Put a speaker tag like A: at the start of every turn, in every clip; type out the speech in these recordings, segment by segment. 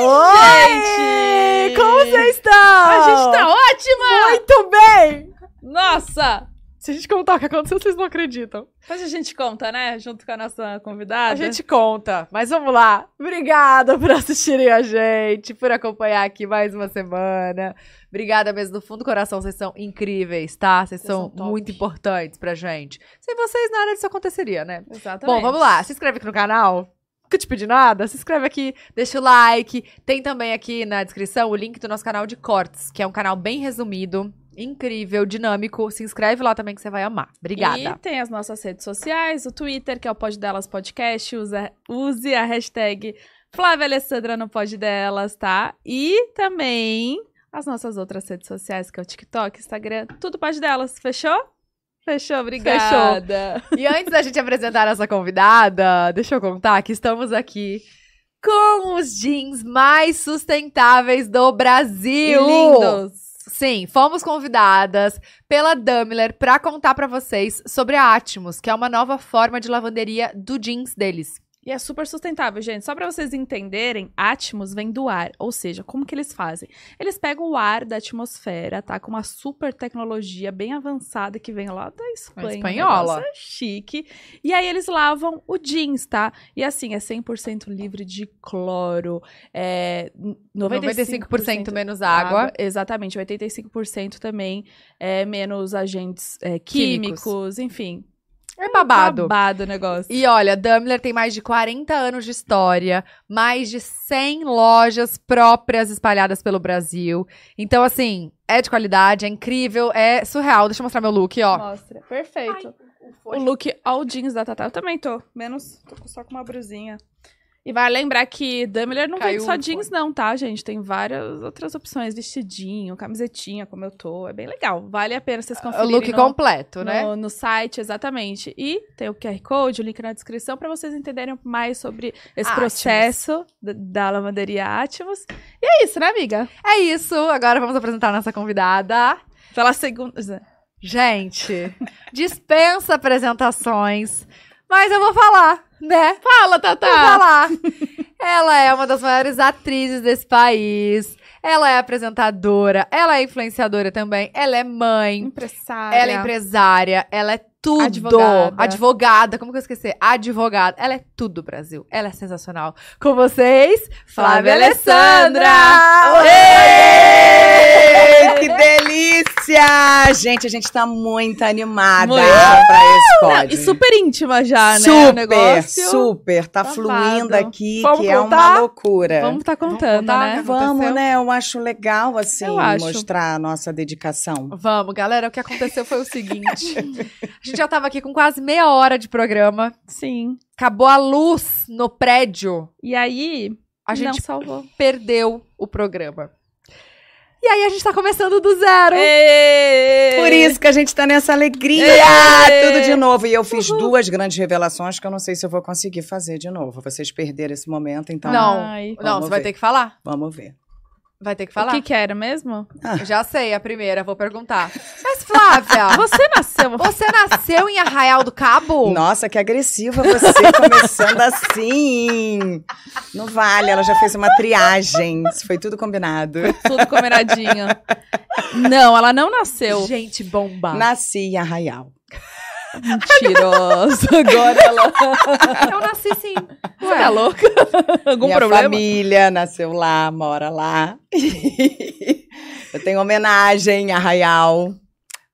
A: Oi,
B: gente!
A: Como vocês estão?
B: A gente tá ótima!
A: Muito bem!
B: Nossa!
A: Se a gente contar o que aconteceu, vocês não acreditam.
B: Depois a gente conta, né? Junto com a nossa convidada.
A: A gente conta, mas vamos lá. Obrigada por assistirem a gente, por acompanhar aqui mais uma semana. Obrigada mesmo do fundo do coração, vocês são incríveis, tá? Vocês,
B: Vocês
A: são,
B: são
A: muito importantes pra gente. Sem vocês, nada disso aconteceria, né?
B: Exatamente.
A: Bom, vamos lá. Se inscreve aqui no canal. Nunca te pedi nada. Se inscreve aqui, deixa o like. Tem também aqui na descrição o link do nosso canal de cortes, que é um canal bem resumido, incrível, dinâmico. Se inscreve lá também que você vai amar. Obrigada.
B: E tem as nossas redes sociais, o Twitter, que é o Pod Delas Podcast. Usa, use a hashtag Flávia Alessandra no Pod Delas, tá? E também as nossas outras redes sociais, que é o TikTok, Instagram, tudo Pod Delas. Fechou? Fechou, obrigada.
A: E antes da gente apresentar a nossa convidada, deixa eu contar que estamos aqui com os jeans mais sustentáveis do Brasil.
B: Lindos.
A: Sim, fomos convidadas pela Daimler para contar para vocês sobre a Atmos, que é uma nova forma de lavanderia do jeans deles.
B: E é super sustentável, gente. Só pra vocês entenderem, Atmos vem do ar. Ou seja, como que eles fazem? Eles pegam o ar da atmosfera, tá? Com uma super tecnologia bem avançada que vem lá da Espanha.
A: espanhola.
B: negócio chique. E aí eles lavam o jeans, tá? E assim, é 100% livre de cloro. É 95%,
A: 95% menos água.
B: Exatamente. 85% também é menos agentes é,
A: Químicos.
B: químicos, enfim.
A: É babado.
B: Babado o negócio.
A: E olha, Daimler tem mais de 40 anos de história, mais de 100 lojas próprias espalhadas pelo Brasil. Então, assim, é de qualidade, é incrível, é surreal. Deixa eu mostrar meu look, ó.
B: Mostra. Perfeito. o look all jeans da Tatá. Eu também tô. Menos, tô só com uma brusinha. E vai lembrar que Daimler não
A: Caiu
B: vende só
A: o
B: jeans, não, tá, gente? Tem várias outras opções. Vestidinho, camisetinha, como eu tô. É bem legal. Vale a pena vocês
A: O
B: conferirem
A: look
B: no,
A: completo, né?
B: no, no site, exatamente. E tem o QR Code, o link na descrição, pra vocês entenderem mais sobre esse
A: Atmos.
B: processo da, da lavanderia Atmos. E é isso, né, amiga?
A: É isso. Agora vamos apresentar a nossa convidada.
B: Pela segunda...
A: Gente, dispensa apresentações, mas eu vou falar, né?
B: Fala, Tatá!
A: Falar. Ela é uma das maiores atrizes desse país. Ela é apresentadora, ela é influenciadora também, ela é mãe,
B: Empresária.
A: ela é empresária, ela é tudo.
B: Advogada.
A: Advogada, como que eu esqueci? Advogada. Ela é tudo, Brasil. Ela é sensacional. Com vocês, Flávia
B: Flávia
A: Alessandra!
C: Que delícia! Gente, a gente tá muito animada
B: Muito.
C: pra esse
B: Não,
C: pódio.
B: e super íntima já, né?
C: super, super. Tá fluindo aqui,
A: Vamos
C: que é
A: contar?
C: uma loucura.
B: Vamos tá contando,
A: contar,
B: né?
A: que
C: Vamos, né? Eu acho legal, assim,
B: acho.
C: mostrar a nossa dedicação.
A: Vamos, galera. O que aconteceu foi o seguinte: a gente já tava aqui com quase meia hora de programa.
B: Sim.
A: Acabou a luz no prédio.
B: E aí,
A: A gente
B: não salvou.
A: perdeu o programa. E aí a gente tá começando do zero.
C: Por isso que a gente tá nessa alegria, tudo de novo. E eu fiz duas grandes revelações que eu não sei se eu vou conseguir fazer de novo. Vocês perderam esse momento, então
A: Não. Não, você vai
C: ver.
A: ter que falar.
C: vamos ver.
A: Vai ter que
B: O
A: falar.
B: que que era mesmo?
A: Já sei, a primeira, vou perguntar. Mas, Flávia,
B: Você nasceu...
A: você nasceu em Arraial do Cabo?
C: Nossa, que agressiva você começando assim. Não vale, ela já fez uma triagem. Isso foi tudo combinado.
B: Tudo combinadinho. não, ela não nasceu.
A: Gente bomba.
C: Nasci em Arraial.
B: Mentirosa. Agora ela...
A: Eu nasci sim.
B: Você tá louca? Algum
C: Minha
B: problema?
C: família nasceu lá, mora lá. eu tenho homenagem em Arraial.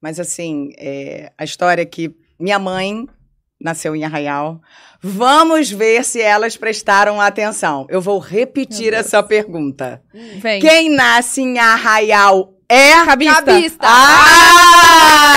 C: Mas assim, é, a história é que minha mãe nasceu em Arraial. Vamos ver se elas prestaram atenção. Eu vou repetir essa pergunta.
B: Vem.
C: Quem nasce em Arraial é
B: Cabista.
A: Cabista.
C: Ah!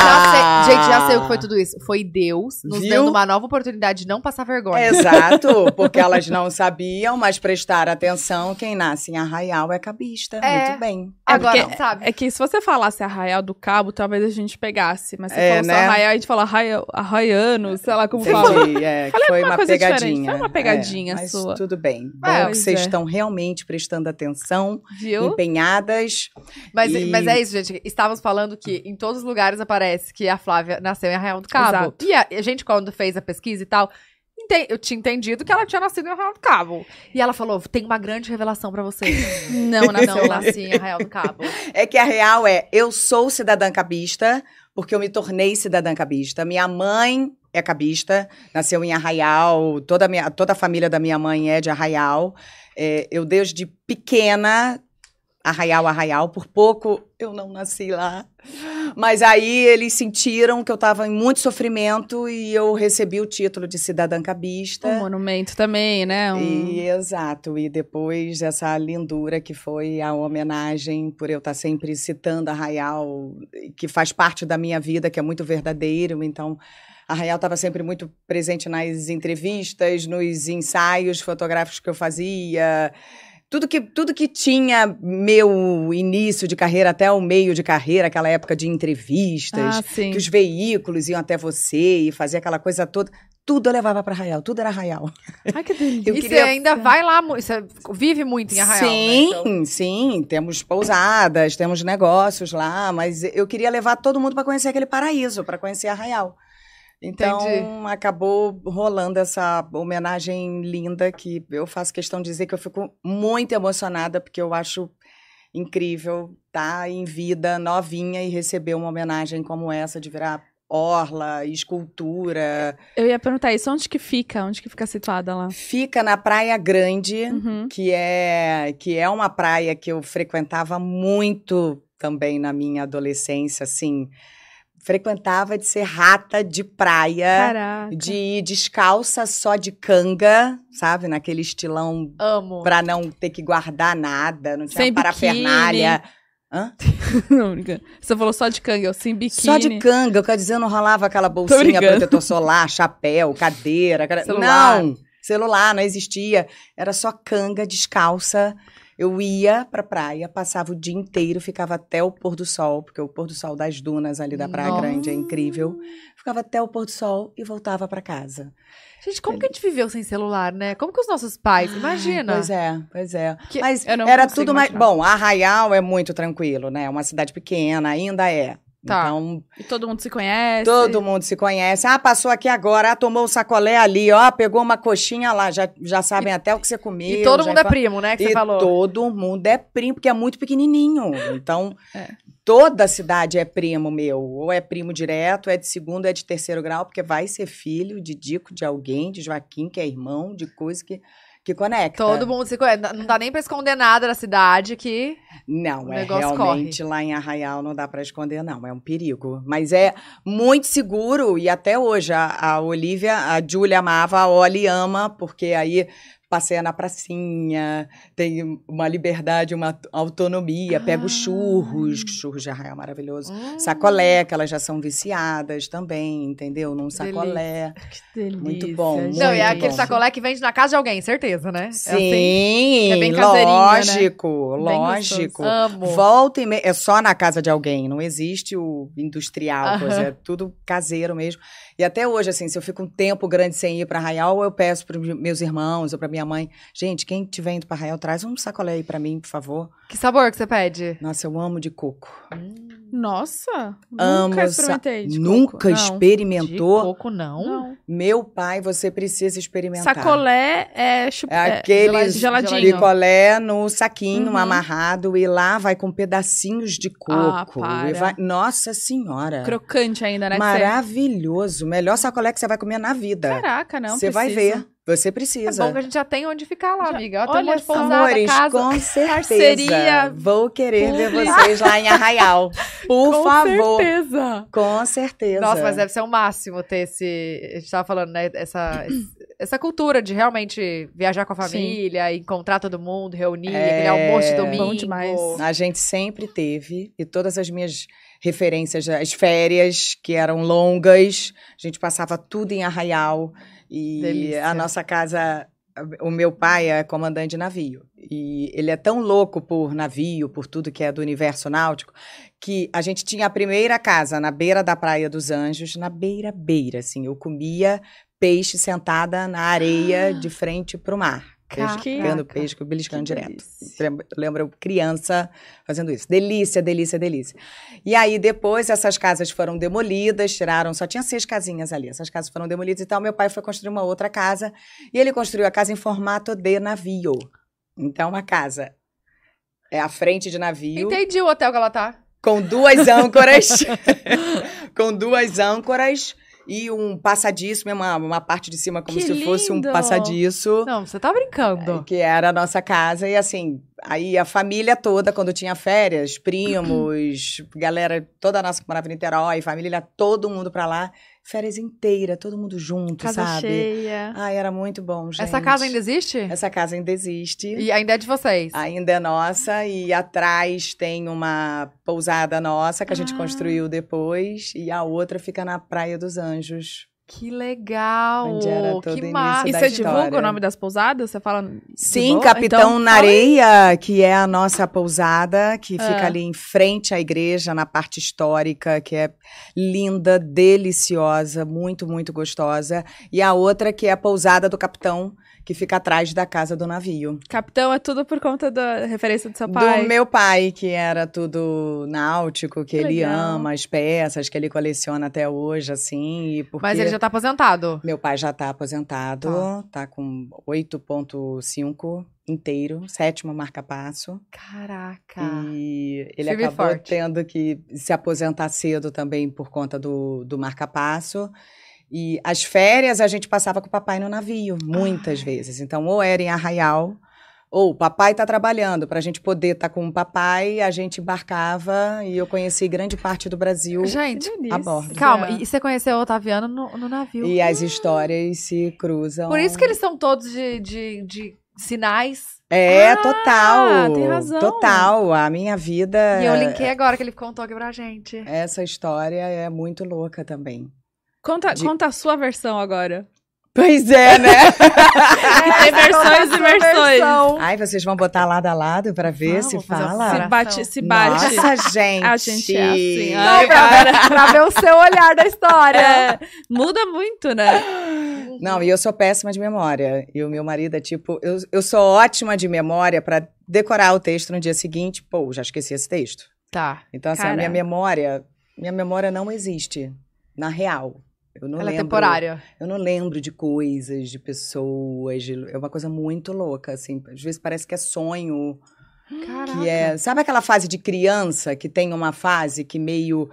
A: Já sei. Gente, já sei o que foi tudo isso. Foi Deus nos
C: Viu?
A: dando uma nova oportunidade de não passar vergonha.
C: Exato, porque elas não sabiam, mas prestaram atenção. Quem nasce em Arraial é cabista.
A: É.
C: Muito bem.
A: Agora,
B: porque-
A: sabe?
B: É que se você falasse Arraial do Cabo, talvez a gente pegasse. Mas se
C: É,
B: fosse
C: né?
B: Arraial, a gente fala arraia, arraiano, sei lá como fala.
C: Entendi, é, que
B: Falei
C: foi uma
B: coisa diferente,
C: pegadinha.
B: foi uma pegadinha
C: é, mas
B: sua.
C: tudo bem. Bom
A: É,
C: que vocês
B: é.
C: estão realmente prestando atenção,
B: Viu?
C: empenhadas.
A: Mas,
C: E-
A: mas é isso, gente. Estávamos falando que em todos os lugares aparece que a Flávia nasceu em Arraial do Cabo.
B: Exato.
A: E a, a gente, quando fez a pesquisa e tal, ente- eu tinha entendido que ela tinha nascido em Arraial do Cabo. E ela falou: tem uma grande revelação pra você.
B: Não,
A: Não,
B: nasceu
A: não
B: lá.
A: nasci em Arraial do Cabo.
C: É que a real é, eu sou cidadã cabista, porque eu me tornei cidadã cabista. Minha mãe é cabista, nasceu em Arraial, toda a, minha, toda a família da minha mãe é de Arraial. É, eu desde pequena, Arraial, Arraial, por pouco eu não nasci lá. Mas aí eles sentiram que eu estava em muito sofrimento e eu recebi o título de cidadã cabista.
B: Um monumento também, né? Um...
C: E, exato, e depois essa lindura que foi a homenagem por eu estar sempre citando Arraial, que faz parte da minha vida, que é muito verdadeiro, então Arraial estava sempre muito presente nas entrevistas, nos ensaios fotográficos que eu fazia, tudo que, tudo que tinha meu início de carreira até o meio de carreira, aquela época de entrevistas,
B: Ah,
C: que os veículos iam até você e fazia aquela coisa toda, tudo eu levava para Arraial, tudo era Arraial.
B: Ai, que delícia.
C: Eu
A: e
C: queria-
A: você ainda vai lá, você vive muito em Arraial,
C: sim,
A: né? Então-
C: sim, temos pousadas, temos negócios lá, mas eu queria levar todo mundo para conhecer aquele paraíso, para conhecer Arraial. Então,
A: Entendi.
C: acabou rolando essa homenagem linda que eu faço questão de dizer que eu fico muito emocionada, porque eu acho incrível estar em vida novinha e receber uma homenagem como essa, de virar orla, escultura.
B: Eu ia perguntar isso, onde que fica? Onde que fica situada lá?
C: Fica na Praia Grande,
B: Uhum.
C: que é que é uma praia que eu frequentava muito também na minha adolescência, assim, frequentava de ser rata de praia,
B: Caraca.
C: de ir descalça só de canga, sabe, naquele estilão
A: Amo.
C: pra não ter que guardar nada, não tinha
B: Sem
C: parafernália. Hã?
B: Não, brincadeira. Você falou só de canga, eu sem biquíni.
C: Só de canga, eu quero dizer, não rolava aquela bolsinha
B: brincando.
C: protetor solar, chapéu, cadeira. cara-
A: Celular.
C: Não, celular não existia. Era só canga, descalça. Eu ia pra praia, passava o dia inteiro, ficava até o pôr do sol, porque o pôr do sol das dunas ali da Praia
A: Nossa.
C: Grande é incrível. Ficava até o pôr do sol e voltava pra casa.
A: Gente, como que a gente viveu sem celular, né? Como que os nossos pais, imagina.
C: Pois é, pois é.
A: Que-
C: Mas era tudo mais.
B: imaginar.
C: Bom, Arraial é muito tranquilo, né? É uma cidade pequena, ainda é.
A: Tá.
C: Então,
B: E todo mundo se conhece.
C: Todo mundo se conhece. Ah, passou aqui agora, ah, tomou o sacolé ali, ó, pegou uma coxinha lá, já, já sabem até o que você comeu.
A: E todo mundo é primo, né? Que você
C: E
A: falou.
C: todo mundo é primo, porque é muito pequenininho. Então,
B: É.
C: toda a cidade é primo meu. Ou é primo direto, é de segundo, é de terceiro grau, porque vai ser filho de Dico, de alguém, de Joaquim, que é irmão, de coisa que, que conecta.
A: Todo mundo se conhece. Não dá nem pra esconder nada da cidade que.
C: Não,
A: O
C: é
A: negócio
C: realmente lá em Arraial não dá pra esconder, não. É um perigo. Mas é muito seguro e até hoje a, a Olivia, a Júlia amava, a Oli ama, porque aí passeia na pracinha, tem uma liberdade, uma autonomia, pega os churros, churros de Arraial maravilhoso.
A: Hum,
C: Sacolé, que elas já são viciadas também, entendeu? Num sacolé.
B: Que delícia.
C: Muito bom,
B: gente.
A: Não, e é
C: muito
A: aquele
C: bom.
A: sacolé que vende na casa de alguém, certeza, né? É assim.
C: Sim,
B: é bem caseirinho, né?
C: lógico,
B: Bem
C: lógico.
A: Amo.
C: Volta e meia. É só na casa de alguém, não existe o industrial,
A: Aham.
C: coisa, é tudo caseiro mesmo. E até hoje, assim, se eu fico um tempo grande sem ir para Arraial, eu peço para meus irmãos ou para minha mãe: gente, quem tiver indo para Arraial, traz um sacolé aí para mim, por favor.
A: Que sabor que você pede?
C: Nossa, eu amo de coco.
B: Nossa,
C: Amo
B: nunca experimentei. de
C: Nunca
B: coco. Não.
A: De
C: experimentou?
A: coco, não.
B: Não.
C: Meu pai, você precisa experimentar.
B: Sacolé é, chup...
C: É aquele
B: geladinho.
C: picolé no saquinho
B: Uhum.
C: amarrado e lá vai com pedacinhos de
B: Ah,
C: coco.
B: para.
C: E vai- Nossa senhora.
B: crocante ainda, né?
C: Maravilhoso. Melhor sacolé que você vai comer na vida.
B: Caraca, não
C: Você vai ver. Você
A: É
C: precisa.
A: bom que a gente já tem onde ficar lá,
B: Já-
A: amiga.
B: Olha
A: um
B: só.
A: pousada,
C: Amores,
A: casa.
C: com certeza.
B: Parceria
C: Vou querer ver vocês lá em Arraial. Por
B: Com
C: favor.
B: certeza.
C: Com certeza.
A: Nossa, mas deve ser o máximo ter esse. A gente tava falando, né? Essa, essa cultura de realmente viajar com a
B: Sim.
A: família, encontrar todo mundo, reunir,
C: É.
A: aquele almoço de domingo.
B: Bom demais.
C: A gente sempre teve, e todas as minhas referências, as férias, que eram longas, a gente passava tudo em Arraial. E
A: Delícia.
C: a nossa casa, o meu pai é comandante de navio. E ele é tão louco por navio, por tudo que é do universo náutico, que a gente tinha a primeira casa na beira da Praia dos Anjos, na beira-beira, assim. Eu comia peixe sentada na areia de frente para o mar. Pegando peixe, beliscando
B: Que
C: direto.
B: delícia.
C: Lembra- eu criança fazendo isso. Delícia, delícia, delícia. E aí, depois, essas casas foram demolidas, tiraram, só tinha seis casinhas ali. Essas casas foram demolidas e tal. Meu pai foi construir uma outra casa. E ele construiu a casa em formato de navio. Então, uma casa é a frente de navio
A: Entendi o hotel que ela tá.
C: com duas âncoras, com duas âncoras e um passadiço, mesmo, uma, uma parte de cima como
B: Que
C: se fosse um
B: lindo!
C: passadiço.
A: Não, você tá brincando.
C: Que era a nossa casa, e assim, aí a família toda, quando tinha férias, primos, galera, toda a nossa que morava em Niterói, família, todo mundo pra lá, férias inteira, todo mundo junto,
B: Casa
C: sabe?
B: cheia.
C: Ai, era muito bom, gente.
A: Essa casa ainda existe?
C: Essa casa ainda existe.
A: E ainda é de vocês.
C: Ainda é nossa e atrás tem uma pousada nossa que a gente
B: Ah.
C: construiu depois e a outra fica na Praia dos Anjos.
A: Que legal!
C: Onde era todo
A: que massa!
B: E você
C: história.
B: divulga o nome das pousadas? Você fala.
C: Sim? Capitão
B: Então,
C: na
B: fala aí.
C: Areia, que é a nossa pousada, que fica
B: Ah.
C: ali em frente à igreja, na parte histórica, que é linda, deliciosa, muito, muito gostosa. E a outra que é a pousada do Capitão, que fica atrás da casa do navio.
B: Capitão é tudo por conta da referência do seu pai.
C: Do meu pai, que era tudo náutico, que
B: Que
C: ele
B: legal.
C: ama as peças, que ele coleciona até hoje, assim. E porque
A: Mas ele já tá aposentado.
C: Meu pai já tá aposentado, tá, com 8,5 inteiro, sétimo marca-passo.
A: Caraca.
C: E ele
A: Firme e
C: acabou
A: forte.
C: tendo que se aposentar cedo também por conta do, do marca-passo. E as férias a gente passava com o papai no navio, muitas vezes. Então, ou era em Arraial, ou o papai tá trabalhando. Para a gente poder estar com o papai, a gente embarcava e eu conheci grande parte do Brasil.
A: Gente,
C: a bordo.
A: calma. E você conheceu o Otaviano no, no navio.
C: E as histórias se cruzam.
A: Por isso que eles são todos de, de, de sinais.
C: É,
B: Ah,
C: total.
B: tem razão.
C: Total. A minha vida.
A: E eu linkei agora que ele contou aqui pra gente.
C: Essa história é muito louca também.
B: Conta,
C: De-
B: conta a sua versão agora.
C: Pois é, né?
B: Tem versões e versões.
C: Ai, vocês vão botar lado a lado pra ver
A: Vamos
C: se fala.
B: Se bate, se bate.
C: Nossa, gente.
B: A gente é assim.
A: Não, pra,
B: para.
A: pra ver o seu olhar da história.
B: É, muda muito, né?
C: Não, e eu sou péssima de memória. E o meu marido é tipo, eu, eu sou ótima de memória pra decorar o texto no dia seguinte. Pô, já esqueci esse texto.
A: Tá.
C: Então, assim, a minha memória, minha memória não existe na real. Eu não
A: Ela é
C: lembro.
A: temporária.
C: Eu não lembro de coisas, de pessoas, de- é uma coisa muito louca, assim. Às vezes parece que é sonho,
A: Caraca.
C: que é... Sabe aquela fase de criança que tem uma fase que meio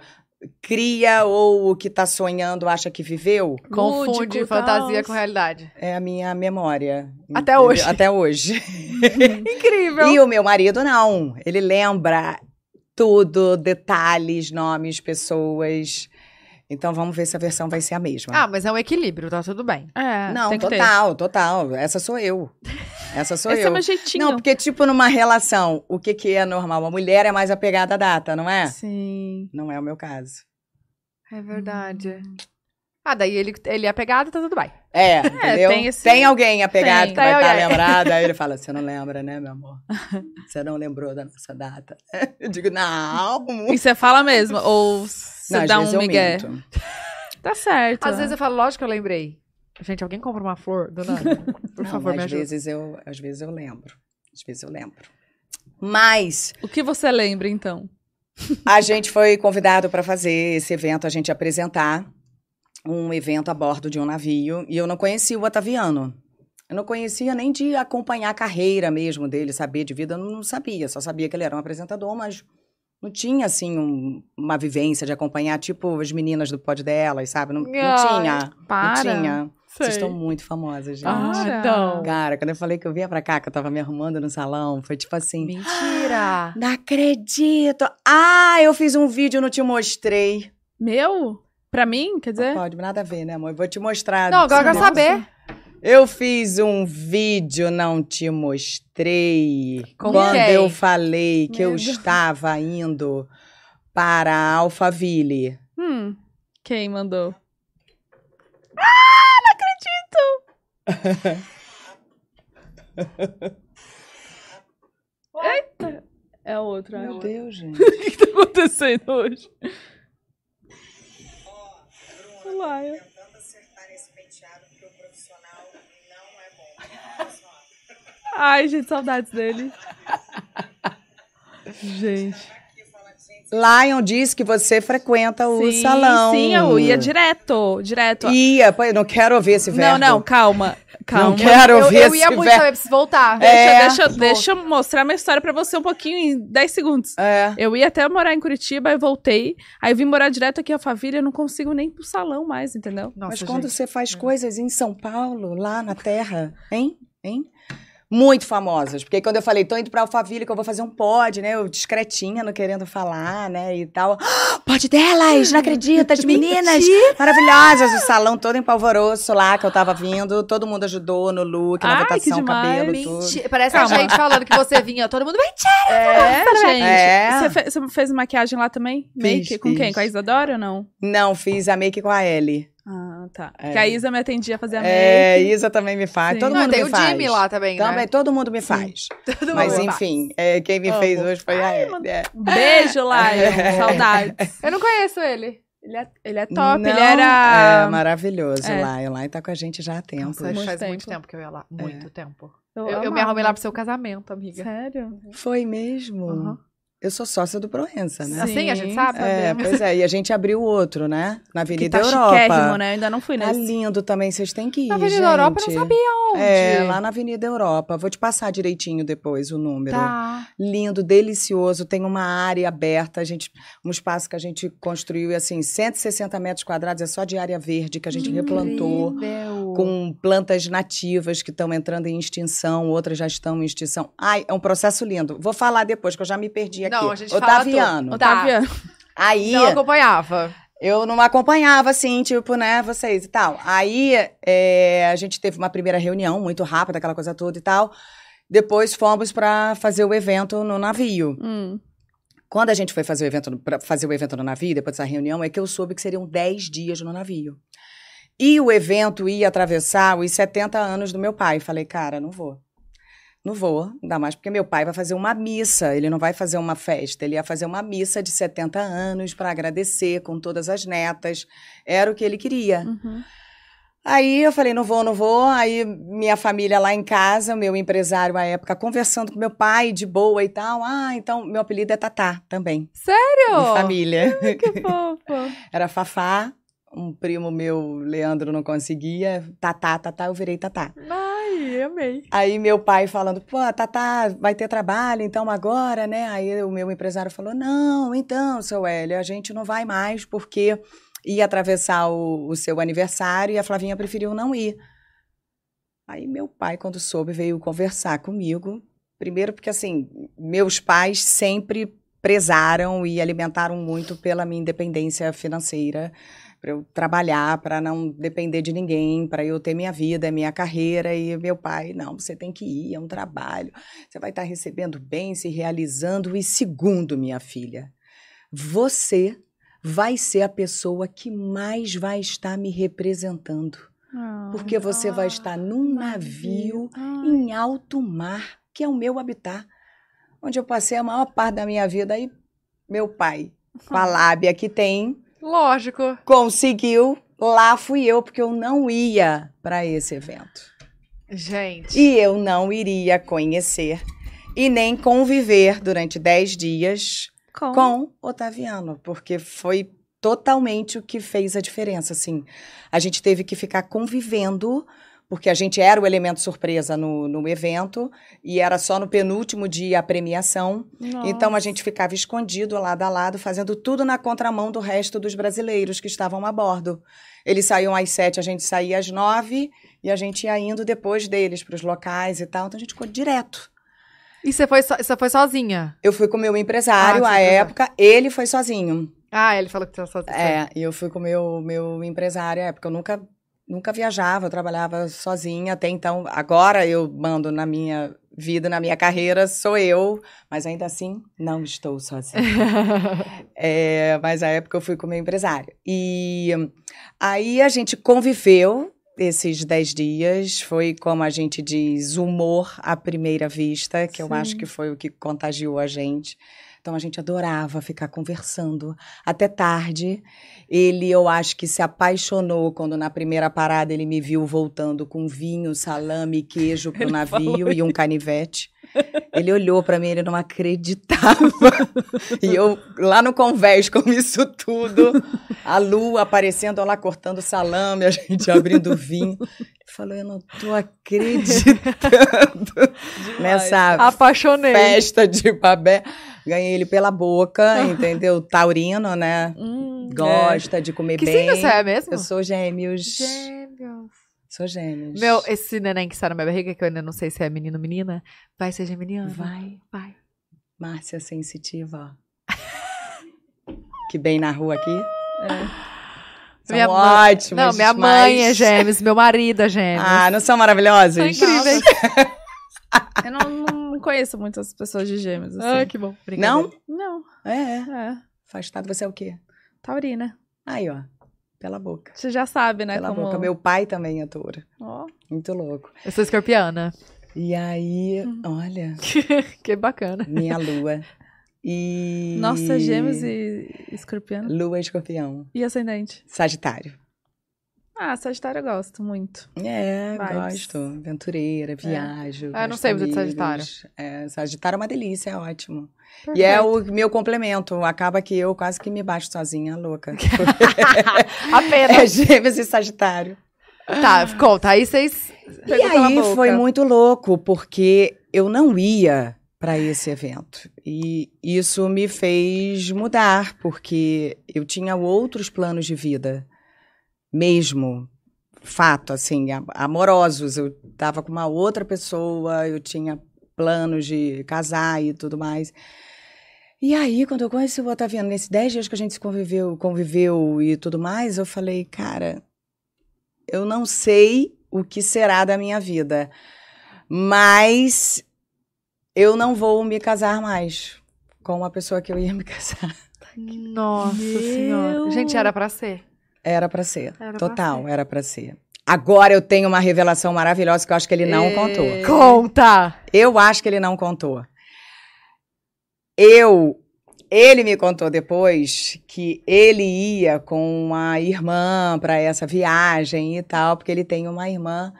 C: cria ou o que tá sonhando acha que viveu?
A: Confunde
B: Lúdico,
A: fantasia com realidade.
C: É a minha memória.
A: Até
C: entendeu?
A: hoje.
C: Até hoje.
A: Incrível.
C: E o meu marido não. Ele lembra tudo, detalhes, nomes, pessoas. Então vamos ver se a versão vai ser a mesma.
A: Ah, mas é um equilíbrio, tá tudo bem.
B: É,
C: não,
B: tem que ter.
C: total, total. Essa sou eu. Essa sou
B: Esse
C: eu.
B: é meu jeitinho.
C: Não, porque, tipo, numa relação, o que, que é normal? A mulher é mais apegada à data, não é?
B: Sim.
C: Não é o meu caso.
A: É verdade. Ah, daí ele, ele é pegado, tá tudo bem.
C: É, entendeu?
B: tem esse-
C: alguém apegado
B: Tem.
C: que vai
A: Tem
C: estar
A: alguém.
C: lembrado. Aí ele fala, você não lembra, né, meu amor? Você não lembrou da nossa data. Eu digo, não.
B: E você fala mesmo? Ou você
C: não, às
B: dá um migué?
C: minto.
B: Tá certo.
A: Às vezes eu falo, lógico que eu lembrei. Gente, alguém compra uma flor do nada? Por
C: Não,
A: favor, me
C: às
A: ajuda.
C: vezes eu, às vezes eu lembro. Às vezes eu lembro. Mas
B: O que você lembra, então?
C: a gente foi convidado para fazer esse evento, a gente apresentar um evento a bordo de um navio e eu não conhecia o Otaviano. Eu não conhecia nem de acompanhar a carreira mesmo dele, saber de vida, eu não sabia, só sabia que ele era um apresentador, mas não tinha assim um- uma vivência de acompanhar tipo as meninas do pod delas, sabe? Não, não
A: Ai,
C: tinha.
B: Para.
C: Não tinha. Vocês estão muito famosas, gente.
B: Ah, então.
C: Cara, quando eu falei que eu vinha pra cá, que eu tava me arrumando no salão, foi tipo assim.
A: Mentira!
C: Não acredito! Ah, eu fiz um vídeo, não te mostrei.
B: Meu? Pra mim? Quer dizer?
C: Pode, nada a ver, né, amor? Eu vou te mostrar.
A: Não, agora eu quero saber.
C: Eu fiz um vídeo, não te mostrei.
A: Com
C: quando
A: quem?
C: eu falei que eu
B: Meu Deus.
C: estava indo para a Alphaville.
B: Hum. Quem mandou? Ah, não acredito! Eita! É outro,
C: Meu
B: acho.
C: Deus, gente.
B: O que tá acontecendo hoje?
C: Tentando acertar esse penteado porque o profissional não é bom.
B: Ai, gente, saudades dele. Gente.
C: Lion disse que você frequenta o
B: sim,
C: salão.
B: Sim, eu ia direto, direto.
C: Ia, pô, eu não quero ouvir esse
B: não,
C: verbo.
B: não, calma. Calma.
C: Não quero
A: Eu,
C: ouvir
A: eu
C: esse
A: ia muito
C: verbo.
A: saber, preciso voltar.
B: Deixa,
C: É.
B: deixa, deixa eu mostrar minha história pra você um pouquinho em 10 segundos.
C: É.
B: Eu ia até morar em Curitiba, aí voltei. Aí eu vim morar direto aqui a família, eu não consigo nem ir pro salão mais, entendeu?
A: Nossa,
C: Mas quando
A: gente.
C: você faz coisas em São Paulo, lá na terra, hein? Hein? Muito famosas. Porque quando eu falei, tô indo pra Alphaville, que eu vou fazer um pod, né? Eu discretinha, não querendo falar, né? E tal. Ah, Pod delas! Não acredito! As meninas maravilhosas! O salão todo em polvoroço lá, que eu tava vindo. Todo mundo ajudou no look, na
B: Ai,
C: votação, cabelo, tudo.
A: Mentira. Parece
B: Calma.
A: a gente falando que você vinha. Todo mundo, mentira!
B: É, gente.
C: É.
B: Você, fe- você fez maquiagem lá também?
C: Fiz,
B: Make? Com quem?
C: fiz.
B: Com a Isadora ou não?
C: Não, fiz a make com a Ellie.
B: Ah, tá.
C: É.
B: Que a Isa me atendia a fazer a make.
C: É, Isa também me faz.
B: Sim.
C: Todo
A: Não,
C: mundo
A: tem
C: me
A: o
C: faz.
A: Jimmy lá também,
C: Também,
A: né?
C: todo mundo me faz.
A: Todo
C: Mas
A: mundo
C: enfim, é, quem me
B: Amo.
C: fez hoje foi a
B: Ai, mano.
C: É.
B: Um beijo, Lion.
C: É.
B: Saudades.
A: Eu não conheço ele.
B: Ele é, ele é top,
C: Não,
B: ele era...
C: É maravilhoso
B: É.
C: lá. O Lion tá com a gente já há tempo.
A: Nossa,
B: Muito
A: faz
B: tempo.
A: muito tempo que eu ia lá. Muito tempo.
B: Eu,
A: Eu, eu me arrumei lá pro seu casamento, amiga.
B: Sério?
C: Foi mesmo?
A: Uhum.
C: Eu sou sócia do Proença, né?
A: Assim, a gente sabe?
C: É, pois é. E a gente abriu outro, né? Na
B: Que
C: Avenida
B: tá
C: Europa.
B: né? Eu ainda não fui
C: Tá
B: nesse.
C: lindo também, vocês têm que ir,
A: Na Avenida
C: gente.
A: Europa eu não sabia onde.
C: É, lá na Avenida Europa. Vou te passar direitinho depois o número.
A: Tá.
C: Lindo, delicioso. Tem uma área aberta, a gente, um espaço que a gente construiu, e assim, 160 metros quadrados é só de área verde que a gente replantou.
A: Incrível.
C: Com plantas nativas que estão entrando em extinção, outras já estão em extinção. Ai, é um processo lindo. Vou falar depois, que eu já me perdi aqui.
A: Não, a gente fala
C: Otaviano.
A: tudo.
B: Otaviano.
C: Aí,
A: Não acompanhava.
C: eu não acompanhava, assim, tipo, né, vocês e tal. Aí, é, a gente teve uma primeira reunião, muito rápida, aquela coisa toda e tal. Depois fomos para fazer o evento no navio.
B: Hum.
C: Quando a gente foi fazer o evento, para fazer o evento no navio, depois dessa reunião, é que eu soube que seriam 10 dias no navio. E o evento ia atravessar os 70 anos do meu pai. Falei, cara, não vou. Não vou, ainda mais porque meu pai vai fazer uma missa, ele não vai fazer uma festa, ele ia fazer uma missa de 70 anos para agradecer com todas as netas. Era o que ele queria.
B: Uhum.
C: Aí eu falei, não vou, não vou. Aí minha família lá em casa, meu empresário à época, conversando com meu pai de boa e tal. Ah, então meu apelido é Tatá também.
A: Sério?
C: De família.
B: Que fofo.
C: Era Fafá, um primo meu, Leandro, não conseguia. Tatá, Tatá, eu virei Tatá.
A: Ai, amei.
C: Aí meu pai falando, pô, Tatá, vai ter trabalho então agora, né? Aí o meu empresário falou, não, então, seu Hélio, a gente não vai mais porque ia atravessar o, o seu aniversário e a Flavinha preferiu não ir. Aí meu pai, quando soube, veio conversar comigo. Primeiro porque, assim, meus pais sempre prezaram e alimentaram muito pela minha independência financeira, para eu trabalhar, para não depender de ninguém, para eu ter minha vida, minha carreira. E meu pai, não, você tem que ir, é um trabalho. Você vai estar recebendo bem, se realizando. E segundo, minha filha, você vai ser a pessoa que mais vai estar me representando.
B: Ah.
C: Porque você vai estar num navio em alto mar, que é o meu habitat, onde eu passei a maior parte da minha vida. Aí, meu pai, com a lábia que tem,
A: Lógico.
C: conseguiu. Lá fui eu, porque eu não ia para esse evento.
A: Gente.
C: E eu não iria conhecer e nem conviver durante 10 dias
B: Com.
C: com Otaviano, porque foi totalmente o que fez a diferença, assim. A gente teve que ficar convivendo, porque a gente era o elemento surpresa no, no evento, e era só no penúltimo dia a premiação. Então a gente ficava escondido lado a lado, fazendo tudo na contramão do resto dos brasileiros que estavam a bordo. Eles saíam às sete, a gente saía às nove, e a gente ia indo depois deles para os locais e tal. Então a gente ficou direto.
A: E você foi, so- você foi sozinha?
C: Eu fui com o meu empresário
A: Ah,
C: à época, ele foi sozinho.
A: Ah, ele falou que você sozinha.
C: É, e eu fui com o meu, meu empresário à época. Eu nunca, nunca viajava, eu trabalhava sozinha até então. Agora eu mando na minha vida, na minha carreira, sou eu, mas ainda assim não estou sozinha. É, mas à época eu fui com o meu empresário. E aí a gente conviveu esses dez dias. Foi, como a gente diz, humor à primeira vista, que eu
B: Sim.
C: acho que foi o que contagiou a gente. Então a gente adorava ficar conversando até tarde. Ele, eu acho que se apaixonou quando na primeira parada ele me viu voltando com vinho, salame, queijo pro
B: Ele
C: navio e um canivete. Ele olhou pra mim, ele não acreditava. e eu lá no convés com isso tudo, a lua aparecendo lá cortando salame, a gente abrindo vinho. Ele falou: "Eu não tô acreditando nessa
A: Apaixonei.
C: festa de babé. Ganhei ele pela boca, entendeu? Taurino, né?
B: Hum,
C: Gosta de comer
A: Que
C: bem.
A: signo você é mesmo?
C: Eu sou gêmeos.
A: Gêmeos.
C: Sou gêmeos.
A: Meu, esse neném que está na minha barriga, que eu ainda não sei se é menino ou menina, vai ser geminiano?
C: Vai,
A: Vai.
C: Márcia sensitiva. que bem na rua aqui.
B: é.
C: São
A: Minha mãe-
C: ótimos.
A: Não, minha mãe é
C: mas-
A: gêmeos, meu marido é gêmeos.
C: Ah, não são maravilhosos?
A: São incríveis.
B: Eu não, não conheço muitas pessoas de gêmeos, assim.
A: Ai, que bom.
C: Não?
B: Não,
C: É, é.
B: é.
C: Afastado, você é o quê?
B: Taurina.
C: Aí, ó. Pela boca.
B: Você já sabe, né?
C: Pela
B: como...
C: boca. Meu pai também é.
B: Ó,
C: Muito louco.
A: Eu sou escorpiana.
C: E aí,
A: Hum.
C: olha,
A: que bacana.
C: minha lua. E.
B: Nossa, gêmeos e escorpião.
C: Lua escorpião.
B: E ascendente?
C: Sagitário.
B: Ah, Sagitário eu gosto muito.
C: É,
B: Vibes.
C: gosto. Aventureira, viajo.
A: Ah, eu não sei muito de. Sagitário.
C: É, Sagitário é uma delícia, é ótimo. E é o meu complemento. Acaba que eu quase que me baixo sozinha, louca.
A: Apenas.
C: é gêmeos e Sagitário.
A: Tá, conta. Aí vocês.
C: E aí foi muito louco, porque eu não ia para esse evento. E isso me fez mudar, porque eu tinha outros planos de vida. Mesmo. Fato, assim, amorosos. Eu tava com uma outra pessoa, eu tinha planos de casar e tudo mais. E aí, quando eu conheci o Otaviano, nesses 10 dias que a gente se conviveu, conviveu e tudo mais, eu falei, cara, eu não sei o que será da minha vida, mas eu não vou me casar mais com uma pessoa que eu ia me casar.
A: Nossa
B: Meu.
A: senhora. Gente, era pra ser.
C: Era pra ser.
A: Era pra
C: Total,
A: ser.
C: era pra ser. Agora eu tenho uma revelação maravilhosa que eu acho que ele não
B: É.
C: contou.
A: Conta!
C: Eu acho que ele não contou. Eu. Ele me contou depois que ele ia com uma irmã para essa viagem e tal, porque ele tem uma irmã.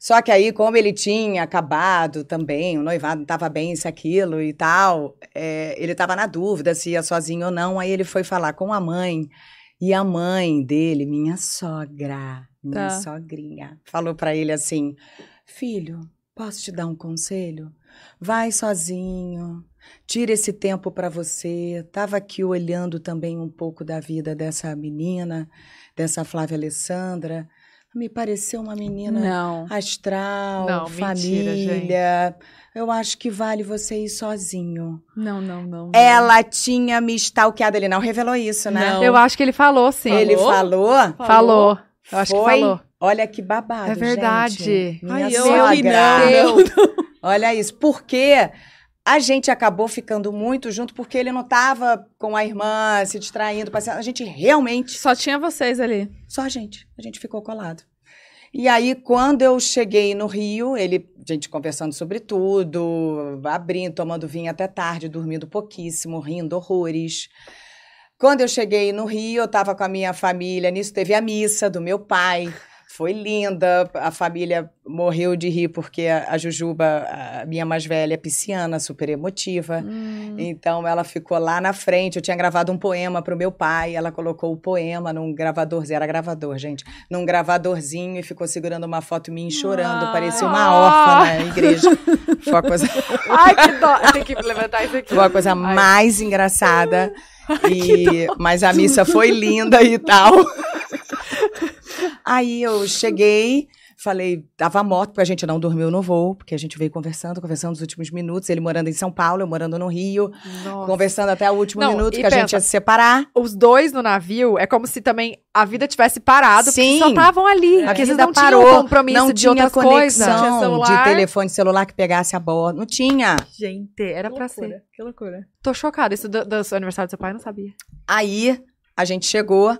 C: Só que aí, como ele tinha acabado também, o noivado não estava bem, isso, aquilo e tal, é, ele estava na dúvida se ia sozinho ou não. Aí ele foi falar com a mãe. E a mãe dele, minha sogra, minha
B: Tá.
C: sogrinha, falou para ele assim: Filho, posso te dar um conselho? Vai sozinho, tira esse tempo para você. Tava aqui olhando também um pouco da vida dessa menina, dessa Flávia Alessandra. Me pareceu uma menina
B: Não.
C: astral,
A: Não, mentira,
C: família. Eu acho que vale você ir sozinho.
B: Não, não, não. não.
C: Ela tinha me stalkeado. Ele não revelou isso, né?
B: Não.
A: Eu acho que ele falou, sim.
C: Ele
B: Falou?
C: falou.
A: Falou. Eu acho que
C: Foi?
A: falou.
C: Olha que babado,
A: É verdade.
C: gente. Minha
B: Ai, eu
C: sogra.
B: aqui não.
C: Olha isso. Porque a gente acabou ficando muito junto porque ele não estava com a irmã, se distraindo, passeando. A gente realmente
B: Só tinha vocês ali.
C: Só a gente. A gente ficou colado. E aí, quando eu cheguei no Rio, ele, a gente conversando sobre tudo, abrindo, tomando vinho até tarde, dormindo pouquíssimo, rindo horrores. Quando eu cheguei no Rio, eu estava com a minha família, nisso teve a missa do meu pai. Foi linda, a família morreu de rir porque a, Jujuba, a minha mais velha, é pisciana, super emotiva.
B: Hum.
C: Então ela ficou lá na frente. Eu tinha gravado um poema para o meu pai. Ela colocou o poema num gravadorzinho. Era gravador, gente. Num gravadorzinho e ficou segurando uma foto minha chorando.
B: Ai.
C: Parecia uma órfã na igreja. Foi a coisa,
A: Ai, que dó. Tem que levantar isso aqui.
C: foi a coisa
A: Ai.
C: mais engraçada. E, mas a missa foi linda e tal. Aí eu cheguei, falei, tava morto, porque a gente não dormiu no voo, porque a gente veio conversando, conversando nos últimos minutos. Ele morando em São Paulo, eu morando no Rio.
A: Nossa.
C: Conversando até o último
A: Não,
C: minuto que a gente
A: pensa,
C: ia se separar.
A: Os dois no navio é como se também a vida tivesse parado,
C: Sim.
A: porque só estavam ali.
C: A vida
A: não tinham
C: parou,
A: compromisso
C: não
A: de
C: tinha
A: outras coisas.
C: conexão
B: Tinha
C: de telefone celular que pegasse a bordo. Não tinha.
A: Gente, era
B: Que
A: pra
B: loucura,
A: ser.
B: Que loucura.
A: Tô chocada. Isso do, do aniversário do seu pai eu não sabia.
C: Aí a gente chegou.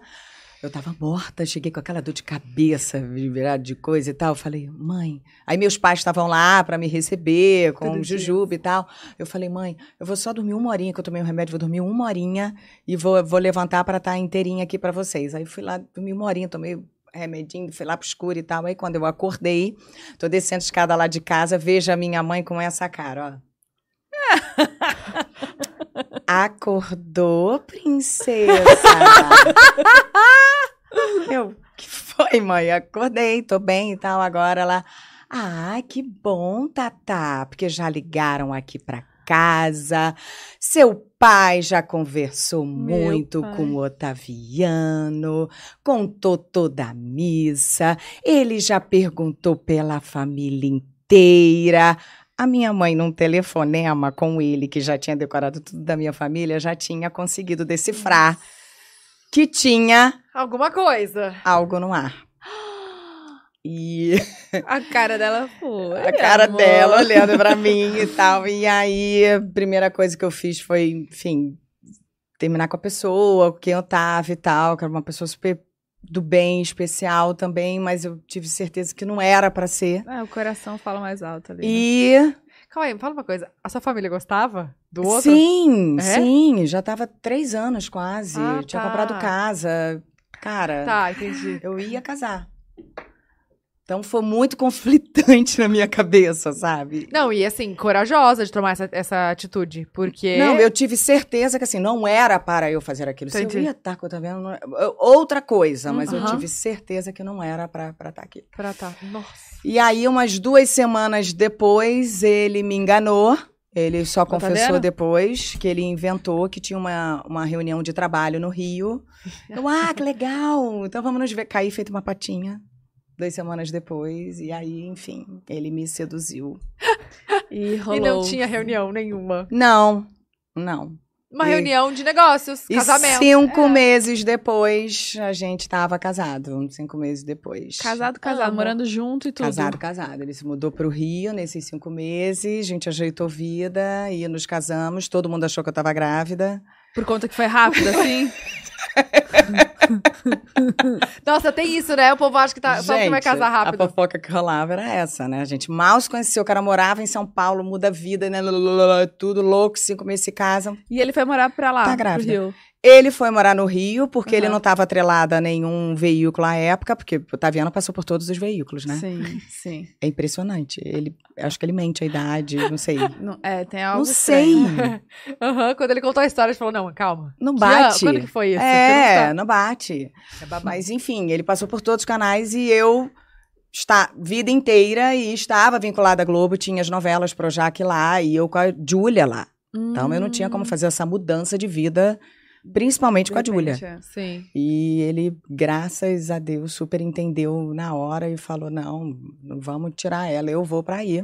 C: Eu tava morta, cheguei com aquela dor de cabeça, virada de coisa e tal. Eu falei, mãe. Aí meus pais estavam lá para me receber, com
A: Tudo
C: o jujuba e tal. Eu falei, mãe, eu vou só dormir uma horinha, que eu tomei um remédio, vou dormir uma horinha e vou, vou levantar para estar inteirinha aqui para vocês. Aí fui lá, dormi uma horinha, tomei remedinho, fui lá pro escuro e tal. Aí quando eu acordei, tô descendo a escada lá de casa, vejo a minha mãe com essa cara, ó. Acordou, princesa? eu, que foi, mãe? Acordei, tô bem e tal. Agora ela, ah, que bom, Tatá, porque já ligaram aqui pra casa. Seu pai já conversou
B: Meu
C: muito
B: pai.
C: com o Otaviano, contou toda a missa, ele já perguntou pela família inteira. A minha mãe, num telefonema com ele, que já tinha decorado tudo da minha família, já tinha conseguido decifrar que tinha
A: Alguma coisa.
C: algo no ar. E
B: A cara dela foi.
C: a cara
B: amor.
C: dela olhando pra mim e tal. E aí, a primeira coisa que eu fiz foi, enfim, terminar com a pessoa, com quem eu tava e tal, que era uma pessoa super do bem, especial também, mas eu tive certeza que não era pra ser.
B: É, o coração fala mais alto ali. né?
C: E
A: Calma aí, fala uma coisa. A sua família gostava do outro?
C: sim,
A: É?
C: sim, já tava três anos quase.
A: Ah,
C: tinha
A: tá.
C: comprado casa. Cara,
A: Tá, entendi.
C: eu ia casar. Então foi muito conflitante na minha cabeça, sabe?
A: Não, e assim, corajosa de tomar essa, essa atitude, porque...
C: Não, eu tive certeza que assim, não era para eu fazer aquilo. Se
A: Entendi.
C: eu ia estar com não- eu- outra coisa, mas eu
A: Uhum.
C: tive certeza que não era para estar aqui.
A: Pra tá. Nossa.
C: E aí, umas duas semanas depois, ele me enganou. Ele só confessou
B: Otaviano?
C: depois que ele inventou que tinha uma, uma reunião de trabalho no Rio. Eu, ah, que legal! Então vamos nos ver. Caí feito uma patinha. Duas semanas depois, e aí, enfim, ele me seduziu.
B: E rolou.
A: E não tinha reunião nenhuma.
C: Não, não.
A: Uma
C: E-
A: reunião de negócios,
C: E
A: casamento.
C: cinco
A: É.
C: meses depois, a gente tava casado. Uns Cinco meses depois.
B: Casado, casado,
A: Amo.
B: morando junto e tudo.
C: Casado, casado. Ele se mudou pro Rio nesses cinco meses, a gente ajeitou vida e nos casamos. Todo mundo achou que eu tava grávida.
B: Por conta que foi rápido, assim.
A: Nossa, tem isso, né? O povo acha que tá, só que vai casar rápido.
C: A fofoca que rolava era essa, né? A gente mal se conheceu, o cara morava em São Paulo, muda a vida, né? Tudo louco, cinco meses se casam.
B: E ele foi morar pra lá,
C: Tá
B: pro
C: grávida.
B: Rio.
C: Ele foi morar no Rio, porque ele
B: Aham.
C: não estava atrelado a nenhum veículo à época, porque o Taviano passou por todos os veículos, né?
B: Sim, sim.
C: É impressionante. Ele, acho que ele mente a idade, não sei.
B: Não, é, tem algo
C: não sei.
A: Aham, Quando ele contou a história, gente falou, não, calma.
C: Não
A: Que
C: bate.
A: ano? Quando que foi isso?
C: É,
A: não
C: não bate.
A: É.
C: Mas enfim, ele passou por todos os canais e eu está vida inteira e estava vinculada à Globo, tinha as novelas Projac lá e eu com a Júlia lá. Então eu não tinha
B: Hum.
C: como fazer essa mudança de vida, principalmente com a Júlia.
B: é.
A: Sim.
C: E ele, graças a Deus, super entendeu na hora e falou: não, não vamos tirar ela, eu vou pra aí.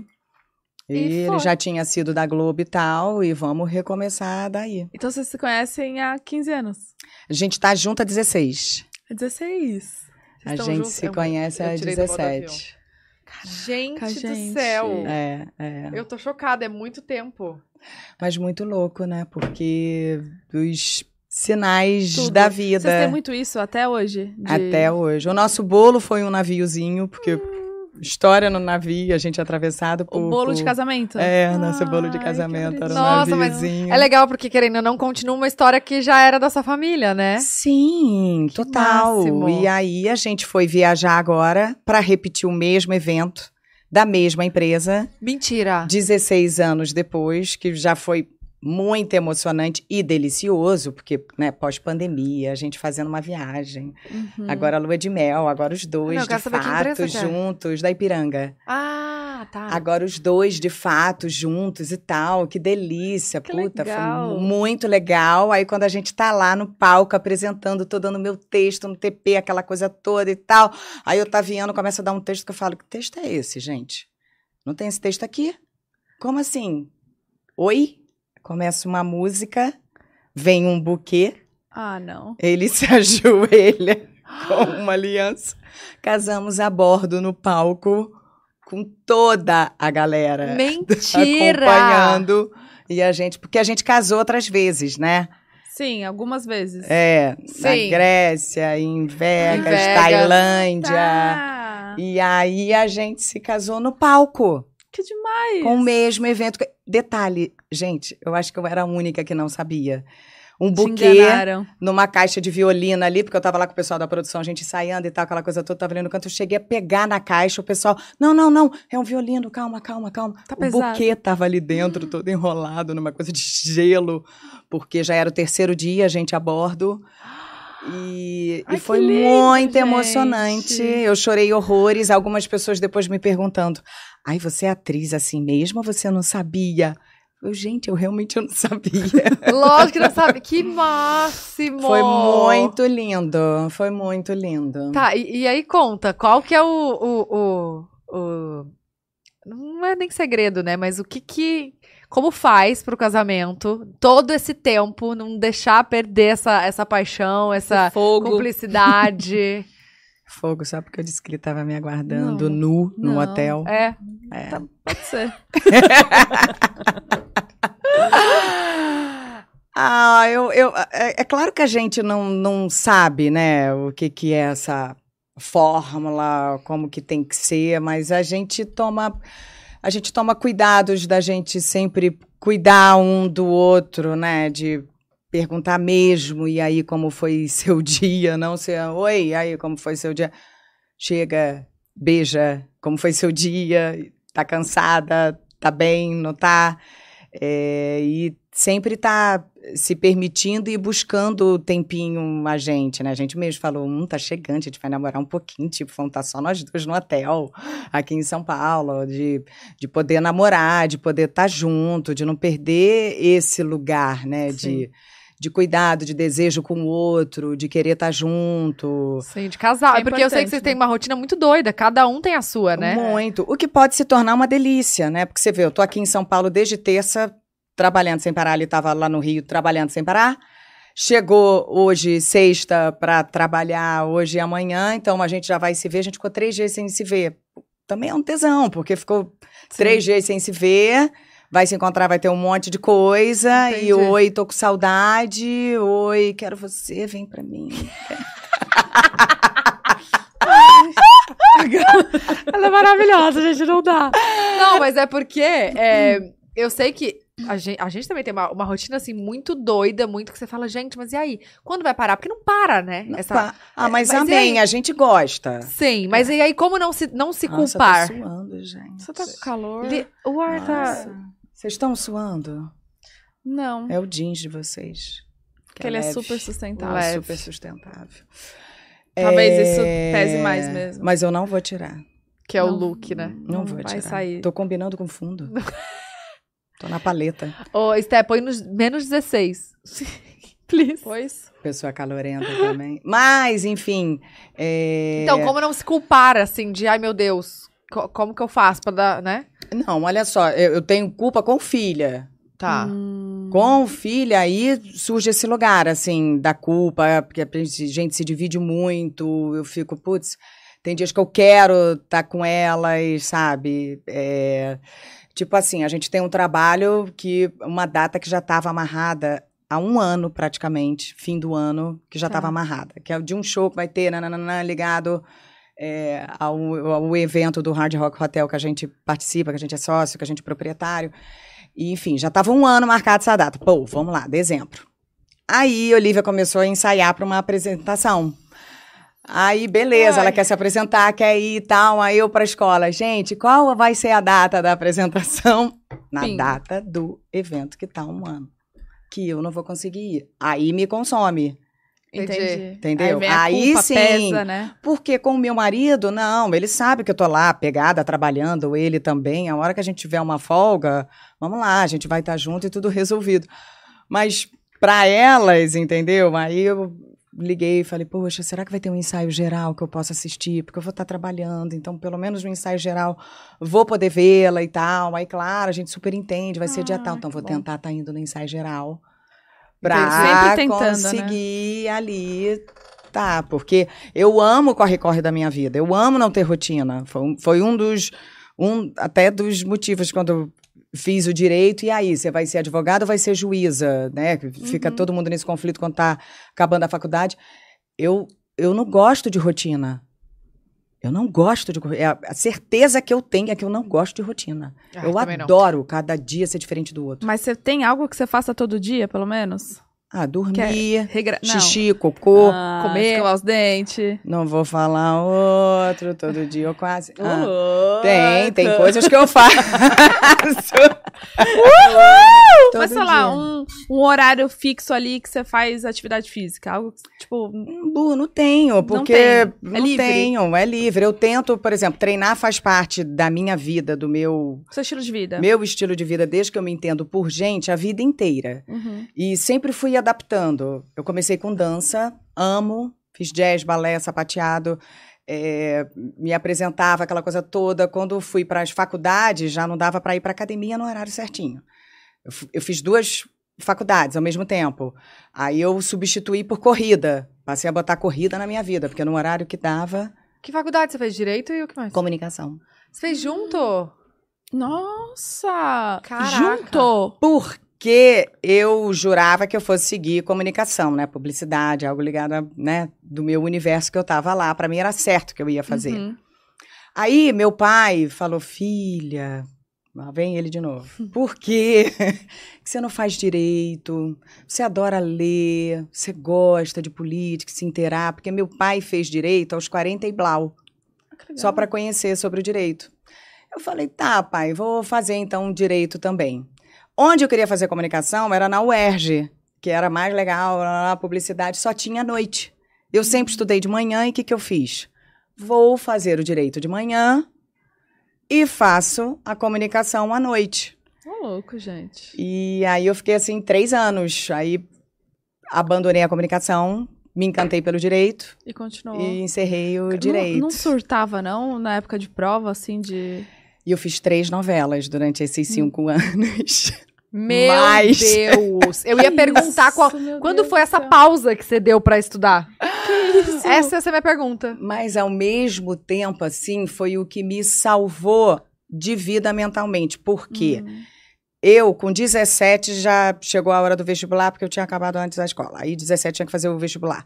C: E,
A: E
C: ele já tinha sido da Globo e tal, e vamos recomeçar daí.
B: Então vocês se conhecem há 15 anos.
C: A gente tá junto há 16.
B: É 16.
A: Vocês
C: a gente
A: juntos?
C: se
A: Eu-
C: conhece há
A: tirei do modo
C: 17.
A: Gente,
B: Com a
A: do
B: gente.
A: céu.
C: É, é.
A: Eu tô chocada, é muito tempo.
C: Mas muito louco, né? Porque os sinais
B: Tudo.
C: da vida.
B: Vocês têm muito isso até hoje? De-
C: Até hoje. O nosso bolo foi um naviozinho, porque história no navio, a gente atravessado por.
B: O bolo
C: por-
B: de casamento?
C: É, nosso bolo de
B: que
C: casamento era um
A: Nossa, mas
C: naviozinho.
A: É legal porque, querendo ou não, continua uma história que já era da sua família, né?
C: Sim, total.
A: máximo.
C: E aí a gente foi viajar agora para repetir o mesmo evento da mesma empresa,
A: Mentira.
C: 16 anos depois, que já foi muito emocionante e delicioso, porque, né, pós-pandemia, a gente fazendo uma viagem.
B: Uhum.
C: Agora a lua de mel, agora os dois,
A: Não,
C: de fato,
A: é.
C: juntos, da Ipiranga.
A: Ah, tá.
C: Agora os dois, de fato, juntos e tal. Que delícia,
B: Que
C: puta.
B: legal.
C: Foi muito legal. Aí quando a gente tá lá no palco apresentando, tô dando meu texto no TP, aquela coisa toda e tal. Aí o Taviano começa a dar um texto que eu falo, que texto é esse, gente? Não tem esse texto aqui? Como assim? Oi? Começa uma música, vem um buquê,
B: Ah, não.
C: ele se ajoelha com uma aliança. Casamos a bordo no palco com toda a galera
A: Mentira!
C: acompanhando. E a gente, porque a gente casou outras vezes, né?
B: Sim, algumas vezes.
C: É, na
A: Sim.
C: Grécia, em Vegas,
A: Em Vegas.
C: Tailândia.
B: Tá.
C: E aí a gente se casou no palco,
B: Que demais.
C: com o mesmo evento. Detalhe, gente, eu acho que eu era a única que não sabia. Um buquê numa caixa de violino ali, porque eu tava lá com o pessoal da produção, a gente ensaiando e tal, aquela coisa toda, tava ali no canto. Eu cheguei a pegar na caixa, o pessoal, não, não, não, é um violino, calma, calma, calma.
B: Tá
C: o
B: pesado.
C: buquê tava ali dentro, todo enrolado, numa coisa de gelo, porque já era o terceiro dia, a gente a bordo. E,
B: Ai,
C: e foi
B: lindo,
C: muito
B: gente.
C: emocionante. Eu chorei horrores. Algumas pessoas depois me perguntando: Ai, você é atriz assim mesmo ou você não sabia? Eu, gente, eu realmente não sabia.
A: Lógico que não sabe. Que máximo!
C: Foi muito lindo. Foi muito lindo.
A: Tá, e, e aí conta, qual que é o, o, o, o- Não é nem segredo, né? Mas o que que... Como faz pro casamento, todo esse tempo, não deixar perder essa, essa paixão, essa
B: fogo.
A: cumplicidade.
C: Fogo, só porque eu disse que ele tava me aguardando
B: Não,
C: nu no
B: não.
C: hotel.
A: É.
C: É.
B: Tá, pode ser.
C: Ah, eu, eu, é, é claro que a gente não, não sabe, né, o que, que é essa fórmula, como que tem que ser, mas a gente toma, a gente toma cuidados da gente sempre cuidar um do outro, né, de perguntar mesmo, e aí como foi seu dia, não ser, oi, aí como foi seu dia? Chega, beija, como foi seu dia? Tá cansada? Tá bem? Não tá? É, e sempre tá se permitindo e buscando o tempinho a gente, né? A gente mesmo falou, hum, tá chegando, a gente vai namorar um pouquinho, tipo, vamos estar só nós dois no hotel, aqui em São Paulo, de, de poder namorar, de poder estar junto, de não perder esse lugar, né? De, de cuidado, de desejo com o outro, de querer estar junto.
A: Sim, de casal.
B: É
A: É porque eu sei que vocês
B: né?
A: têm uma rotina muito doida, cada um tem a sua, né?
C: Muito. O que pode se tornar uma delícia, né? Porque você vê, eu tô aqui em São Paulo desde terça, trabalhando sem parar. Ele estava lá no Rio trabalhando sem parar. Chegou hoje, sexta, para trabalhar hoje e amanhã. Então a gente já vai se ver. A gente ficou três dias sem se ver. Também é um tesão, porque ficou três dias sem se ver. Vai se encontrar, vai ter um monte de coisa.
A: Entendi.
C: E oi, tô com saudade. Oi, quero você, vem pra mim.
A: Ela é maravilhosa, gente, não dá. Não, mas é porque é, eu sei que a gente, a gente também tem uma, uma rotina assim muito doida, muito que você fala, gente, mas e aí? Quando vai parar? Porque não para, né?
C: Não
A: Essa-
C: pá. Ah, mas,
A: mas e
C: amém, a gente gosta.
A: Sim, mas e aí como não se, não se
C: Nossa,
A: culpar?
C: eu tô suando, gente.
B: Você tá com calor?
A: Li- O ar tá.
C: Nossa. Vocês estão suando?
B: Não.
C: É o jeans de vocês.
B: Porque ele é
C: leve.
B: super sustentável.
A: Leve.
C: Super sustentável.
B: Talvez
C: É,
B: isso pese mais mesmo.
C: Mas eu não vou tirar.
A: Que é o
B: Não.
A: look, né?
C: Não,
B: Não
C: vou
B: vai
C: tirar.
B: sair.
C: Tô combinando com fundo. Tô na paleta.
A: Ô, Sté, põe nos menos 16. Please.
B: Pois.
C: Pessoa calorenta também. Mas, enfim. é,
A: Então, como não se culpar, assim, de ai meu Deus, co- como que eu faço pra dar, né?
C: Não, olha só. Eu, eu tenho culpa com filha.
A: Tá.
B: Hum,
C: Com filha, aí surge esse lugar, assim, da culpa, porque a gente, gente se divide muito. Eu fico, putz, tem dias que eu quero estar com elas, sabe? É, tipo assim, a gente tem um trabalho que, uma data que já estava amarrada há um ano, praticamente, fim do ano, que já
B: Tá.
C: estava amarrada. Que é de um show que vai ter, nananana, ligado é, ao, ao evento do Hard Rock Hotel que a gente participa, que a gente é sócio, que a gente é proprietário. E, enfim, já estava um ano marcado essa data. Pô, vamos lá, dezembro. Aí, Olivia começou a ensaiar para uma apresentação. Aí, beleza,
A: Ai.
C: ela quer se apresentar, quer ir e tal. Aí eu para a escola, gente, qual vai ser a data da apresentação? Na
B: Sim.
C: data do evento que tá um ano. Que eu não vou conseguir ir. Aí me consome.
B: Entendi.
C: Entendeu?
B: Aí,
C: Aí
B: culpa,
C: sim.
B: pesa, né?
C: Porque com o meu marido, não, ele sabe que eu tô lá pegada, trabalhando, ele também. A hora que a gente tiver uma folga, vamos lá, a gente vai estar junto e tudo resolvido. Mas para elas, entendeu? Aí eu liguei e falei, poxa, será que vai ter um ensaio geral que eu possa assistir? Porque eu vou estar trabalhando, então pelo menos no ensaio geral vou poder vê-la e tal. Aí, claro, a gente super entende, vai ser dia
B: Ah,
C: tal, então
B: que
C: vou
B: bom.
C: tentar estar indo no ensaio geral. Pra
B: tentando, né?
C: conseguir ali Tá, porque eu amo o corre-corre da minha vida. Eu amo não ter rotina. Foi um, foi um dos. Um, até dos motivos quando fiz o direito, e aí, você vai ser advogada ou vai ser juíza, né? Fica
B: Uhum.
C: todo mundo nesse conflito quando tá acabando a faculdade. Eu, eu não gosto de rotina. Eu não gosto de. É a certeza que eu tenho é que eu não gosto de rotina.
A: Ah,
C: eu
A: também não.
C: adoro cada dia ser diferente do outro.
B: Mas você tem algo que você faça todo dia, pelo menos?
C: Ah, dormir,
B: Regra... Não.
C: xixi, cocô.
B: Ah,
A: comer.
B: Escovar os dentes.
C: Não vou falar outro, todo dia eu quase. Ah, tem, tem coisas que eu faço. Todo
B: Mas sei lá, um, um horário fixo ali que você faz atividade física. Algo tipo.
C: Bu, não tenho, porque
B: tem. É
C: não tenho, é livre. Eu tento, por exemplo, treinar faz parte da minha vida, do meu,
B: Seu estilo de vida.
C: meu estilo de vida, desde que eu me entendo por gente, a vida inteira.
B: Uhum.
C: E sempre fui adaptando. Eu comecei com dança, amo, fiz jazz, balé, sapateado, é, me apresentava aquela coisa toda. Quando fui para as faculdades, já não dava para ir para academia no horário certinho. Eu, eu fiz duas faculdades ao mesmo tempo. Aí eu substituí por corrida. Passei a botar corrida na minha vida, porque no horário que dava,
A: Que faculdade você fez? Direito e o que mais?
C: comunicação.
A: Você fez junto?
B: Nossa!
A: Caraca.
B: Junto!
C: Porque eu jurava que eu fosse seguir comunicação, né? Publicidade, algo ligado, a, né? Do meu universo que eu tava lá. Para mim era certo que eu ia fazer.
B: Uhum.
C: Aí meu pai falou, filha, lá vem ele de novo. Por quê? que você não faz direito? Você adora ler, você gosta de política, se inteirar, porque meu pai fez direito aos 40 e blau, só para conhecer sobre o direito. Eu falei, tá, pai, vou fazer então direito também. Onde eu queria fazer comunicação era na UERJ, que era mais legal, a publicidade só tinha à noite. Eu sempre estudei de manhã e o que, que eu fiz? Vou fazer o direito de manhã e faço a comunicação à noite.
B: Ô, louco, gente.
C: E aí eu fiquei assim três anos. Aí abandonei a comunicação, me encantei pelo direito
B: E continuou.
C: e encerrei o
B: Não-
C: direito.
B: Não, surtava, não, na época de prova, assim, de.
C: E eu fiz três novelas durante esses cinco anos.
A: Meu
C: Mas-
A: Deus! Eu ia perguntar qual, quando foi essa pausa que você deu pra estudar?
B: isso?
A: Essa essa é a minha pergunta.
C: Mas ao mesmo tempo, assim, foi o que me salvou de vida mentalmente. Por quê?
B: Hum.
C: Eu, com 17, já chegou a hora do vestibular, porque eu tinha acabado antes da escola. Aí, 17, tinha que fazer o vestibular.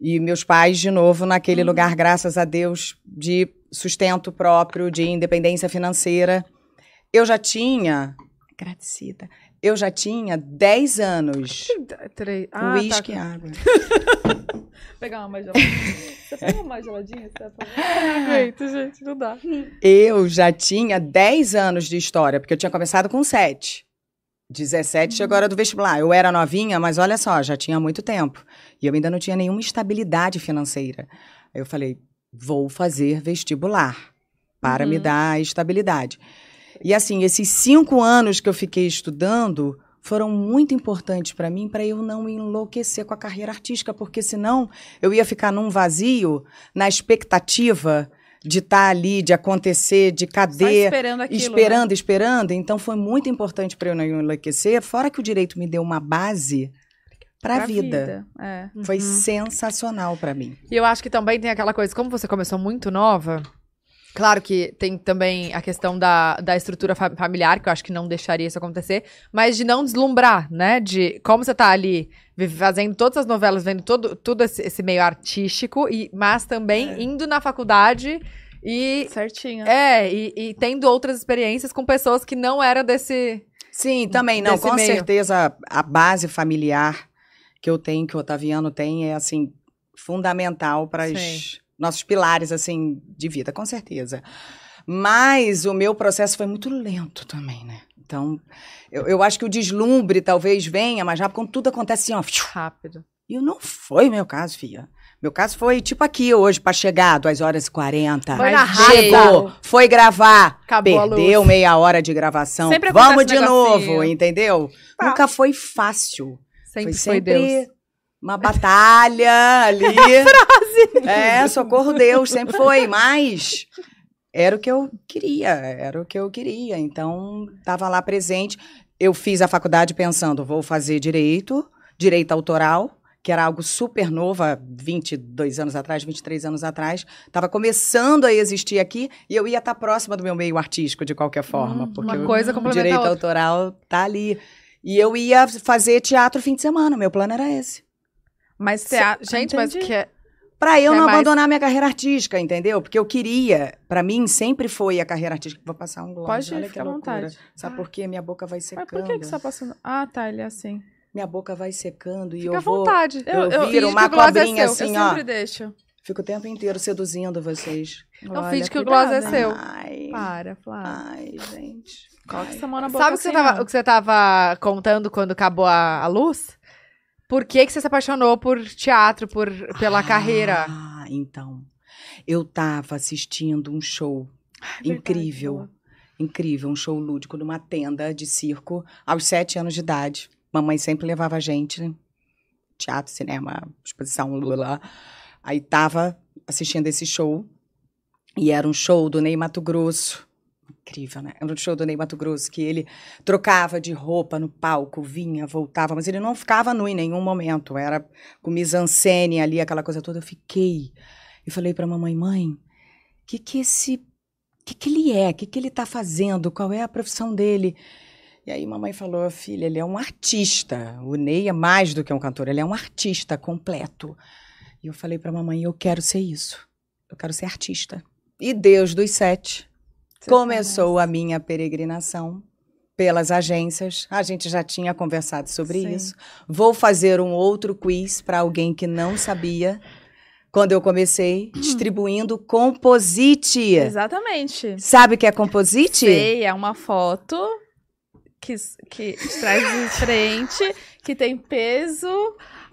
C: E meus pais, de novo, naquele
B: Uhum.
C: lugar, graças a Deus, de sustento próprio, de independência financeira. Eu já tinha. Agradecida. Eu já tinha 10 anos.
A: Três. Ah,
C: e
A: tá.
C: água.
B: Pegar uma mais geladinha. Você pega uma mais geladinha? Você?
A: Não aguento, gente, não dá.
C: Eu já tinha 10 anos de história, porque eu tinha começado com 7. 17 chegou a hora do vestibular. Eu era novinha, mas olha só, já tinha muito tempo. E eu ainda não tinha nenhuma estabilidade financeira. Eu falei, vou fazer vestibular para me
B: Uhum.
C: dar a estabilidade. E assim, esses cinco anos que eu fiquei estudando foram muito importantes para mim, para eu não enlouquecer com a carreira artística, porque senão eu ia ficar num vazio, na expectativa de estar ali, de acontecer, de cadê,
B: esperando aquilo. né?
C: esperando, esperando. Então foi muito importante para eu não enlouquecer, fora que o direito me deu uma base para a
B: Pra
C: vida.
B: É.
C: Foi
A: Uhum.
C: sensacional para mim.
A: E eu acho que também tem aquela coisa, como você começou muito nova, claro que tem também a questão da, da estrutura fa- familiar, que eu acho que não deixaria isso acontecer, mas de não deslumbrar, né? De como você tá ali fazendo todas as novelas, vendo todo, tudo esse, esse meio artístico, e, mas também
C: É.
A: indo na faculdade e.
B: Certinho.
A: É, e, e tendo outras experiências com pessoas que não eram desse.
C: Sim, também não. Com
A: meio.
C: certeza a base familiar que eu tenho, que o Otaviano tem, é assim fundamental para os nossos pilares assim de vida, com certeza. Mas o meu processo foi muito lento também, né? Então, eu, eu acho que o deslumbre talvez venha mais rápido quando tudo acontece assim, ó.
A: Rápido.
C: E não foi meu caso, filha. Meu caso foi tipo aqui hoje, para chegar, 2 horas e 40.
A: Foi na
C: Chegou, foi gravar.
A: Acabou
C: Perdeu meia hora de gravação.
B: Sempre
C: Vamos de
B: negocinho.
C: novo, entendeu?
A: Tá.
C: Nunca foi fácil.
A: Sempre
C: foi
A: foi,
C: sempre
A: Deus.
C: uma batalha ali. Frase! É, socorro Deus, sempre foi. Mas era o que eu queria, era o que eu queria. Então, estava lá presente. Eu fiz a faculdade pensando, vou fazer direito, direito autoral, que era algo super novo, há 22 anos atrás, 23 anos atrás, estava começando a existir aqui e eu ia estar próxima do meu meio artístico de qualquer forma,
B: Hum,
C: porque
A: Uma
C: o
A: coisa a
C: direito autoral tá ali. E eu ia fazer teatro fim de semana, meu plano era esse.
B: Mas teatro.
A: Gente, mas
B: Entendi.
A: que é...
C: Pra eu
A: Quer
C: não
A: mais?
C: abandonar minha carreira artística, entendeu? Porque eu queria, pra mim sempre foi a carreira artística. Vou passar um gloss,
B: Pode
C: olha
B: ficar
C: que
B: à vontade.
C: Sabe por quê? Minha boca vai secando.
B: Mas por que, que você tá passando? Ah, tá, ele é assim.
C: Minha boca vai secando e
A: Fica
C: eu
A: à
C: vou...
A: vontade.
C: Eu,
B: Eu- eu
C: viro uma
A: é
C: cobrinha
A: seu.
C: assim,
B: eu
C: ó.
B: sempre deixo.
C: Fico o tempo inteiro seduzindo vocês.
A: Não finge que o gloss é seu.
C: Ai,
B: Para, Flávia.
C: ai, gente.
B: Coloca
C: Ai.
B: essa mão na boca
A: Sabe o que, você
B: assim,
A: tava, o que você tava contando quando acabou a, a luz? Por que, que você se apaixonou por teatro, por, pela carreira?
C: Ah, então. Eu tava assistindo um show incrível. Incrível, um show lúdico numa tenda de circo aos sete anos de idade. Mamãe sempre levava a gente, né? teatro, cinema, exposição, blá, blá. Aí tava assistindo esse show e era um show do Ney Mato Grosso. Incrível, né? Um show do Ney Mato Grosso que ele trocava de roupa no palco, vinha, voltava, mas ele não ficava nu em nenhum momento. Era com mise-en-scène ali, aquela coisa toda. Eu fiquei e falei pra mamãe, mãe, que que esse que que ele é? O que que ele tá fazendo? Qual é a profissão dele? E aí mamãe falou, filha, ele é um artista. O Ney é mais do que um cantor, ele é um artista completo. E eu falei pra mamãe, eu quero ser isso. Eu quero ser artista. E Deus dos sete começou a minha peregrinação pelas agências. A gente já tinha conversado sobre
B: Sim.
C: isso. Vou fazer um outro quiz para alguém que não sabia. Quando eu comecei distribuindo composite.
B: Exatamente.
C: Sabe o que é composite?
B: Sei, é uma foto que, que traz de frente, que tem peso,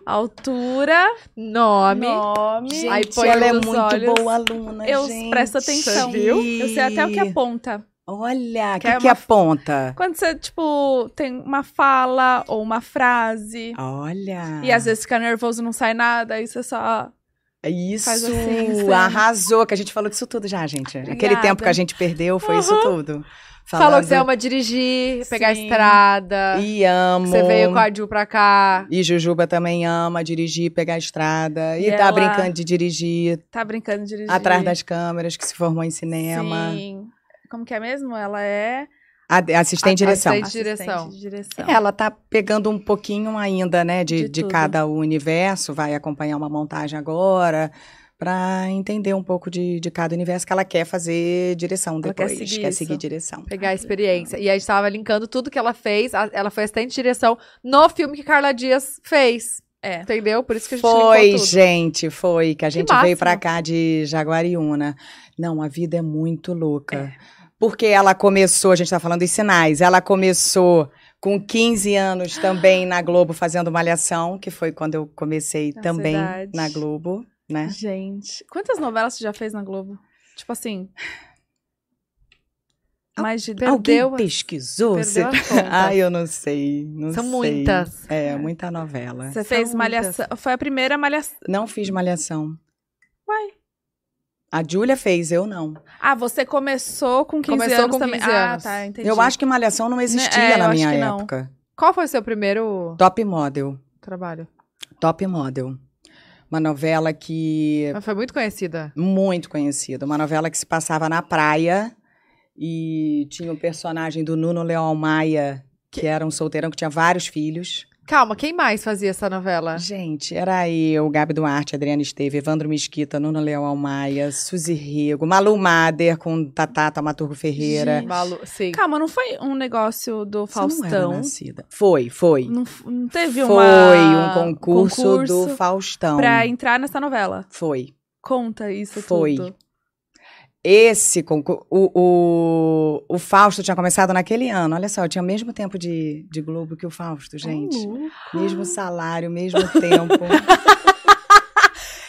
B: altura,
A: Nome.
B: nome.
C: Gente,
A: Aí põe
C: ela é muito
B: olhos.
C: boa aluna,
B: Eu
C: gente.
B: presto atenção.
A: Você viu?
B: Eu sei até o que aponta.
C: Olha, o
B: Que
C: que,
B: é
C: que
B: uma-
C: aponta?
B: Quando você, tipo, tem uma fala ou uma frase.
C: Olha.
B: E às vezes fica nervoso, não sai nada, aí você só.
C: É Isso,
B: faz assim, assim.
C: arrasou, que a gente falou disso tudo já, gente. Aquele
B: Obrigada.
C: tempo que a gente perdeu foi isso tudo.
A: Falou que você ama dirigir, pegar a
B: Sim.
A: estrada.
C: E amo.
A: Você veio com a Ju pra cá.
C: E Jujuba também ama dirigir, pegar a estrada. E,
B: E
C: tá brincando de dirigir
B: Tá brincando de dirigir.
C: atrás das câmeras, que se formou em cinema.
B: Sim. Como que é mesmo? Ela é.
C: A- assistente de direção.
A: Assistente de direção.
B: Assistente de direção.
C: Ela tá pegando um pouquinho ainda, né, de,
B: De
C: de, cada universo, vai acompanhar uma montagem agora, pra entender um pouco de, de cada universo que ela quer fazer direção
B: Ela quer
C: depois.
B: seguir isso.
C: direção.
A: Pegar a experiência. E a gente tava linkando tudo que ela fez. a- Ela foi assistente de direção no filme que Carla Dias fez.
B: É.
A: Entendeu? Por isso que a gente
C: Foi, gente, foi. Que a gente veio
A: máximo.
C: pra cá de Jaguariúna. Não, a vida é muito louca. Porque ela começou, a gente tá falando dos sinais, ela começou com 15 anos também na Globo fazendo Malhação, que foi quando eu comecei
B: Nossa
C: também
B: idade.
C: na Globo, né?
B: Gente, quantas novelas você já fez na Globo? Tipo assim. Mais de.
C: Alguém pesquisou? Você-. Ah, eu não sei, não
A: São
C: sei.
A: muitas.
C: É, muita novela.
B: Você
A: São
B: fez
A: muitas.
B: Malhação. Foi a primeira Malhação.
C: Não fiz Malhação.
B: Uai.
C: A Júlia fez, eu não.
B: Ah, você começou com 15
A: Começou
B: anos
A: com
B: também.
A: 15 anos.
B: Ah, tá, entendi.
C: Eu acho que Malhação não existia
B: É,
C: na minha
B: que não.
C: época.
A: Qual foi o seu primeiro
C: Top Model.
A: trabalho?
C: Top Model. Uma novela que
A: Ela foi muito conhecida.
C: muito conhecida, uma novela que se passava na praia e tinha o personagem do Nuno Leão Maia, que era um solteirão que tinha vários filhos.
A: Calma, quem mais fazia essa novela?
C: Gente, era eu, Gabi Duarte, Adriana Esteve, Evandro Mesquita, Nuno Leão Maia, Suzy Rego, Malu Mader com Tatá Tamaturgo Ferreira.
B: Gente.
A: Malu, sim.
B: Calma, não foi um negócio do
C: Você não era
B: Faustão?
C: nascida. Foi, foi.
B: Não, não teve
C: foi
B: uma...
C: um concurso, do Faustão.
B: Pra entrar nessa novela.
C: Foi.
B: Conta isso
C: Foi.
B: tudo.
C: Esse concurso. O, o, o Fausto tinha começado naquele ano. Olha só, eu tinha o mesmo tempo de, de Globo que o Fausto, gente. Mesmo salário, mesmo tempo.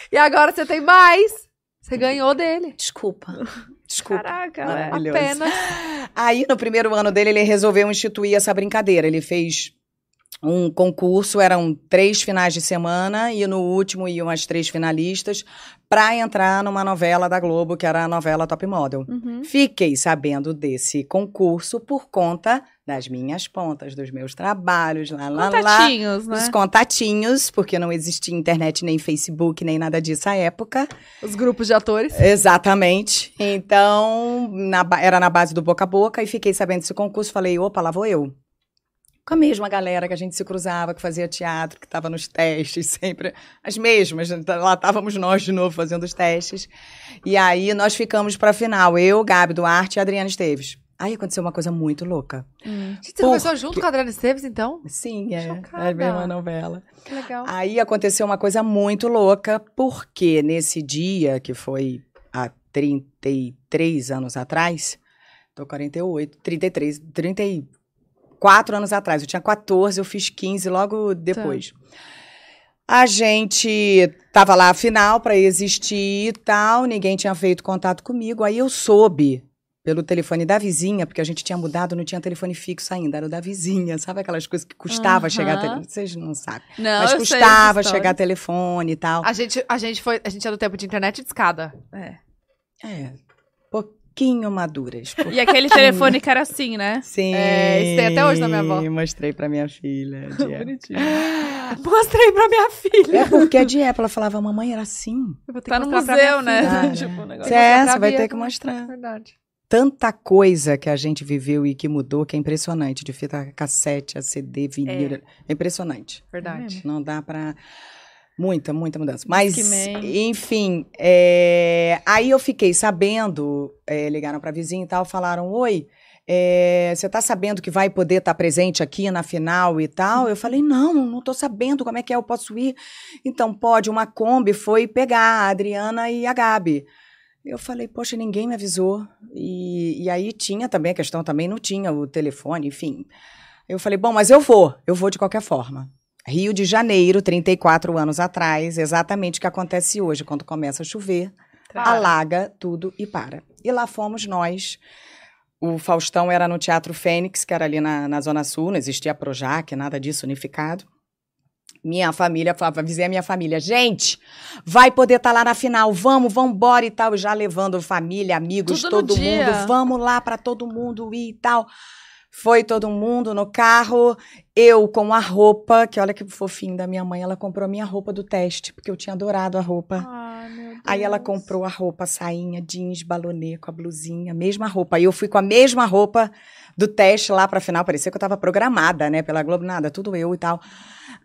A: E agora você tem mais. Você ganhou dele.
C: Desculpa. Desculpa.
B: Caraca.
C: Maravilhoso.
A: Apenas.
C: Aí, no primeiro ano dele, ele resolveu instituir essa brincadeira. Ele fez um concurso, eram três finais de semana, e no último iam as três finalistas pra entrar numa novela da Globo, que era a novela Top Model.
B: Uhum.
C: Fiquei sabendo desse concurso por conta das minhas pontas, dos meus trabalhos, lá, lá, lá.
B: Contatinhos,
C: Dos
B: né?
C: contatinhos, porque não existia internet, nem Facebook, nem nada disso à época.
A: Os grupos de atores.
C: Exatamente. Então, na era na base do boca a boca e fiquei sabendo desse concurso. Falei, opa, lá vou eu. Com a mesma galera que a gente se cruzava, que fazia teatro, que estava nos testes, sempre as mesmas. Lá estávamos nós de novo fazendo os testes. E aí nós ficamos para a final, eu, Gabi Duarte e Adriana Esteves. Aí aconteceu uma coisa muito louca.
B: Hum.
A: Gente, você
C: Por
A: começou junto com a Adriana Esteves, então?
C: Sim, é,
A: Chocada.
C: é a mesma novela.
A: Que legal.
C: Aí aconteceu uma coisa muito louca, porque nesse dia, que foi há 33 anos atrás, tô 48, 33, 34 anos atrás, eu tinha 14, eu fiz 15 logo depois. A gente tava lá, afinal, para existir e tal, ninguém tinha feito contato comigo, aí eu soube pelo telefone da vizinha, porque a gente tinha mudado, não tinha telefone fixo ainda, era o da vizinha, sabe aquelas coisas que custava chegar
B: Aham.
C: telefone? Vocês não sabem.
B: Não,
C: Mas
B: eu sei
C: custava chegar telefone e tal.
A: A gente, a gente foi. A gente é do tempo de internet de escada.
B: É.
C: É, pouquinho maduras.
B: E aquele telefone que era assim, né?
C: Sim.
A: É, isso tem até hoje na minha avó.
C: Mostrei pra minha filha.
B: Bonitinho.
A: Mostrei pra minha filha.
C: É porque a de época ela falava, mamãe era assim.
A: Eu vou ter
B: Tá
A: que
B: no museu,
A: minha
B: né?
A: filha.
B: Tipo, um negócio.
C: É, você vai
A: pra
C: ter que mostrar.
A: Verdade.
C: Tanta coisa que a gente viveu e que mudou que é impressionante. De fita cassete, a CD, vinil. É, impressionante.
A: Verdade.
C: Não dá pra. Muita, muita mudança. Mas, enfim, é, aí eu fiquei sabendo, é, ligaram pra vizinha e tal, falaram: Oi, é, você tá sabendo que vai poder estar presente aqui na final e tal? Eu falei: Não, não tô sabendo como é que é, eu posso ir. Então, pode, uma Kombi foi pegar a Adriana e a Gabi. Eu falei, poxa, ninguém me avisou. E, e aí tinha também a questão, também não tinha o telefone, enfim. Eu falei, bom, mas eu vou, eu vou de qualquer forma. Rio de Janeiro, 34 anos atrás, exatamente o que acontece hoje, quando começa a chover,
A: Para.
C: alaga tudo e para. E lá fomos nós. O Faustão era no Teatro Fênix, que era ali na, na Zona Sul, não existia Projac, nada disso unificado. Minha família, avisei a minha família, gente, vai poder estar lá na final, vamos, vamos embora e tal, já levando família, amigos,
B: Tudo
C: todo
B: dia.
C: mundo, vamos lá para todo mundo ir e tal. Foi todo mundo no carro, eu com a roupa, que olha que fofinho da minha mãe, ela comprou a minha roupa do teste, porque eu tinha adorado a roupa.
B: Ai, meu Deus.
C: Aí ela comprou a roupa, a sainha, jeans, balonê com a blusinha, mesma roupa. Aí eu fui com a mesma roupa do teste lá pra final, parecia que eu tava programada, né, pela Globo, nada, tudo eu e tal.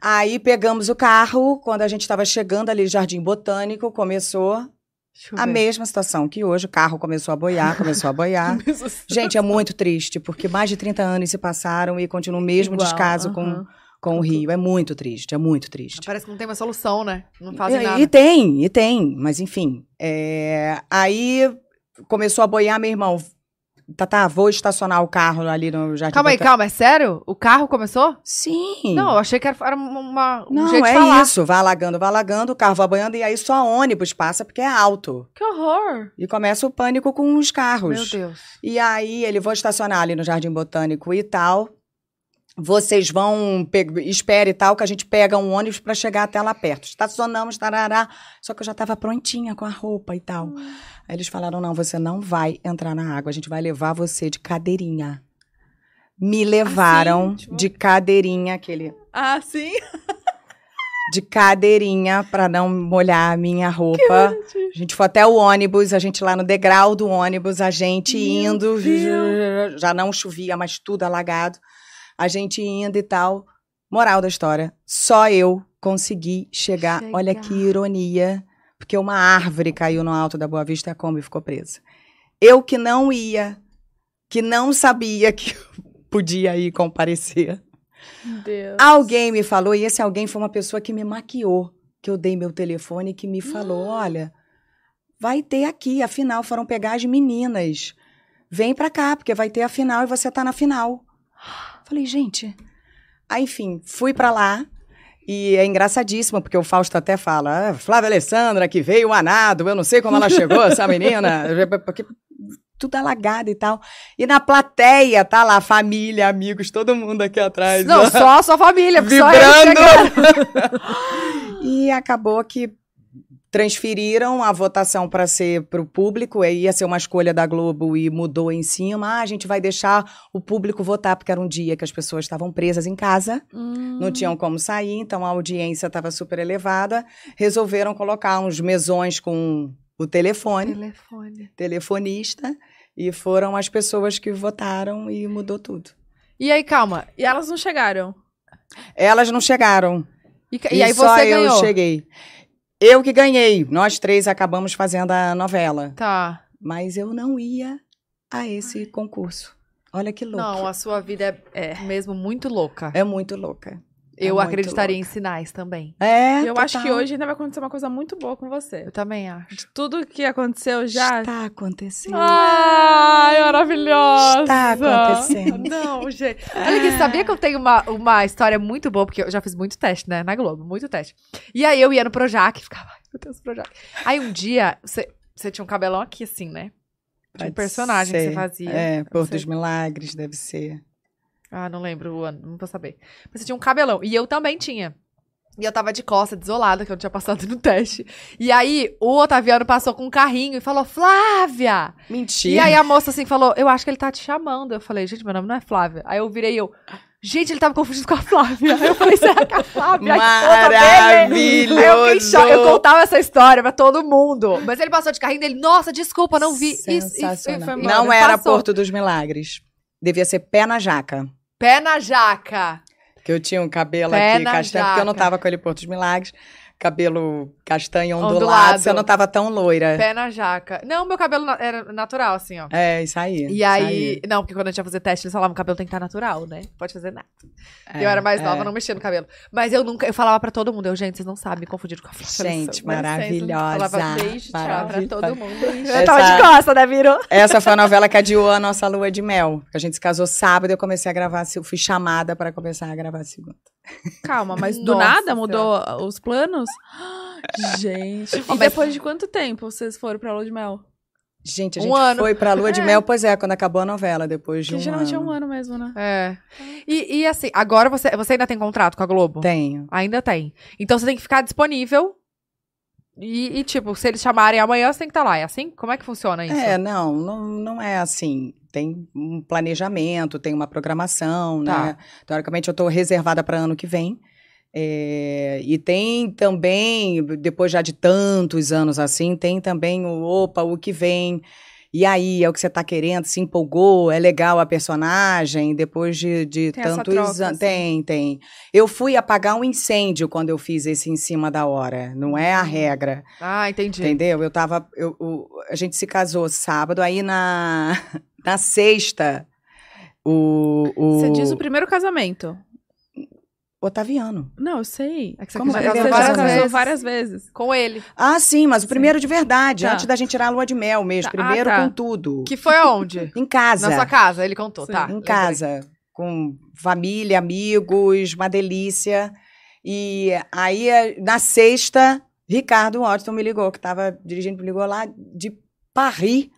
C: Aí pegamos o carro, quando a gente tava chegando ali, Jardim Botânico, começou a
A: ver.
C: mesma situação que hoje, o carro começou a boiar, começou a boiar. Gente, é muito triste, porque mais de 30 anos se passaram e continua o mesmo
B: Igual,
C: descaso com,
B: aham.
C: com o Rio. É muito triste, é muito triste.
A: Parece que não tem uma solução, né? Não fazem
C: E,
A: nada.
C: e tem, e tem, mas enfim. é, aí começou a boiar, meu irmão. Tatá, vou estacionar o carro ali no Jardim
A: Calma aí,
C: Botânico.
A: calma, é sério? O carro começou?
C: Sim.
A: Não, eu achei que era, uma, um
C: Não, é
A: falar.
C: isso. Vai alagando, vai alagando, o carro vai boiando e aí só ônibus passa porque é alto.
B: Que horror.
C: E começa o pânico com os carros.
A: Meu Deus.
C: E aí ele vou estacionar ali no Jardim Botânico e tal. Vocês vão, pe- espere e tal, que a gente pega um ônibus para chegar até lá perto. Estacionamos, tarará. Só que eu já estava prontinha com a roupa e tal. Aí eles falaram: não, você não vai entrar na água, a gente vai levar você de cadeirinha. Me levaram
B: Assim, tipo-
C: de cadeirinha, aquele.
B: Ah, sim?
C: De cadeirinha para não molhar a minha roupa. A gente foi até o ônibus, a gente lá no degrau do ônibus, a gente
B: Meu
C: indo,
B: Deus.
C: já não chovia, mas tudo alagado. A gente indo e tal. Moral da história, só eu consegui chegar.
A: Chegar.
C: Olha que ironia, porque uma árvore caiu no alto da Boa Vista e a Kombi ficou presa. Eu que não ia, que não sabia que eu podia ir comparecer.
B: Meu Deus.
C: Alguém me falou, e esse alguém foi uma pessoa que me maquiou, que eu dei meu telefone e que me falou: olha, vai ter aqui, afinal, foram pegar as meninas. Vem pra cá, porque vai ter a final e você tá na final. Falei, gente. Aí, enfim, fui pra lá. E é engraçadíssimo, porque o Fausto até fala, ah, Flávia Alessandra, que veio a nado, eu não sei como ela chegou, essa menina. Porque tudo alagado e tal. E na plateia, tá lá, família, amigos, todo mundo aqui atrás.
A: Não,
C: ó
A: só a sua família, só
C: vibrando.
A: chegou.
C: e acabou que transferiram a votação para ser para o público, aí ia ser uma escolha da Globo e mudou em cima. Ah, a gente vai deixar o público votar, porque era um dia que as pessoas estavam presas em casa,
B: Hum.
C: não tinham como sair, então a audiência estava super elevada. Resolveram colocar uns mesões com o telefone,
A: Telefone.
C: telefonista, e foram as pessoas que votaram e mudou tudo.
A: E aí, calma.
B: E elas não chegaram.
C: Elas não chegaram.
A: E, e aí
C: só
A: você
C: eu
A: ganhou.
C: cheguei. Eu que ganhei. Nós três acabamos fazendo a novela.
A: Tá.
C: Mas eu não ia a esse concurso. Olha que louco.
A: Não, a sua vida é, é mesmo muito louca.
C: É muito louca. É
A: Eu
C: muito
A: acreditaria
C: louca.
A: em sinais também.
C: É,
B: eu acho que
C: total.
B: hoje ainda vai acontecer uma coisa muito boa com você.
A: Eu também acho.
B: De tudo que aconteceu já.
C: Está acontecendo.
B: Ai, maravilhosa!
C: Está acontecendo.
A: Não, gente. Olha aqui, sabia que eu tenho uma, uma história muito boa, porque eu já fiz muito teste, né? Na Globo, muito teste. E aí eu ia no Projac e ficava, ai, meu Deus, Projac. Aí um dia, você, você tinha um cabelão aqui, assim, né? De um personagem que
C: ser.
A: você fazia.
C: É, Porto dos Milagres, deve ser.
A: Ah, não lembro o ano, não vou saber. Mas você tinha um cabelão. E eu também tinha. E eu tava de costa, desolada, que eu não tinha passado no teste. E aí, o Otaviano passou com um carrinho e falou, Flávia!
C: Mentira.
A: E aí a moça assim falou, eu acho que ele tá te chamando. Eu falei, gente, meu nome não é Flávia. Aí eu virei eu, gente, ele tava confundido com a Flávia. Aí eu falei, será que é a Flávia? Aí eu fiquei. Eu
C: Maravilhoso.
A: contava essa história pra todo mundo. Mas ele passou de carrinho dele, nossa, desculpa, não vi. Isso, isso,
C: Sensacional.
A: e foi.
C: Não era
A: Passou.
C: Porto dos Milagres. Devia ser pé na jaca.
A: Pé na jaca.
C: Que eu tinha um cabelo
A: Pé
C: aqui castanho, porque eu não
A: jaca.
C: tava com ele Porto dos Milagres. Cabelo castanho ondulado,
A: Ondulado.
C: você não tava tão loira.
A: Pé na jaca. Não, meu cabelo na- era natural, assim, ó.
C: É, isso aí.
A: E
C: isso
A: aí, não, porque quando a gente ia fazer teste, eles falavam, o cabelo tem que estar natural, né? Pode fazer nada.
C: É,
A: eu era mais
C: é.
A: nova, não mexia no cabelo. Mas eu nunca, eu falava pra todo mundo, eu, gente, vocês não sabem, me confundiram com a Flávia.
C: Gente, maravilhosa.
A: Falava beijo, tchau pra todo mundo. Eu
C: Essa-
A: tava de costa, né, virou?
C: Essa foi a novela que adiou a nossa lua de mel. A gente se casou sábado e eu comecei a gravar, eu fui chamada para começar a gravar segunda.
B: Calma, mas do
A: Nossa
B: nada mudou os planos? Gente. E
A: mas-
B: depois de quanto tempo vocês foram pra Lua de Mel?
C: Gente, a
A: Um
C: gente
A: ano.
C: foi pra lua de
B: É.
C: mel, pois é, quando acabou a novela, depois de
B: Que
C: um
B: geralmente
C: ano.
B: é um ano mesmo, né?
A: É. E, e assim, agora você, você ainda tem contrato com a Globo?
C: Tenho.
A: Ainda tem. Então você tem que ficar disponível. E, e, tipo, se eles chamarem amanhã, você tem que estar lá. É assim? Como é que funciona isso?
C: É, não, não, não é assim. Tem um planejamento, tem uma programação,
A: Tá.
C: né? Teoricamente, eu estou reservada para ano que vem. É, e tem também, depois já de tantos anos assim, tem também o opa, o que vem. E aí, é o que você está querendo, se empolgou, é legal a personagem, depois de, de
B: Tem
C: tantos anos.
B: assim.
C: Tem, tem. Eu fui apagar um incêndio quando eu fiz esse em cima da hora. Não é a regra.
A: Ah, entendi.
C: Entendeu? Eu tava. Eu, o- a gente se casou sábado, aí na, na sexta, o. o
B: Você diz o primeiro casamento.
C: Otaviano.
B: Não, eu sei.
A: É que você
C: Como
A: já casou
C: que
B: Você já casou
A: vezes.
B: várias vezes.
A: Com ele.
C: Ah, sim, mas o
B: Sim.
C: primeiro de verdade,
B: Tá.
C: antes da gente tirar a lua de mel mesmo.
B: Tá,
C: Primeiro
B: ah, tá.
C: com tudo.
A: Que foi aonde?
C: Em casa.
A: Na sua casa, ele contou,
B: Sim.
A: tá.
C: em
A: lembrei.
C: casa. Com família, amigos, uma delícia. E aí, eh, na sexta, Ricardo Watson me ligou, que estava dirigindo, me ligou lá de Paris.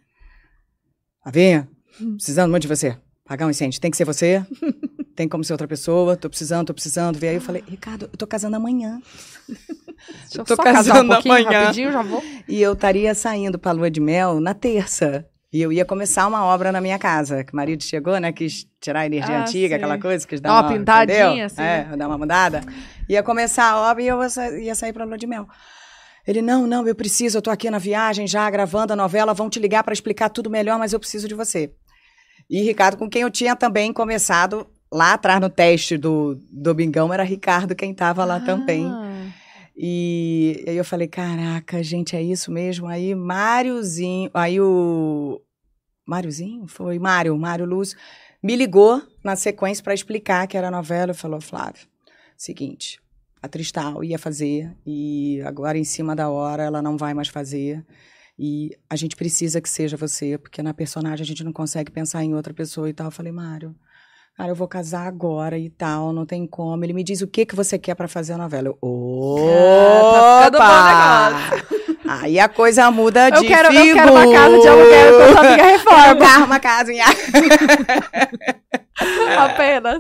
C: Tá vendo? Precisando muito de você. Pagar um incêndio. Tem que ser você? Tem como ser outra pessoa? Tô precisando, tô precisando. Veio aí eu falei, Ricardo, eu tô casando amanhã.
A: Deixa eu
C: tô
A: um
C: casando
A: pouquinho,
C: amanhã.
A: rapidinho, já vou.
C: E eu estaria saindo pra lua de mel na terça. E eu ia começar uma obra na minha casa. Que o marido chegou, né? Quis tirar a energia
B: Ah,
C: antiga,
B: sim.
C: aquela coisa, quis dar
A: uma
C: uma,
A: pintadinha,
C: entendeu?
A: assim,
C: É, dar uma mudada. Ia começar a obra e eu ia sa- ia sair pra lua de mel. Ele, não, não, eu preciso, eu tô aqui na viagem já, gravando a novela, vão te ligar pra explicar tudo melhor, mas eu preciso de você. E Ricardo, com quem eu tinha também começado lá atrás no teste do Domingão, era Ricardo quem tava lá também.
B: Ah.
C: E aí eu falei, caraca, gente, é isso mesmo? Aí Máriozinho, aí o Máriozinho foi Mário, Mário Lúcio me ligou na sequência para explicar que era novela e falou, Flávio, seguinte, a Tristal ia fazer e agora em cima da hora ela não vai mais fazer. E a gente precisa que seja você, porque na personagem a gente não consegue pensar em outra pessoa e tal. Eu falei, Mário, cara, eu vou casar agora e tal, não tem como. Ele me diz o que que você quer pra fazer a novela. Eu,
B: Ah, tá
C: Opa! Aí a coisa muda de
A: Eu quero, eu quero uma casa de aluguel com sua amiga
C: Quero
A: reforma.
C: dar uma casa em
A: Apenas.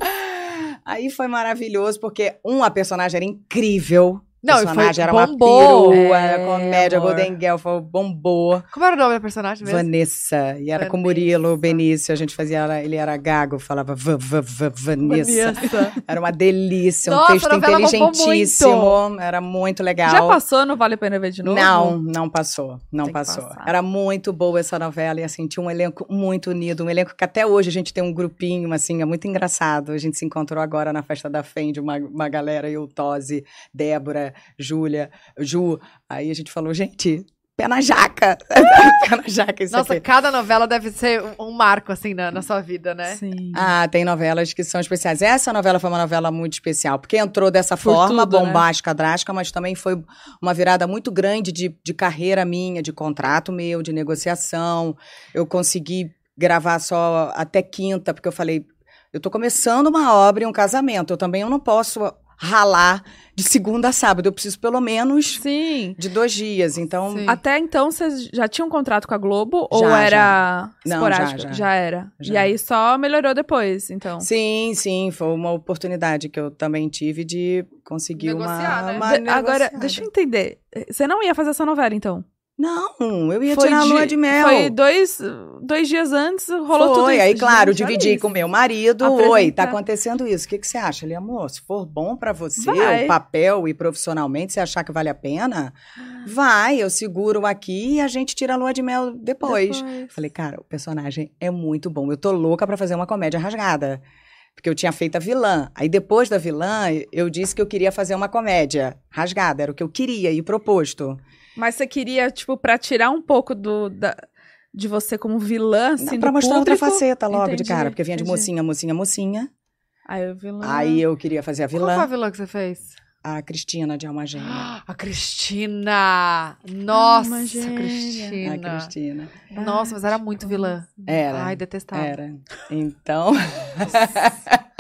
C: Aí foi maravilhoso, porque, um, a personagem era incrível,
A: Não,
C: personagem
A: foi,
C: era uma
A: bombou.
C: perua,
A: É,
C: era comédia,
A: amor.
C: Golden Girl, foi, bombou.
A: Como era o nome da personagem mesmo?
C: Vanessa. E era com o
A: Vanessa.
C: Murilo Benício. A gente fazia, ela- ele era gago, falava va, va, va, Vanessa.
B: Vanessa.
C: Era uma delícia, um
A: Nossa,
C: texto inteligentíssimo. Era muito legal.
B: Já passou, não vale a pena ver de novo?
C: Não, não passou, não
B: Tem
C: passou. Era muito boa essa novela e assim, tinha um elenco muito unido, um elenco que até hoje a gente tem um grupinho, assim, é muito engraçado. A gente se encontrou agora na festa da Fendi, uma, uma galera, eu, Tosi, Débora, Júlia, Ju. Aí a gente falou, gente, pé na jaca. pé na jaca, isso
A: Nossa,
C: aqui.
A: cada novela deve ser um, um marco, assim, na, na sua vida, né?
B: Sim.
C: Ah, tem novelas que são especiais. Essa novela foi uma novela muito especial, porque entrou dessa
B: Por
C: forma,
B: tudo, né?
C: bombástica, drástica, mas também foi uma virada muito grande de, de carreira minha, de contrato meu, de negociação. Eu consegui gravar só até quinta, porque eu falei, eu tô começando uma obra e um casamento, eu também eu não posso ralar de segunda a sábado, eu preciso pelo menos
B: Sim.
C: de dois dias, então...
A: Sim.
B: Até então, vocês já tinham um contrato com a Globo? ou
C: Já,
B: era
C: Não,
B: esporádico?
C: já, já.
B: era. E
C: Já.
B: aí só melhorou depois, então.
C: Sim, sim, foi uma oportunidade que eu também tive de conseguir
A: Negociar,
C: uma,
A: né?
C: uma
B: De- Agora, deixa eu entender. Você não ia fazer essa novela, então?
C: Não, eu ia
B: Foi
C: tirar a lua de mel.
B: Foi dois, dois dias antes, rolou tudo
C: Foi,
B: isso.
C: aí, claro,
B: Gente,
C: dividi com meu marido.
B: Apresentar.
C: Oi, tá acontecendo isso. O que, que você acha? Ele, amor, se for bom pra você,
B: Vai.
C: o papel e profissionalmente, você achar que vale a pena, vai, eu seguro aqui e a gente tira a lua de mel depois.
B: Depois.
C: Falei, cara, o personagem é muito bom. Eu tô louca pra fazer uma comédia rasgada. Porque eu tinha feito a vilã. Aí depois da vilã, eu disse que eu queria fazer uma comédia rasgada. Era o que eu queria e proposto.
B: Mas você queria, tipo, pra tirar um pouco do, da- de você como vilã, assim,
C: Não, pra mostrar outra
B: público?
C: faceta logo
B: Entendi,
C: de cara. Porque vinha de
B: entendi.
C: mocinha, mocinha, mocinha.
B: Aí o vilã...
C: Aí eu queria fazer a
A: Qual foi a
C: vilã.
A: vilã que você fez?
C: A Cristina de Alma Gêmea.
A: A Cristina! Nossa,
B: Alma gêmea.
C: A
A: Cristina.
C: Cristina.
A: Nossa, mas era muito vilã.
C: Era.
A: Ai, detestava.
C: Era. Então,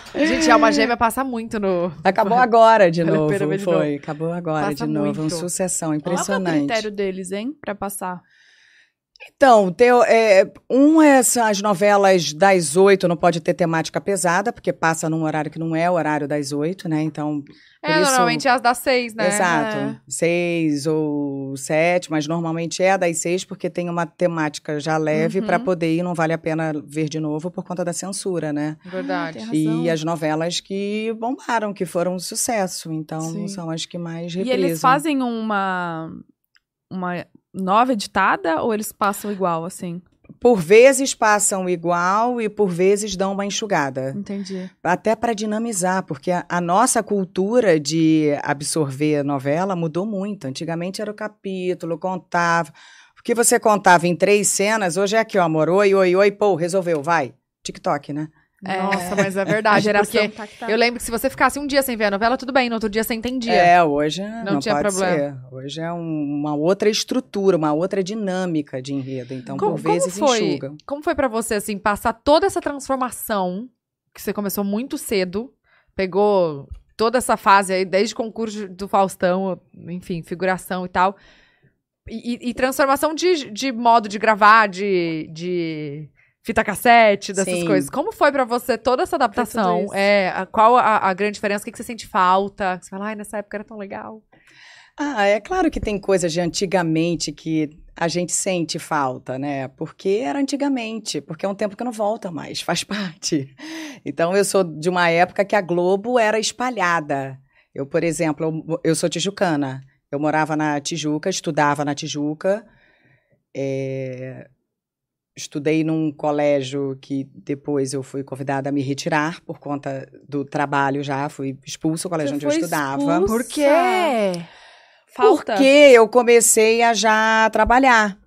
A: Gente, Alma Gêmea passa muito no...
C: acabou agora de
A: a
C: novo.
A: ver de
C: Foi. Acabou agora
A: Passa
C: de novo.
A: muito.
C: Uma sucessão
B: Qual que é o
C: impressionante.
B: critério deles, hein? Pra passar.
C: Então, teu, é, um é são as novelas das oito, não pode ter temática pesada, porque passa num horário que não é o horário das oito, né? Então,
A: É,
C: isso-
A: normalmente é as das seis, né?
C: exato.
A: É.
C: Seis ou sete, mas normalmente é a das seis, porque tem uma temática já leve
B: Uhum.
C: pra poder ir, não vale a pena ver de novo por conta da censura, né?
A: Verdade.
B: Ah.
C: E as novelas que bombaram, que foram um sucesso. Então,
A: Sim.
C: são as que mais
B: E
C: reprisam.
B: eles fazem uma, uma nova editada ou eles passam igual, assim?
C: Por vezes passam igual e por vezes dão uma enxugada.
B: Entendi.
C: Até para dinamizar, porque a, a nossa cultura de absorver novela mudou muito. Antigamente era o capítulo, contava. O que você contava em três cenas, hoje é aqui, ó, amor. Oi, oi, oi, pô, resolveu, vai. TikTok, né?
B: É.
A: Nossa, mas é
B: A
A: verdade.
B: geração
A: Porque
B: tá que tá.
A: eu lembro que se você ficasse um dia sem ver a novela, tudo bem, no outro dia você entendia.
C: É, hoje não,
A: tinha
C: pode
A: problema.
C: ser. Hoje é um- uma outra estrutura, uma outra dinâmica de enredo. Então,
A: Como-
C: por vezes,
A: como foi?
C: enxuga.
A: Como foi pra você, assim, passar toda essa transformação, que você começou muito cedo, pegou toda essa fase aí, desde concurso do Faustão, enfim, figuração e tal, e, e- e transformação de, de modo de gravar, de, de fita cassete, dessas
C: Sim.
A: coisas. Como foi pra você toda essa adaptação? É, a- qual a, a grande diferença? O que, que você sente falta? Você fala, ai, nessa época era tão legal.
C: Ah, é claro que tem coisas de antigamente que a gente sente falta, né? Porque era antigamente, porque é um tempo que não volta mais, faz parte. Então, eu sou de uma época que a Globo era espalhada. Eu, por exemplo, eu, eu sou tijucana. Eu morava na Tijuca, estudava na Tijuca. é, Estudei num colégio que depois eu fui convidada a me retirar por conta do trabalho já. Fui expulso do colégio
B: Você
C: onde eu estudava.
B: expulsa?
A: Por quê?
B: Falta.
C: Porque eu comecei a já trabalhar.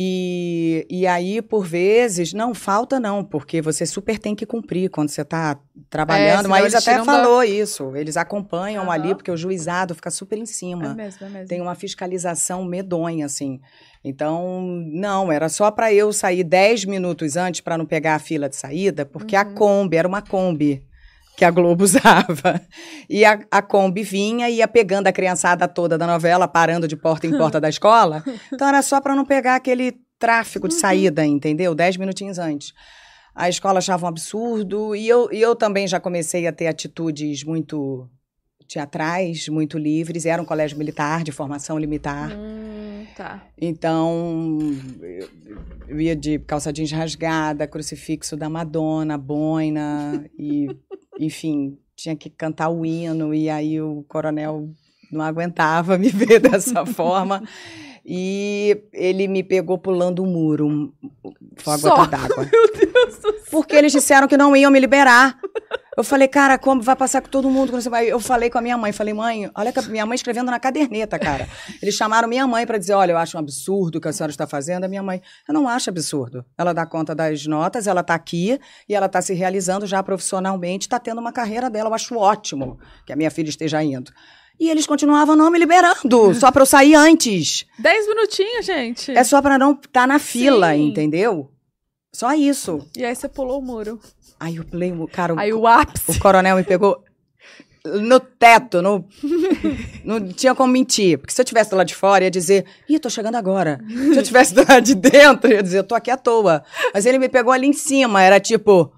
C: E, e aí, por vezes, não falta não, porque você super tem que cumprir quando você está trabalhando.
A: senão
C: Mas
A: eles
C: até
A: da-
C: falou isso. Eles acompanham
B: Aham.
C: ali, porque o juizado fica super em
B: É
C: cima.
B: mesmo, é mesmo.
C: Tem uma fiscalização medonha, assim. Então, não, era só para eu sair 10 minutos antes para não pegar a fila de saída, porque a
A: Uhum.
C: Kombi era uma Kombi que a Globo usava. E a, a Kombi vinha e ia pegando a criançada toda da novela, parando de porta em porta da escola. Então, era só para não pegar aquele tráfico de saída, entendeu? 10 minutinhos antes. A escola achava um absurdo e eu, e eu também já comecei a ter atitudes muito teatrais muito livres. Era um colégio militar, de formação limitar.
B: Hum, tá.
C: Então, eu, eu ia de calça jeans rasgada, crucifixo da Madonna, boina, e, enfim, tinha que cantar o hino, e aí o coronel não aguentava me ver dessa forma. E ele me pegou pulando o um muro. Um, uma gota d'água.
B: Meu Deus do céu.
C: Porque eles disseram que não iam me liberar. Eu falei, cara, como vai passar com todo mundo? quando você vai? Eu falei com a minha mãe, falei, mãe, olha que a minha mãe escrevendo na caderneta, cara. Eles chamaram minha mãe para dizer, olha, eu acho um absurdo o que a senhora está fazendo. A minha mãe, eu não acho absurdo. Ela dá conta das notas, ela está aqui e ela está se realizando já profissionalmente, está tendo uma carreira dela. Eu acho ótimo que a minha filha esteja indo. E eles continuavam não me liberando, só para eu sair antes.
B: Dez minutinhos, gente.
C: É só para não estar na fila,
B: Sim.
C: entendeu? Só isso.
B: E aí você pulou o muro.
C: Aí eu cara, o
A: Aí o ápice.
C: o coronel me pegou no teto, no... não tinha como mentir. Porque se eu tivesse lado de fora, ia dizer, ih, tô chegando agora. Se eu tivesse lado de dentro, ia dizer, eu tô aqui à toa. Mas ele me pegou ali em cima, era tipo,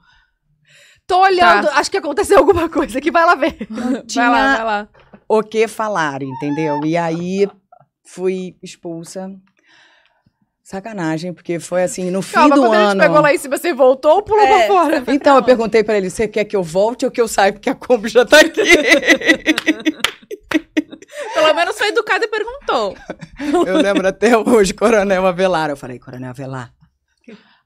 A: Tô olhando,
B: Tá.
A: acho que aconteceu alguma coisa aqui, vai lá ver.
C: tinha
B: Vai lá, vai lá.
C: O que falar, entendeu? E aí fui expulsa. Sacanagem, porque foi assim, no fim
A: Calma,
C: do
A: quando
C: ano.
A: pegou lá em cima, você voltou ou pulou
B: É,
A: pra fora?
C: Então, eu perguntei pra ele, você quer que eu volte ou que eu saia? Porque a Kombi já tá aqui.
B: Pelo menos foi educado e perguntou.
C: Eu lembro até hoje, Coronel Avelar. Eu falei, Coronel Avelar,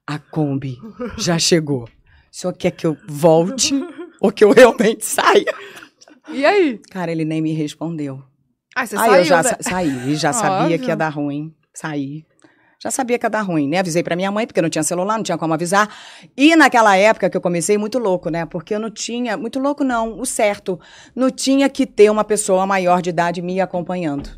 C: a Kombi já chegou. O senhor quer que eu volte ou que eu realmente saia?
A: E aí?
C: Cara, ele nem me respondeu.
A: Ah, você
C: Aí
A: saiu,
C: eu já
A: né?
C: sa saí, e já sabia que ia dar ruim. Saí. Já sabia que ia dar ruim, né? Avisei pra minha mãe, porque não tinha celular, não tinha como avisar. E naquela época que eu comecei, muito louco, né? Porque eu não tinha. Muito louco, não, o certo. Não tinha que ter uma pessoa maior de idade me acompanhando.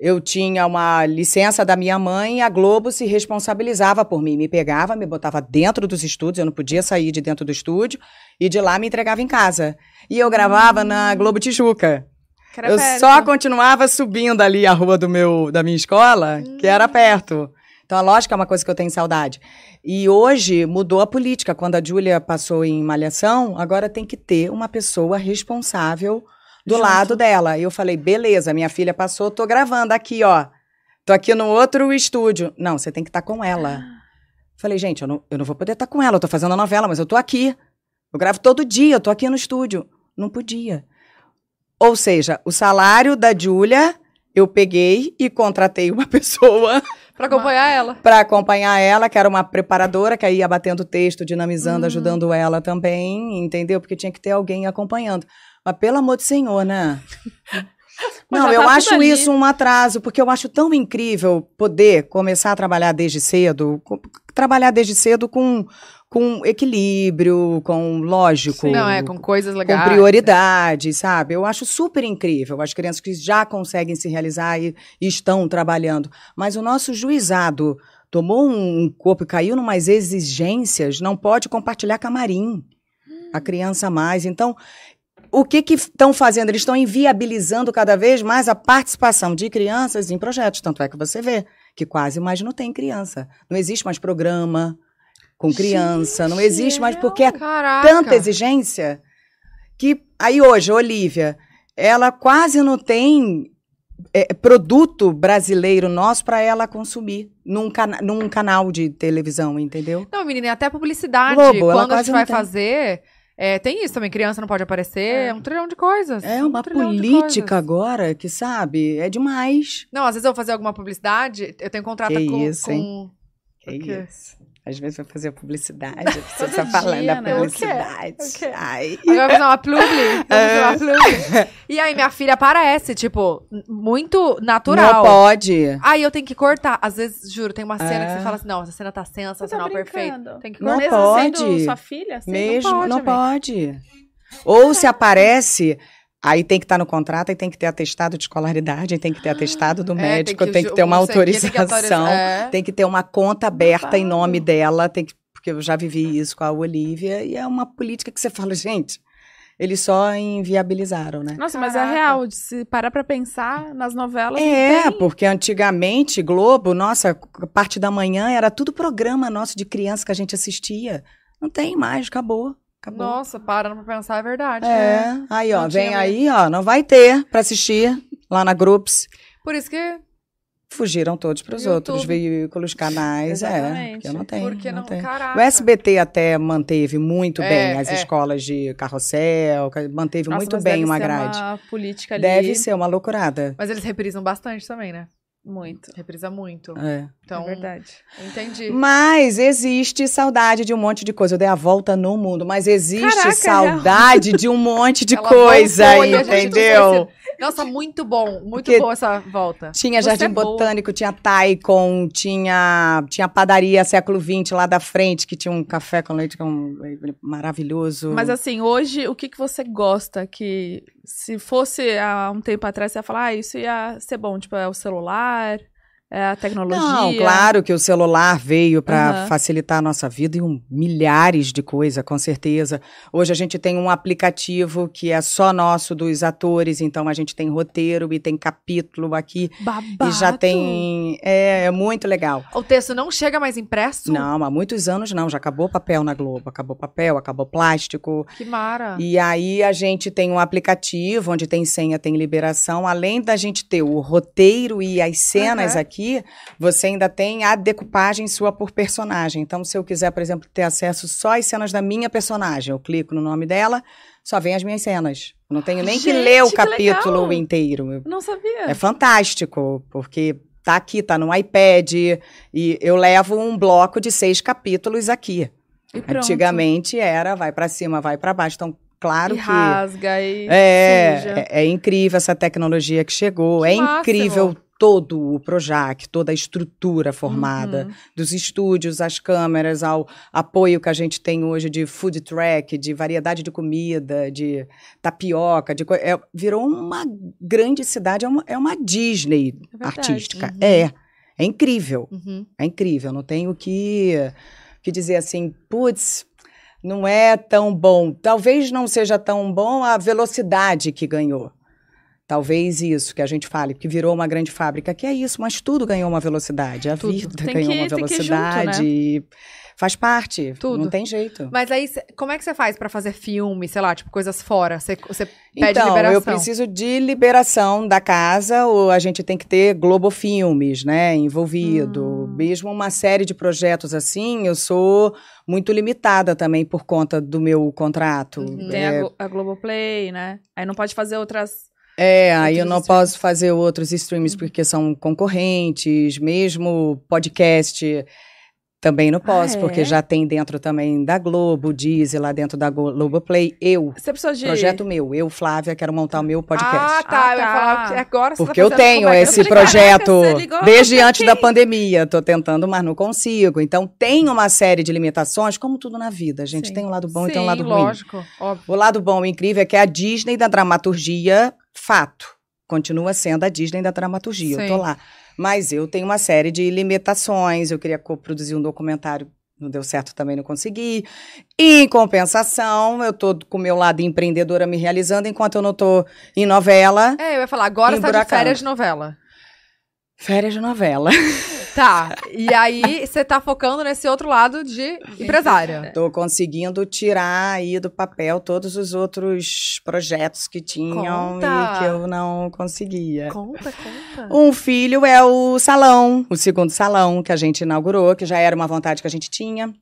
C: Eu tinha uma licença da minha mãe a Globo se responsabilizava por mim. Me pegava, me botava dentro dos estúdios, eu não podia sair de dentro do estúdio, e de lá me entregava em casa. E eu gravava na Globo Tijuca. Eu
B: perto.
C: só continuava subindo ali a rua do meu, da minha escola, que era perto. Então, a lógica é uma coisa que eu tenho saudade. E hoje mudou a política. Quando a Júlia passou em Malhação, agora tem que ter uma pessoa responsável do
B: Junto.
C: lado dela. E eu falei, beleza, minha filha passou, tô gravando aqui, ó. Tô aqui no outro estúdio. Não, você tem que estar com ela. Falei, gente, eu não, eu não vou poder estar com ela, eu tô fazendo a novela, mas eu tô aqui. Eu gravo todo dia, eu tô aqui no estúdio. Não podia. Ou seja, o salário da Júlia, eu peguei e contratei uma pessoa
A: Pra acompanhar ela.
C: para acompanhar ela, que era uma preparadora, que aí ia batendo texto, dinamizando,
A: Uhum.
C: ajudando ela também, entendeu? Porque tinha que ter alguém acompanhando. Mas pelo amor de Senhor, né? Não, eu
B: tá tudo
C: acho
B: ali.
C: isso um atraso, porque eu acho tão incrível poder começar a trabalhar desde cedo, co- trabalhar desde cedo com, com equilíbrio, com lógico,
A: Não, é, com coisas
C: com
A: legais.
C: prioridade, sabe? Eu acho super incrível as crianças que já conseguem se realizar e, e estão trabalhando. Mas o nosso juizado tomou um, um corpo e caiu numas exigências, não pode compartilhar camarim. A criança mais. Então, o que estão fazendo? Eles estão inviabilizando cada vez mais a participação de crianças em projetos. Tanto é que você vê que quase mais não tem criança. Não existe mais programa com criança, não existe mais porque é
A: Caraca.
C: tanta exigência que aí hoje, Olivia, ela quase não tem é, produto brasileiro nosso para ela consumir num, cana num canal de televisão, entendeu?
A: Não, menina, até publicidade.
C: Globo, ela
A: quando a gente vai
C: tem.
A: É, tem isso também. Criança não pode aparecer.
B: É.
A: É um trilhão de coisas.
C: É
A: um
C: uma política agora que, sabe, é demais.
A: Não, às vezes eu vou fazer alguma publicidade, eu tenho contrato
C: Que
A: com.
C: isso, hein?
A: com...
C: Que
A: O quê?
C: isso. Às vezes vai fazer publicidade, você
B: Todo
C: tá falando da
B: né?
C: Publicidade.
A: O quê?
C: Ai.
A: Agora eu vou fazer uma publi. eu fazer
C: É.
A: uma publi. E aí minha filha aparece, tipo, muito
C: Não
A: natural.
C: pode.
A: Aí eu tenho que cortar. Às vezes, juro, tem uma cena que
C: É.
A: você fala assim: não, essa cena tá
B: tá
A: sensacional, perfeito.
B: brincando.
A: Tem que
C: Não
A: cortar.
B: Mesmo
C: pode.
B: sendo sua filha, assim,
C: Mesmo,
A: pode,
C: não pode. Ou se aparece, aí tem que estar no contrato, aí tem que ter atestado de escolaridade, aí tem que ter atestado do
A: É,
C: médico,
A: que
C: tem que, ter uma
A: tem
C: autorização,
A: é.
C: tem que ter uma conta aberta em nome dela, tem que, porque eu já vivi isso com a Olivia, e é uma política que você fala, gente, eles só inviabilizaram, né?
B: Nossa, mas é real. de Se parar pra pensar nas novelas.
C: É,
B: tem.
C: porque antigamente, Globo, nossa, a parte da manhã era tudo programa nosso de criança que a gente assistia. Não tem mais, acabou. Acabou.
A: Nossa, parando pra pensar, é verdade.
C: É, aí ó,
A: Não
C: vem aí, ó, não vai ter pra assistir lá na Groups.
A: Por isso que.
C: Fugiram todos pros
A: YouTube.
C: outros veículos, canais, é,
B: Exatamente.
C: porque não tem.
A: Porque não.
C: tem.
A: Caraca.
C: O SBT até manteve muito
A: É,
C: bem as
A: é.
C: escolas de carrossel, ca- manteve
B: Nossa,
C: muito bem
B: deve
C: uma
B: ser
C: grade.
B: Uma política ali.
C: Deve ser uma loucurada.
A: Mas eles reprisam bastante também, né?
B: Muito.
A: Reprisa muito.
C: É.
A: Então,
B: é verdade.
A: entendi.
C: Mas existe saudade de um monte de coisa. Eu dei a volta no mundo, mas existe
B: Caraca,
C: saudade de um monte de
A: Ela
C: coisa,
A: voltou
C: entendeu?
A: Nossa, muito bom. Muito
C: Porque-
A: boa essa volta.
C: Tinha
B: Você
C: Jardim
B: é.
C: Botânico, tinha Taikon, tinha, tinha padaria século XX lá da frente, que tinha um café com leite com, maravilhoso.
B: Mas assim, hoje, o que, que você gosta que se fosse há um tempo atrás, você ia falar, ah, isso ia ser bom, tipo, é o celular, é a tecnologia.
C: Não, claro que o celular veio para
B: Aham.
C: facilitar a nossa vida e um, milhares de coisas, com certeza. Hoje a gente tem um aplicativo que é só nosso dos atores, então a gente tem roteiro e tem capítulo aqui
B: Babado.
C: e já tem. É, é muito legal.
A: O texto não chega mais impresso?
C: Não, há muitos anos não, já acabou o papel na Globo, acabou papel, acabou plástico.
A: Que mara.
C: E aí a gente tem um aplicativo onde tem senha, tem liberação. Além da gente ter o roteiro e as cenas
A: Aham.
C: aqui, você ainda tem a decupagem sua por personagem. Então, se eu quiser, por exemplo, ter acesso só às cenas da minha personagem, eu clico no nome dela, só vem as minhas cenas. Eu Não tenho nem que
B: Gente,
C: ler o
B: que
C: capítulo
B: legal.
C: inteiro.
B: Não sabia.
C: É fantástico, porque tá aqui, tá no iPad, e eu levo um bloco de seis capítulos aqui. Antigamente era vai pra cima, vai pra baixo. Então, claro
B: e
C: que
B: rasga e
C: é, é, é incrível essa tecnologia que chegou.
A: Que
C: é
A: máximo.
C: incrível todo o Projac, toda a estrutura formada,
B: Uhum.
C: dos estúdios, as câmeras, ao apoio que a gente tem hoje de food track, de variedade de comida, de tapioca, de é, virou uma grande cidade, é uma, é uma Disney
B: É
C: artística.
A: Uhum.
C: É, é incrível.
A: Uhum.
C: É incrível, não tenho que, que dizer assim, putz, não é tão bom. Talvez não seja tão bom a velocidade que ganhou. Talvez isso que a gente fale, que virou uma grande fábrica, que é isso, mas tudo ganhou uma velocidade. A
A: Tudo.
C: vida
B: Tem
C: ganhou
B: que-
C: uma
B: tem que ir junto,
C: velocidade. e Faz parte.
A: Tudo.
C: Não tem jeito.
A: Mas aí, como é que você faz pra fazer filme, sei lá, tipo, coisas fora? Você você pede
C: então,
A: liberação?
C: eu preciso de liberação da casa, ou a gente tem que ter Globo Filmes, né, envolvido.
A: Hum.
C: Mesmo uma série de projetos assim, eu sou muito limitada também por conta do meu contrato.
A: Uhum.
B: Tem
C: É,
B: a, Glo- a Globoplay, né? Aí não pode fazer outras.
C: É, aí eu não
B: streams.
C: posso fazer outros streams porque são concorrentes, mesmo podcast também não posso,
B: é?
C: porque já tem dentro também da Globo, Deezer, lá dentro da Glo- Globoplay. Eu,
B: Você precisa de.
C: projeto meu, eu, Flávia, quero montar o meu podcast.
A: Ah, tá.
B: Ah,
A: Eu ia
B: tá.
A: falar que agora você
C: Porque
A: tá
C: eu tenho
A: é que-
C: esse
B: Eu
C: projeto
B: "Caraca, você ligou
C: desde antes da
B: quem?"
C: pandemia. Tô tentando, mas não consigo. Então tem uma série de limitações, como tudo na vida. Gente
B: Sim.
C: tem um lado bom
A: Sim,
C: e tem um lado ruim.
A: lógico. Óbvio.
C: O lado bom e incrível é que a Disney da dramaturgia, fato, continua sendo a Disney da dramaturgia.
A: Sim.
C: Eu tô lá. Mas eu tenho uma série de limitações. Eu queria co-produzir um documentário, não deu certo também, não consegui. Em compensação, eu tô com o meu lado empreendedora me realizando, enquanto eu não tô em novela.
A: É, eu ia falar, agora você tá de férias de novela.
C: Férias de novela.
A: Tá. E aí, você tá focando nesse outro lado de empresária.
C: Tô conseguindo tirar aí do papel todos os outros projetos que tinham
A: Conta.
C: e que eu não conseguia.
A: Conta, conta.
C: Um filho é o salão, o segundo salão que a gente inaugurou, que já era uma vontade que a gente tinha.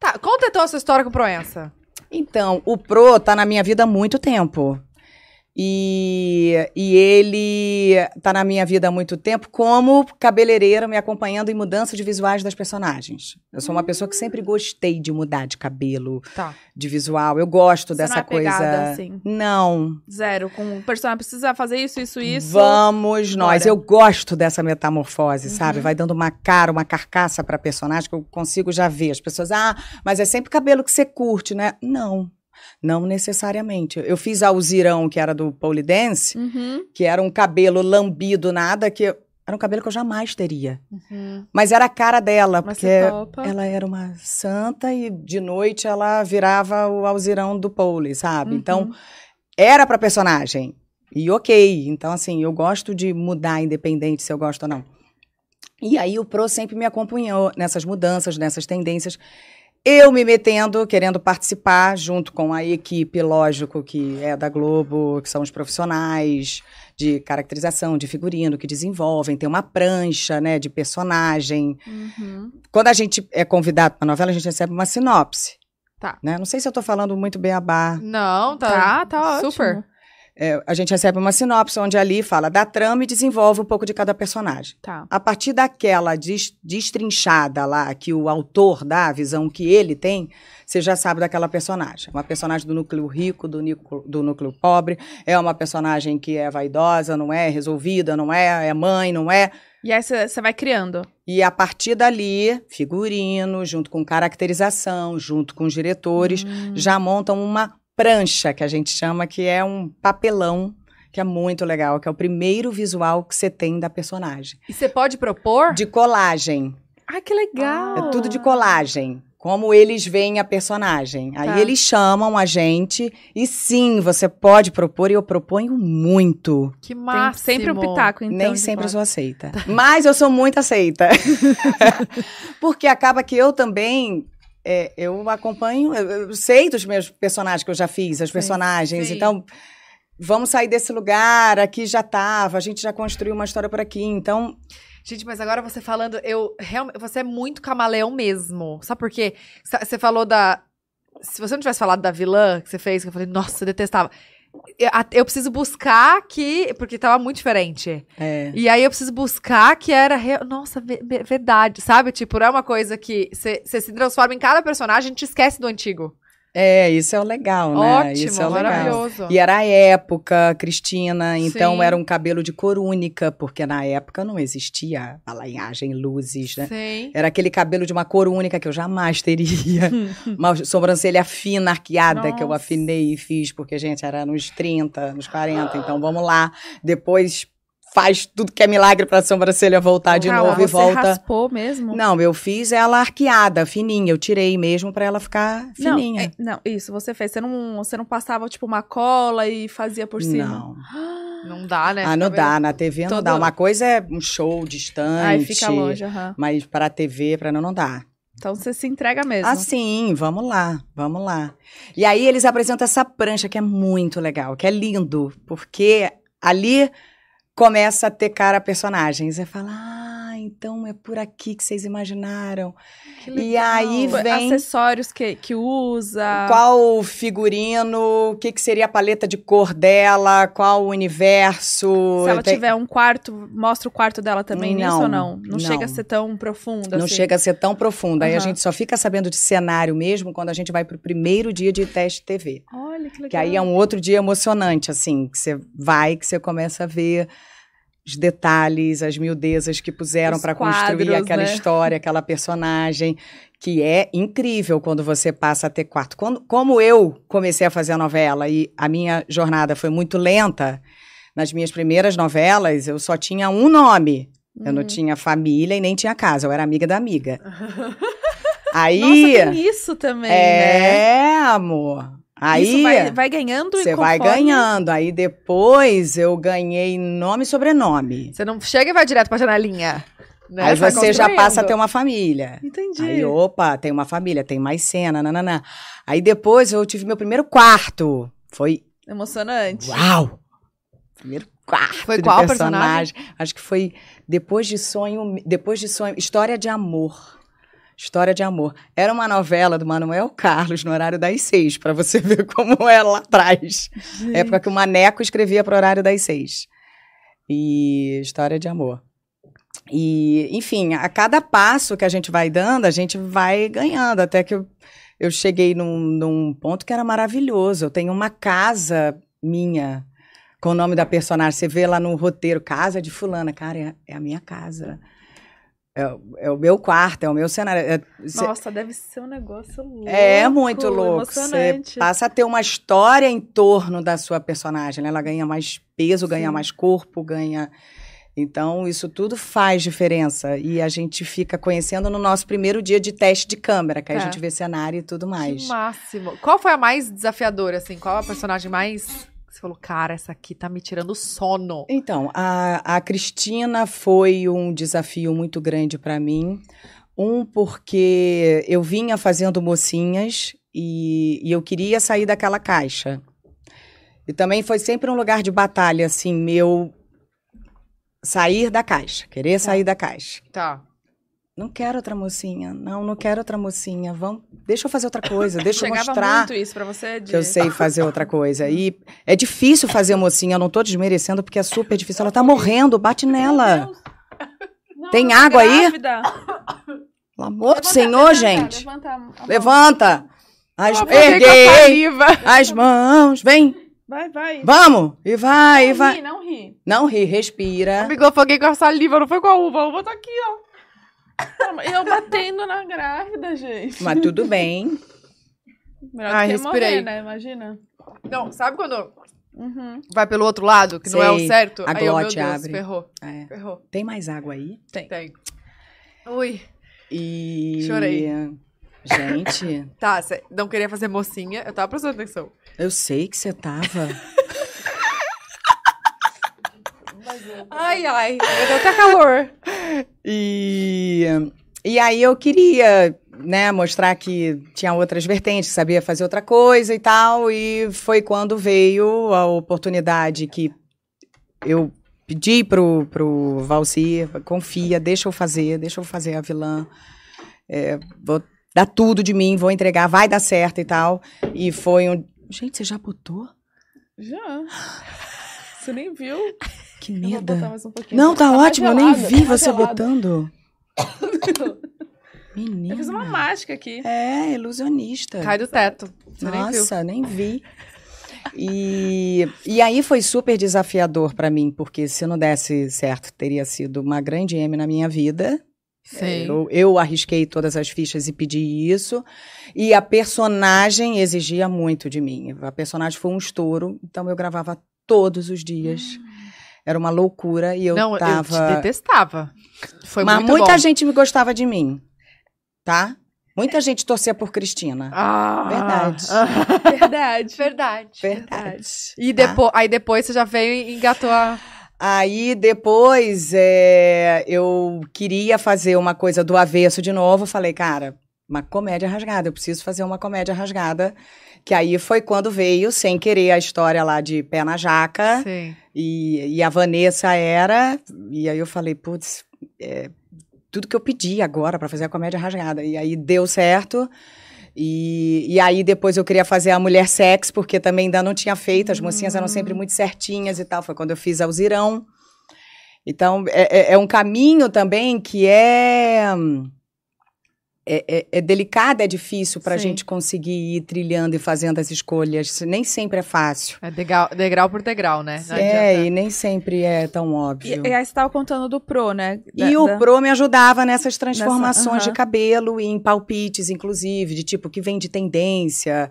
A: Tá, conta então a sua história com Proença.
C: Então, o Pro tá na minha vida há muito tempo. E, e ele tá na minha vida há muito tempo como cabeleireiro me acompanhando em mudança de visuais das personagens. Eu sou uma pessoa que sempre gostei de mudar de cabelo,
A: Tá.
C: de visual. Eu gosto
B: Você
C: dessa
B: não é pegada,
C: coisa.
B: assim?
C: Não,
B: Zero. Com o personagem precisa fazer isso, isso, isso.
C: Vamos nós.
B: Bora.
C: Eu gosto dessa metamorfose, sabe?
A: Uhum.
C: Vai dando uma cara, uma carcaça pra personagem que eu consigo já ver. As pessoas, ah, mas é sempre cabelo que você curte, né? Não. Não necessariamente. Eu fiz a Alzirão, que era do Pole Dance,
B: Uhum.
C: que era um cabelo lambido, nada, que era um cabelo que eu jamais teria.
A: Uhum.
C: Mas era a cara dela,
B: Mas
C: porque ela era uma santa e de noite ela virava o Alzirão do Pole, sabe? Então,
B: Uhum.
C: era pra personagem. E ok. Então, assim, eu gosto de mudar, independente se eu gosto ou não. E aí o Pro sempre me acompanhou nessas mudanças, nessas tendências. Eu me metendo, querendo participar, junto com a equipe, lógico, que é da Globo, que são os profissionais de caracterização, de figurino, que desenvolvem, tem uma prancha, né, de personagem.
B: Uhum.
C: Quando a gente é convidado para novela, a gente recebe uma sinopse.
A: Tá.
C: Né? Não sei se eu tô falando muito bem a bar.
A: Não, tá.
B: Tá, tá ótimo.
C: É, a gente recebe uma sinopse onde ali fala da trama e desenvolve um pouco de cada personagem.
B: Tá.
C: A partir daquela des- destrinchada lá, que o autor dá, a visão que ele tem, você já sabe daquela personagem. Uma personagem do núcleo rico, do, nico- do núcleo pobre, é uma personagem que é vaidosa, não é resolvida, não é, é mãe, não é.
B: E aí você vai criando.
C: E a partir dali, figurino, junto com caracterização, junto com os diretores,
B: Hum.
C: já montam uma prancha, que a gente chama, que é um papelão, que é muito legal, que é o primeiro visual que você tem da personagem.
A: E você pode propor?
C: De colagem.
B: Ai, que legal.
C: É tudo de colagem. Como eles veem a personagem. Aí
B: Tá.
C: eles chamam a gente e sim, você pode propor e eu proponho muito.
A: Que máximo.
B: sempre um pitaco, então.
C: Nem sempre sou aceita. Mas eu sou muito aceita. Porque acaba que eu também. É, eu acompanho, eu, sei dos meus personagens que eu já fiz, as personagens.
A: sim.
C: Então, vamos sair desse lugar, aqui já tava, a gente já construiu uma história por aqui. Então,
A: Gente, mas agora você falando, eu realmente. Você é muito camaleão mesmo. Sabe por quê? Você falou da. Se você não tivesse falado da vilã que você fez, que eu falei, nossa, eu detestava. Eu, eu preciso buscar que. Porque tava muito diferente.
C: é,
A: E aí eu preciso buscar que era. real- Nossa, ve- ve- verdade. Sabe? Tipo, é uma coisa que você se transforma em cada personagem e gente esquece do antigo.
C: É, isso é o legal, né?
A: Ótimo,
C: isso é o legal.
A: maravilhoso.
C: E era a época, Cristina, então
A: Sim.
C: era um cabelo de corúnica, porque na época não existia balanhagem, luzes, né?
A: Sim.
C: Era aquele cabelo de uma corúnica que eu jamais teria. uma sobrancelha fina, arqueada, que eu
B: Nossa.
C: afinei e fiz, porque, gente, era nos 30, nos 40. Então, vamos lá. Depois faz tudo que é milagre pra sobrancelha voltar de
B: Calma,
C: novo e
B: você
C: volta.
B: raspou mesmo?
C: Não, eu fiz ela arqueada, fininha. Eu tirei mesmo pra ela ficar
B: Não,
C: fininha.
B: é- não, isso você fez. Você não, você não passava, tipo, uma cola e fazia por cima?
C: Não.
A: Não dá, né?
C: Ah, não dá. Na TV não dá. Uma coisa é um show distante.
B: Aí fica longe, aham.
C: Mas para a TV, para não, não dá.
B: Então você se entrega mesmo.
C: Ah, sim, vamos lá, vamos lá. E aí eles apresentam essa prancha que é muito legal, que é lindo, porque ali começa a ter cara a personagem. Você fala, ah, então é por aqui que vocês imaginaram.
A: Que
C: E aí
A: legal.
C: vem-
B: Acessórios que, que usa.
C: Qual o figurino, o que, que seria a paleta de cor dela, qual o universo.
B: Se ela
C: Tem-
B: tiver um quarto, mostra o quarto dela também nisso
C: Não,
B: ou não? Não,
C: não.
B: chega a ser tão profunda
C: Não
B: assim?
C: chega a ser tão profunda. Aí a gente só fica sabendo de cenário mesmo quando a gente vai pro primeiro dia de teste TV.
B: Olha que legal.
C: Que aí é um outro dia emocionante, assim, que você vai, que você começa a ver os detalhes, as miudezas que puseram para construir aquela
B: né?
C: história, aquela personagem, que é incrível quando você passa a ter quarto. Quando, como eu comecei a fazer a novela e a minha jornada foi muito lenta, nas minhas primeiras novelas eu só tinha um nome. Eu não
B: Hum.
C: tinha família e nem tinha casa, eu era amiga da amiga. Aí.
B: Nossa, tem isso também, né?
C: é, amor. Aí.
B: Isso vai, vai ganhando e
C: Você vai
B: conforme-
C: ganhando. Aí depois eu ganhei nome e sobrenome.
A: Você não chega e vai direto pra janelinha. Né?
C: Aí
A: Vai
C: você já passa a ter uma família.
B: Entendi.
C: Aí, opa, tem uma família, tem mais cena, nananã. Aí depois eu tive meu primeiro quarto. Foi.
B: Emocionante.
C: Uau! Primeiro quarto.
A: Foi qual
C: personagem. Acho que foi depois de sonho. Depois de sonho. História de amor. História de amor. Era uma novela do Manuel Carlos no horário das seis, pra você ver como era lá atrás. Época que o Maneco escrevia para o horário das seis. E história de amor. E, enfim, a cada passo que a gente vai dando, a gente vai ganhando. Até que eu, eu cheguei num, num ponto que era maravilhoso. Eu tenho uma casa minha com o nome da personagem. Você vê lá no roteiro, Casa de Fulana. Cara, é, é a minha casa. É, o- é o meu quarto, é o meu cenário. É- cê-
B: Nossa, deve ser um negócio louco.
C: é muito louco. Você passa a ter uma história em torno da sua personagem. né? Ela ganha mais peso, ganha
B: Sim.
C: mais corpo, ganha. Então, isso tudo faz diferença. E a gente fica conhecendo no nosso primeiro dia de teste de câmera, que aí
B: Tá.
C: a gente vê cenário e tudo mais.
A: Que máximo. Qual foi a mais desafiadora, assim? Qual a personagem mais. Você falou, cara, essa aqui tá me tirando sono.
C: Então, a, a Cristina foi um desafio muito grande para mim, Um, porque eu vinha fazendo mocinhas e, e eu queria sair daquela caixa. E também foi sempre um lugar de batalha, assim, meu sair da caixa, querer sair da caixa.
A: Tá.
C: Não quero outra mocinha, não, não quero outra mocinha. Vamos, deixa eu fazer outra coisa, deixa eu
B: Chegava
C: mostrar
B: muito isso pra você? De...
C: que eu sei fazer outra coisa. E é difícil fazer mocinha, eu não tô desmerecendo porque é super difícil. Ela tá morrendo, bate nela.
B: Não,
C: Tem água aí?
B: grávida.
C: Pelo amor do Senhor,
B: levanta,
C: gente.
B: Levanta, a mão.
C: Levanta. As,
A: a
C: erguei as mãos, vem,
B: Vai, vai.
C: vamos, e vai, e
B: não
C: vai.
B: ri, não ri.
C: Não ri, respira.
A: Amigo, eu afoguei com a saliva, não foi com a uva. A uva tá aqui, ó.
B: Eu batendo na grávida, gente.
C: Mas tudo bem.
B: Melhor
A: Ai,
B: do que
A: respirei.
B: morrer, né? Imagina.
A: Não, sabe quando
B: Uhum.
A: vai pelo outro lado, que não é o
C: Sei,
A: certo?
C: a
A: Aí eu, meu
C: glote
A: Deus,
C: abre.
A: ferrou,
C: É.
A: ferrou.
C: Tem mais água aí?
B: Tem.
A: Tem. Ui.
C: E.
A: Chorei.
C: Gente,
A: Tá, você não queria fazer mocinha, eu tava prestando atenção.
C: eu sei que você tava.
A: Ai, ai, eu deu até calor.
C: E, e aí eu queria, né, mostrar que tinha outras vertentes, sabia fazer outra coisa e tal. E foi quando veio a oportunidade que eu pedi pro, pro Valci, confia, deixa eu fazer, deixa eu fazer a vilã. É, vou dar tudo de mim, vou entregar, vai dar certo e tal. E foi um. Gente, você já botou?
B: Já. Você nem viu?
C: Que medo.
B: um.
C: Não, tá
B: mais
C: ótimo, eu nem
B: gelado,
C: vi
B: tá
C: você
B: gelado.
C: botando. Menina.
B: Eu fiz uma mágica aqui.
C: É, ilusionista.
A: Cai do teto. Você nem.
C: Nossa, nem vi. E, e aí foi super desafiador pra mim, porque se não desse certo, teria sido uma grande M na minha vida.
A: Sim.
C: Eu, eu arrisquei todas as fichas e pedi isso. E a personagem exigia muito de mim. A personagem foi um estouro, então eu gravava todos os dias. Era uma loucura e eu
A: não, eu
C: tava.
A: te detestava. Foi
C: Mas
A: muito
C: muita
A: bom.
C: gente me gostava de mim, tá? Muita gente torcia por Cristina.
A: Ah,
C: Verdade.
A: ah,
B: Verdade.
A: verdade.
C: Verdade.
A: E
C: Tá?
A: depois, aí depois você já veio e engatou a...
C: Aí depois é, eu queria fazer uma coisa do avesso de novo. Falei, cara, uma comédia rasgada. Eu preciso fazer uma comédia rasgada. Que aí foi quando veio, sem querer, a história lá de pé na jaca.
A: Sim.
C: E, e a Vanessa era. E aí eu falei, putz, é, tudo que eu pedi agora pra fazer a comédia rasgada. E aí deu certo. E, e aí depois eu queria fazer a mulher sex, porque também ainda não tinha feito, as mocinhas eram sempre muito certinhas e tal. Foi quando eu fiz Alzirão. Então, é, é- é um caminho também que é. É, é- é delicado, é difícil pra
A: Sim.
C: gente conseguir ir trilhando e fazendo as escolhas. Nem sempre é fácil.
A: É degrau, degrau por degrau, né? Não
C: É,
A: adianta.
C: e nem sempre é tão
B: E,
C: óbvio.
B: e aí você tava contando do Pro, né? Da-
C: E o
B: da-
C: Pro me ajudava nessas transformações
B: aham.
C: de cabelo e em palpites, inclusive, de tipo, que vem de tendência.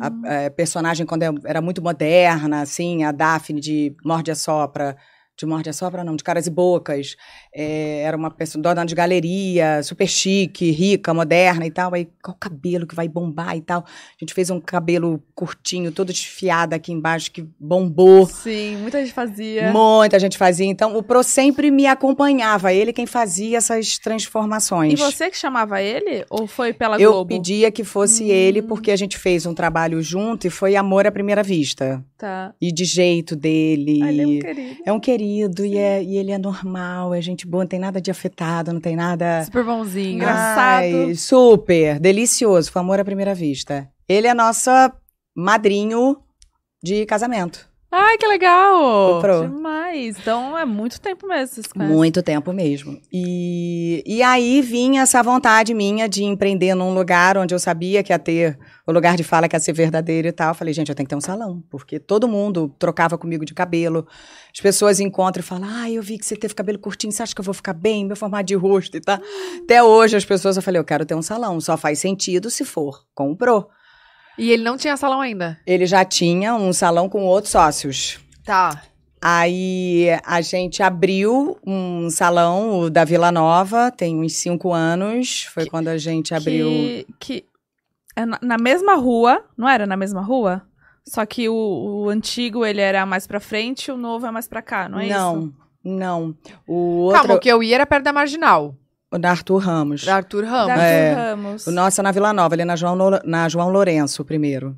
C: A,
B: Hum.
C: a personagem, quando eu- era muito moderna, assim, a Daphne de Morde a Sopra. De Morde a Sopra, não, de Caras e Bocas. É, era uma pessoa, dona de galeria, super chique, rica, moderna e tal. Aí, qual cabelo que vai bombar e tal? A gente fez um cabelo curtinho, todo desfiado aqui embaixo, que bombou.
B: Sim, muita gente fazia.
C: Muita gente fazia. Então, o Pro sempre me acompanhava. Ele quem fazia essas transformações.
B: E você que chamava ele? Ou foi pela
C: Eu
B: Globo?
C: pedia que fosse
B: Hum.
C: ele, porque a gente fez um trabalho junto e foi amor à primeira vista.
B: Tá.
C: E de jeito dele.
B: Ah, ele é um querido.
C: É um querido e, é- e ele é normal, é gente boa, não tem nada de afetado, não tem nada.
A: Super bonzinho.
B: Engraçado.
C: Ai, super, delicioso. Foi amor à primeira vista. Ele é nosso madrinho de casamento.
A: Ai, que legal!
C: O Pro.
B: Demais. Então é muito tempo mesmo.
C: Muito tempo mesmo. E, e aí vinha essa vontade minha de empreender num lugar onde eu sabia que ia ter o lugar de fala que ia ser verdadeiro e tal. Eu falei, gente, eu tenho que ter um salão, porque todo mundo trocava comigo de cabelo. As pessoas encontram e falam, ah, eu vi que você teve cabelo curtinho, você acha que eu vou ficar bem? Meu formato de rosto e tal. Até hoje as pessoas, eu falei, eu quero ter um salão. Só faz sentido se for com o Pro.
A: E ele não tinha salão ainda.
C: Ele já tinha um salão com outros sócios.
A: Tá.
C: Aí a gente abriu um salão o da Vila Nova, tem uns cinco anos. Foi quando a gente abriu.
B: Que, que é na, na mesma rua, não era na mesma rua? Só que o, o antigo ele era mais pra frente e o novo é mais pra cá, não é
C: não,
B: isso?
C: não. O outro.
A: Calma, o que eu ia era perto da Marginal.
C: O da Arthur Ramos.
A: Da Arthur Ramos.
B: Da
C: É.
B: Arthur Ramos.
C: O nosso é na Vila Nova, ali na João, na João Lourenço, o primeiro.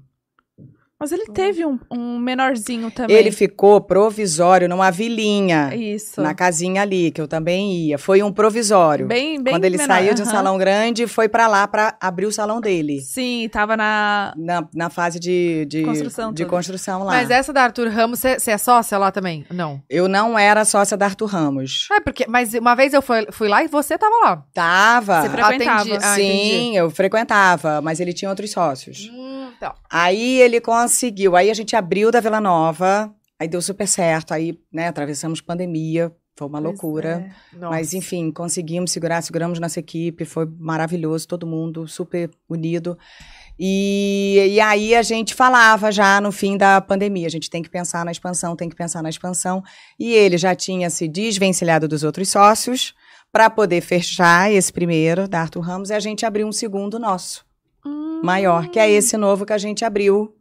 B: Mas ele teve um, um menorzinho também.
C: Ele ficou provisório numa vilinha,
B: Isso.
C: na casinha ali, que eu também ia. Foi um provisório.
B: Bem, bem
C: Quando ele
B: menor.
C: saiu de um salão grande, foi pra lá pra abrir o salão dele.
B: Sim, tava na.
C: Na, na fase de, de
B: Construção
C: de
B: toda.
C: construção lá.
A: Mas essa da Arthur Ramos, você é sócia lá também? Não.
C: Eu não era sócia da Arthur Ramos.
A: Ah, porque, mas uma vez eu fui, fui lá e você tava lá.
C: Tava.
B: Você frequentava.
A: Atendi. Ah,
C: Sim, eu frequentava, mas ele tinha outros sócios.
A: Hum, então.
C: Aí ele conseguiu. Aí a gente abriu da Vila Nova, aí deu super certo. Aí, né, atravessamos pandemia, foi uma
B: Pois
C: loucura.
B: é.
C: Mas enfim, conseguimos segurar, seguramos nossa equipe, foi maravilhoso, todo mundo super unido. E, e aí a gente falava já no fim da pandemia, a gente tem que pensar na expansão, tem que pensar na expansão. E ele já tinha se desvencilhado dos outros sócios para poder fechar esse primeiro da Arthur Ramos e a gente abriu um segundo nosso,
B: Hum,
C: maior, que é esse novo que a gente abriu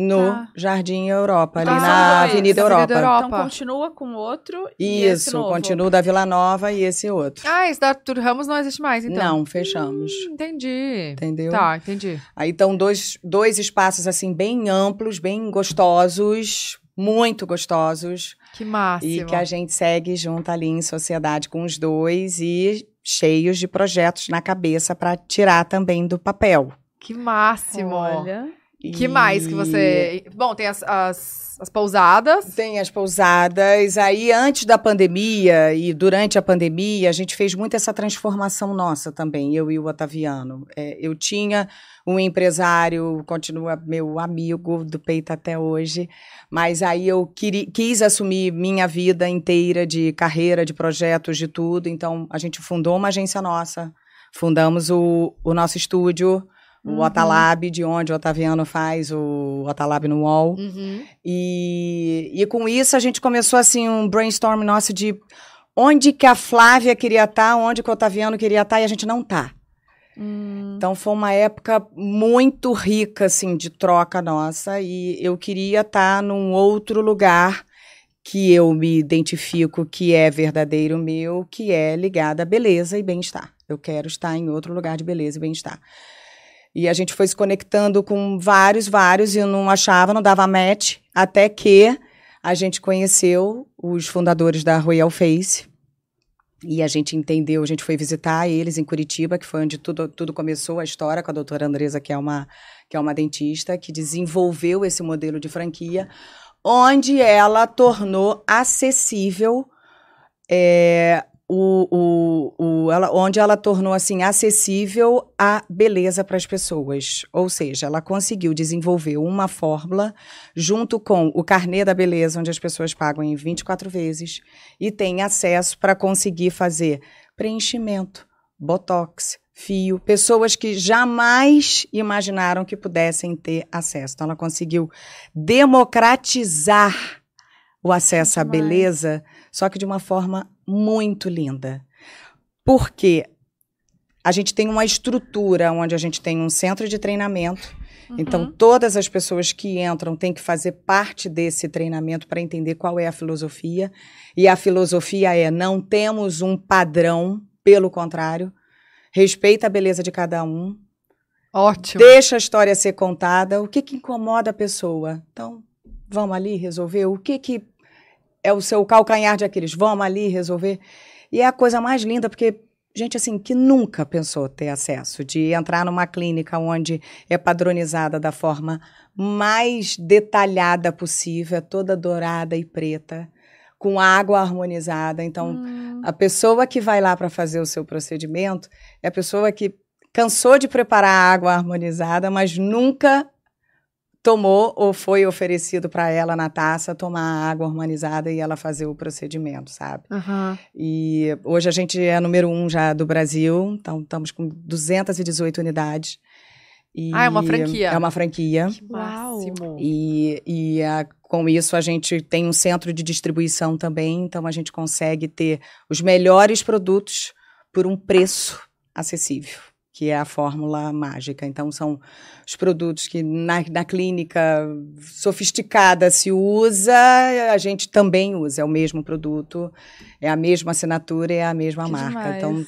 C: no
B: Tá.
C: Jardim Europa, ali
A: Ah,
C: na. Avenida
A: Avenida
C: Europa.
A: Europa.
B: Então continua com o outro. e esse
C: Isso,
B: novo.
C: continua da Vila Nova e esse outro.
A: Ah, esse da Arthur Ramos não existe mais, então.
C: Não, fechamos.
A: Hum, entendi.
C: Entendeu?
A: Tá, entendi.
C: Aí estão dois, dois espaços assim bem amplos, bem gostosos, muito gostosos,
A: Que máximo.
C: e que a gente segue junto ali em sociedade com os dois e cheios de projetos na cabeça para tirar também do papel.
A: Que máximo.
B: Olha.
A: Que
C: E
A: mais que você... Bom, tem as, as, as pousadas.
C: Tem as pousadas. Aí, antes da pandemia e durante a pandemia, a gente fez muito essa transformação nossa também, eu e o Otaviano. É, eu tinha um empresário, continua meu amigo do peito até hoje, mas aí eu queri, quis assumir minha vida inteira de carreira, de projetos, de tudo. Então, a gente fundou uma agência nossa, fundamos o, o nosso estúdio, o
B: Uhum.
C: Otalab, de onde o Otaviano faz o Otalab no UOL.
A: Uhum.
C: E, e com isso a gente começou assim um brainstorm nosso de onde que a Flávia queria estar, onde que o Otaviano queria estar e a gente não tá.
B: Hum,
C: Então foi uma época muito rica assim de troca nossa e eu queria estar num outro lugar que eu me identifico que é verdadeiro meu, que é ligado à beleza e bem-estar. Eu quero estar em outro lugar de beleza e bem-estar. E a gente foi se conectando com vários, vários, e eu não achava, não dava match, até que a gente conheceu os fundadores da Royal Face. E a gente entendeu, a gente foi visitar eles em Curitiba, que foi onde tudo, tudo começou, a história com a doutora Andresa, que é, uma, que é uma dentista, que desenvolveu esse modelo de franquia, onde ela tornou acessível é, o, o, o, ela, onde ela tornou assim acessível a beleza para as pessoas. Ou seja, ela conseguiu desenvolver uma fórmula junto com o carnê da beleza, onde as pessoas pagam em 24 vezes e têm acesso para conseguir fazer preenchimento, botox, fio, pessoas que jamais imaginaram que pudessem ter acesso. Então, ela conseguiu democratizar o acesso à beleza, só que de uma forma muito linda. Porque a gente tem uma estrutura onde a gente tem um centro de treinamento. Então,
B: uhum.
C: todas as pessoas que entram têm que fazer parte desse treinamento para entender qual é a filosofia. E a filosofia é: não temos um padrão, pelo contrário, respeita a beleza de cada um,
A: Ótimo.
C: Deixa a história ser contada. O que, que incomoda a pessoa? Então, vamos ali resolver. O que, que é o seu calcanhar de Aquiles? Vamos ali resolver. E é a coisa mais linda, porque gente assim que nunca pensou ter acesso, de entrar numa clínica onde é padronizada da forma mais detalhada possível, é toda dourada e preta, com água harmonizada. Então,
B: Hum,
C: a pessoa que vai lá para fazer o seu procedimento é a pessoa que cansou de preparar a água harmonizada, mas nunca tomou ou foi oferecido para ela na taça tomar a água harmonizada e ela fazer o procedimento, sabe?
A: Aham.
C: E hoje a gente é número um já do Brasil, então estamos com 218 unidades. E
A: Ah, é uma franquia.
C: É uma franquia.
A: Que máximo.
C: E, e a- com isso a gente tem um centro de distribuição também, então a gente consegue ter os melhores produtos por um preço acessível, que é a fórmula mágica. Então são os produtos que na, na clínica sofisticada se usa, a gente também usa, é o mesmo produto, é a mesma assinatura, é a mesma
B: que
C: marca.
B: demais.
C: Então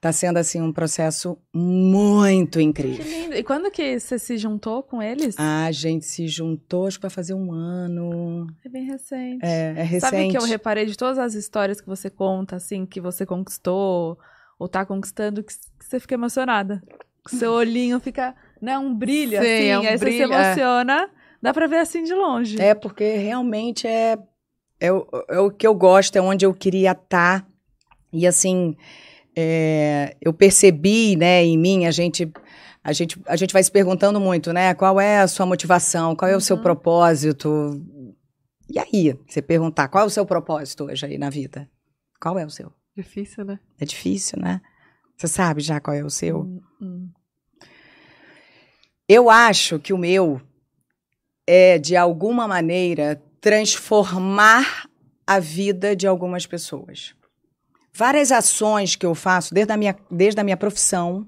C: Tá sendo, assim, um processo muito
B: Que
C: incrível.
B: lindo. E quando que você se juntou com eles?
C: A gente se juntou, acho que vai fazer um ano.
B: É bem recente.
C: É, é recente.
B: Sabe que eu reparei de todas as histórias que você conta, assim, que você conquistou ou tá conquistando, que, que você fica emocionada. Que seu olhinho fica, né, um brilho,
A: Sim,
B: assim,
A: é um
B: aí você se
A: brilho, é.
B: emociona, dá pra ver assim de longe.
C: É, porque realmente é, é, o, é o que eu gosto, é onde eu queria estar. E assim, é, eu percebi, né, em mim, a gente, a, gente, a gente vai se perguntando muito, né? Qual é a sua motivação? Qual é o seu
B: Uhum.
C: propósito? E aí, você perguntar, qual é o seu propósito hoje aí na vida? Qual é o seu?
A: Difícil, né?
C: É difícil, né? Você sabe já qual é o seu?
B: Hum, hum.
C: Eu acho que o meu é, de alguma maneira, transformar a vida de algumas pessoas. Várias ações que eu faço desde a minha, desde a minha profissão,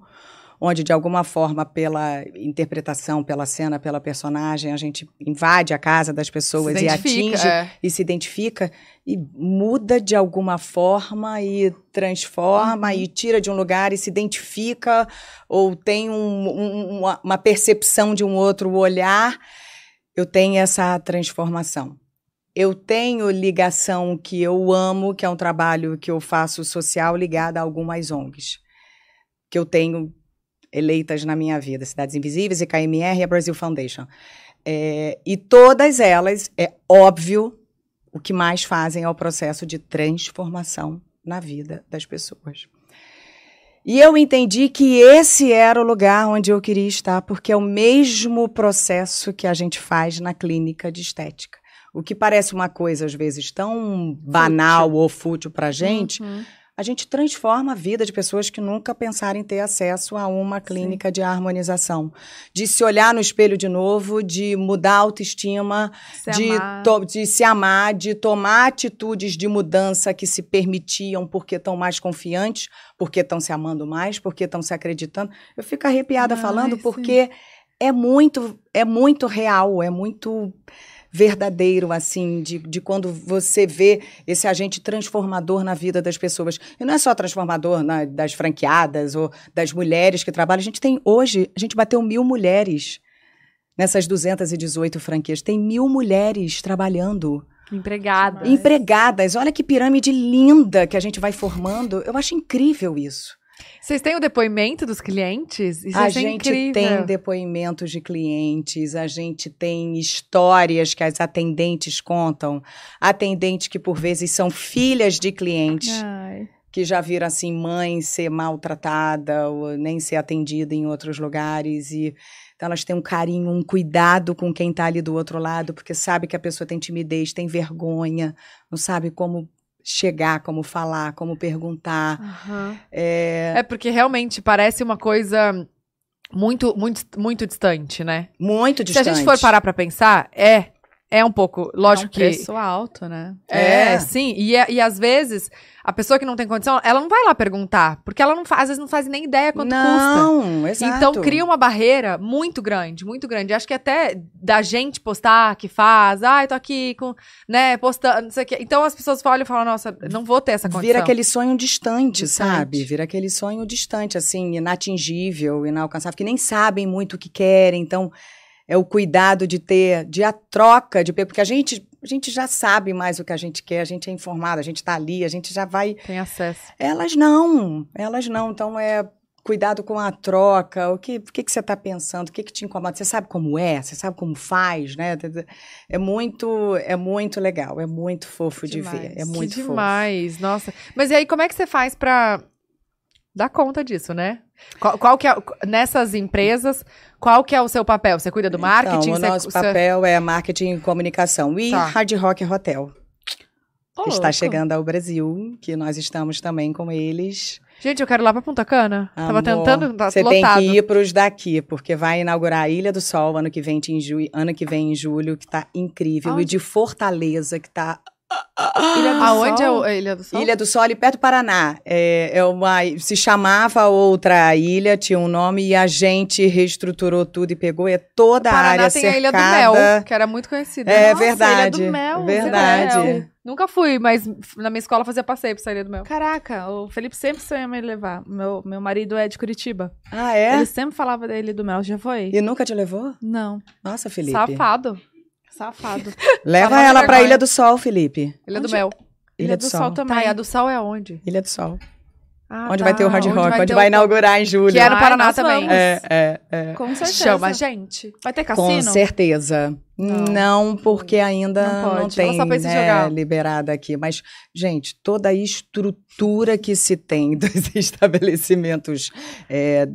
C: onde de alguma forma, pela interpretação, pela cena, pela personagem, a gente invade a casa das pessoas e atinge
A: é.
C: e se identifica e muda de alguma forma e transforma e tira de um lugar e se identifica ou tem um- um- uma, uma percepção de um outro olhar, eu tenho essa transformação. Eu tenho ligação que eu amo, que é um trabalho que eu faço social ligado a algumas ONGs, que eu tenho eleitas na minha vida, Cidades Invisíveis, e KMR e a Brasil Foundation. É, e todas elas, é óbvio, o que mais fazem é o processo de transformação na vida das pessoas. E eu entendi que esse era o lugar onde eu queria estar, porque é o mesmo processo que a gente faz na clínica de estética. O que parece uma coisa, às vezes, tão banal ou fútil para a gente,
B: Uhum.
C: A gente transforma a vida de pessoas que nunca pensaram em ter acesso a uma clínica de harmonização. De se olhar no espelho de novo, de mudar a autoestima,
B: Se
C: de, de se amar, de tomar atitudes de mudança que se permitiam porque estão mais confiantes, porque estão se amando mais, porque estão se acreditando. Eu fico arrepiada
B: Ai,
C: falando
B: sim.
C: porque é muito, é muito real, é muito verdadeiro, assim, de, de quando você vê esse agente transformador na vida das pessoas. E não é só transformador na- das franqueadas ou das mulheres que trabalham. A gente tem hoje, a gente bateu mil mulheres nessas 218 franquias. Tem mil mulheres trabalhando,
A: Empregada.
B: Demais.
C: empregadas. Olha que pirâmide linda que a gente vai formando. Eu acho incrível isso.
A: Vocês têm o depoimento dos clientes? Isso
C: a
A: é
C: gente
A: incrível.
C: tem depoimentos de clientes, a gente tem histórias que as atendentes contam, atendentes que por vezes são filhas de clientes
B: Ai.
C: que já viram assim mãe ser maltratada ou nem ser atendida em outros lugares e então elas têm um carinho, um cuidado com quem está ali do outro lado, porque sabe que a pessoa tem timidez, tem vergonha, não sabe como chegar, como falar, como perguntar.
A: Aham.
C: É
A: É porque realmente parece uma coisa muito, muito, muito distante, né?
C: muito distante.
A: Se a gente for parar pra pensar, é. É um pouco. Lógico
B: é um
A: que.
B: preço alto, né?
A: É,
C: É.
A: sim. E, é- e às vezes, a pessoa que não tem condição, ela não vai lá perguntar. Porque ela não faz, às vezes não faz nem ideia quanto custa.
C: não, exato.
A: Então cria uma barreira muito grande, muito grande. Acho que até da gente postar que faz, ai, tô aqui com, né, postando, não sei o quê. Então as pessoas olham e falam, nossa, não vou ter essa condição.
C: Vira aquele sonho distante,
A: Distante.
C: sabe? Vira aquele sonho distante, assim, inatingível, inalcançável, que nem sabem muito o que querem. Então, é o cuidado de ter, de a troca, de porque a gente, a gente já sabe mais o que a gente quer, a gente é informado, a gente está ali, a gente já vai.
A: Tem acesso.
C: Elas não, elas não. Então, é cuidado com a troca, o que, o que, que você está pensando, o que, que te incomoda, você sabe como é, você sabe como faz, né? É muito, é muito legal, é muito fofo de
B: Demais.
C: ver, é muito
A: que
C: fofo.
A: demais, nossa. Mas e aí, como é que você faz pra dar conta disso, né? Qual, qual que é, nessas empresas, qual que é o seu papel? Você cuida do marketing?
C: Então, o nosso
A: você-
C: papel é marketing e comunicação. E
A: Tá.
C: Hard Rock Hotel, que está
B: louco.
C: chegando ao Brasil, que nós estamos também com eles.
A: Gente, eu quero ir lá pra Punta Cana. Tava
C: Amor,
A: tentando, tá
C: Você tem
A: lotado.
C: que ir para os daqui, porque vai inaugurar a Ilha do Sol ano que vem, em julho, ano que vem em julho, que tá incrível. E de Fortaleza, que tá ah,
B: Ilha do
A: Aonde é
B: Sol?
A: o- a Ilha do Sol?
C: Ilha do Sol, ali perto do Paraná. É, é uma, se chamava outra ilha, tinha um nome, e a gente reestruturou tudo e pegou. É toda a
A: Paraná
C: área
A: tem
C: cercada.
A: a Ilha do Mel, que era muito conhecida.
C: É
B: Nossa,
C: verdade.
B: Ilha do Mel,
C: verdade.
B: Ilha do Mel.
A: Nunca fui, mas na minha escola fazia passeio pra Ilha do Mel.
B: Caraca, o Felipe sempre sonha me levar. Meu, meu marido é de Curitiba.
C: Ah, é?
B: Ele sempre falava dele do Mel. Já foi?
C: E nunca te levou?
B: Não.
C: Nossa, Felipe.
A: Safado.
B: Safado.
C: Leva ela
A: tem
C: pra. Ilha do Sol, Felipe.
A: Ilha do
B: Onde-
A: Mel.
B: Ilha do Sol também.
A: Tá, e a do Sol é onde?
C: Ilha do Sol.
A: Ah,
C: onde
A: tá,
C: vai ter o Hard Rock, onde
A: ter
C: vai
A: o-
C: inaugurar em julho.
A: Que é no
B: Ai,
A: Paraná
B: nós
A: também.
C: É, é, é.
B: Com certeza.
A: Chama a gente.
B: Vai ter
C: Com
B: cassino?
C: certeza.
B: Não.
C: Não, porque ainda
B: Não
C: não, tem né, liberada aqui. Mas, gente, toda a estrutura que se tem dos estabelecimentos é,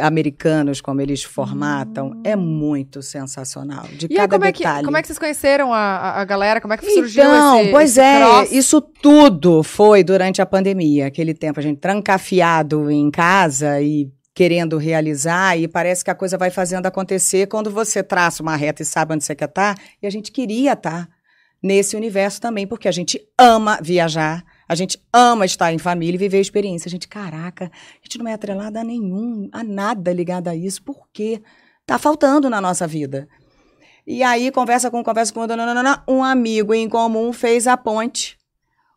C: americanos, como eles formatam, é muito sensacional. De
A: Hum. E aí,
C: cada
A: como é, que,
C: detalhe.
A: como é que vocês conheceram a, a- galera? Como é que surgiu
C: Então,
A: esse
C: pois
A: esse
C: é, isso tudo foi durante a pandemia, aquele tempo a gente trancafiado em casa e querendo realizar e parece que a coisa vai fazendo acontecer quando você traça uma reta e sabe onde você quer estar, e a gente queria estar nesse universo também, porque a gente ama viajar, a gente ama estar em família e viver a experiência. A gente, caraca, a gente não é atrelada a nenhum, a nada ligado a isso, por quê? Tá faltando na nossa vida. E aí, conversa com, conversa com, um amigo em comum fez a ponte.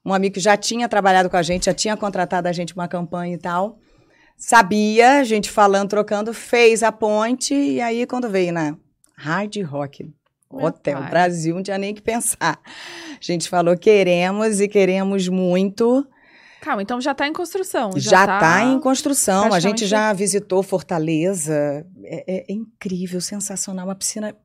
C: Um amigo que já tinha trabalhado com a gente, já tinha contratado a gente uma campanha e tal. Sabia, a gente falando, trocando, fez a ponte. E aí, quando veio na Hard Rock
B: Meu
C: Hotel
B: pai.
C: Brasil, não tinha nem que pensar. A gente falou, queremos e queremos muito.
B: Calma, então já tá em construção.
C: Já está
B: tá
C: em construção. A gente já visitou Fortaleza. É, é- é incrível, sensacional. Uma piscina.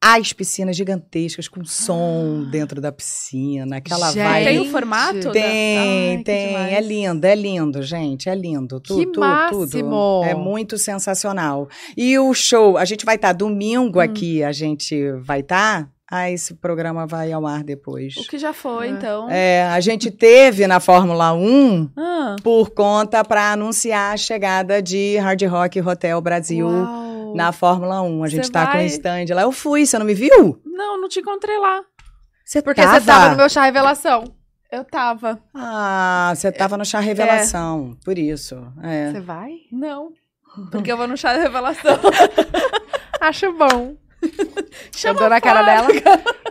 C: As piscinas gigantescas com som dentro da piscina, aquela
A: Gente,
C: vibe.
B: Tem o formato? da-
C: Tem,
B: Ai,
C: tem. É lindo, é lindo, gente. É lindo. Tu,
A: Que
C: tu-
A: máximo!
C: Tudo. É muito sensacional. E o show, a gente vai estar domingo
B: Hum.
C: aqui, a gente vai estar. Ah, esse programa vai ao ar depois.
B: O que já foi,
A: É.
B: então.
C: É, a gente teve na Fórmula 1
B: Ah,
C: por conta para anunciar a chegada de Hard Rock Hotel Brasil
B: uau.
C: Na Fórmula 1. A gente
B: Você
C: tá com
B: vai?
C: o stand lá. Eu fui, você não me viu?
B: Não, não te encontrei lá.
C: Você
A: Porque você tava no meu chá revelação.
B: Eu tava.
C: Ah, você tava no chá revelação, por isso. É.
A: Você vai?
B: Não. Porque eu vou no chá de revelação.
A: Acho bom.
B: Chama
A: eu dou na
B: a
A: cara dela.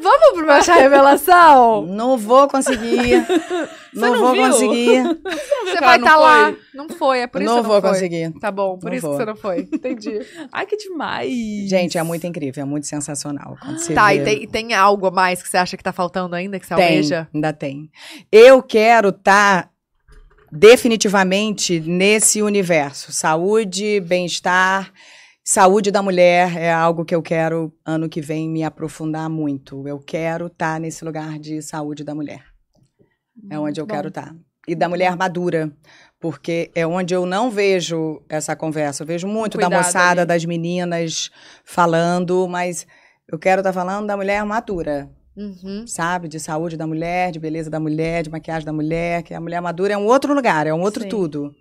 A: Vamos pro meu chá revelação?
C: Não vou conseguir. não,
B: não
C: vou
B: viu?
C: conseguir.
A: Você vai
B: não
A: estar lá.
B: foi?
A: Não foi, é por isso
C: não
A: que eu
C: vou
A: não foi.
C: conseguir.
A: Tá bom, por
C: Não
A: isso
C: vou.
A: que você não foi. Entendi.
B: Ai, que demais.
C: Gente, é muito incrível, é muito sensacional. Quando você
A: tá,
C: vê.
A: e tem, tem algo a mais que você acha que tá faltando ainda, que você
C: Tem,
A: almeja?
C: ainda tem. Eu quero estar definitivamente nesse universo. Saúde, bem-estar, saúde da mulher é algo que eu quero ano que vem me aprofundar muito. Eu quero estar nesse lugar de saúde da mulher. É onde eu
B: Bom.
C: quero estar. E da mulher madura, porque é onde eu não vejo essa conversa. Eu vejo muito da
B: Cuidado
C: moçada,
B: ali.
C: das meninas falando, mas eu quero estar falando da mulher madura
A: Uhum.
C: sabe? De saúde da mulher, de beleza da mulher, de maquiagem da mulher, que a mulher madura é um outro lugar, é um outro
B: Sim.
C: tudo.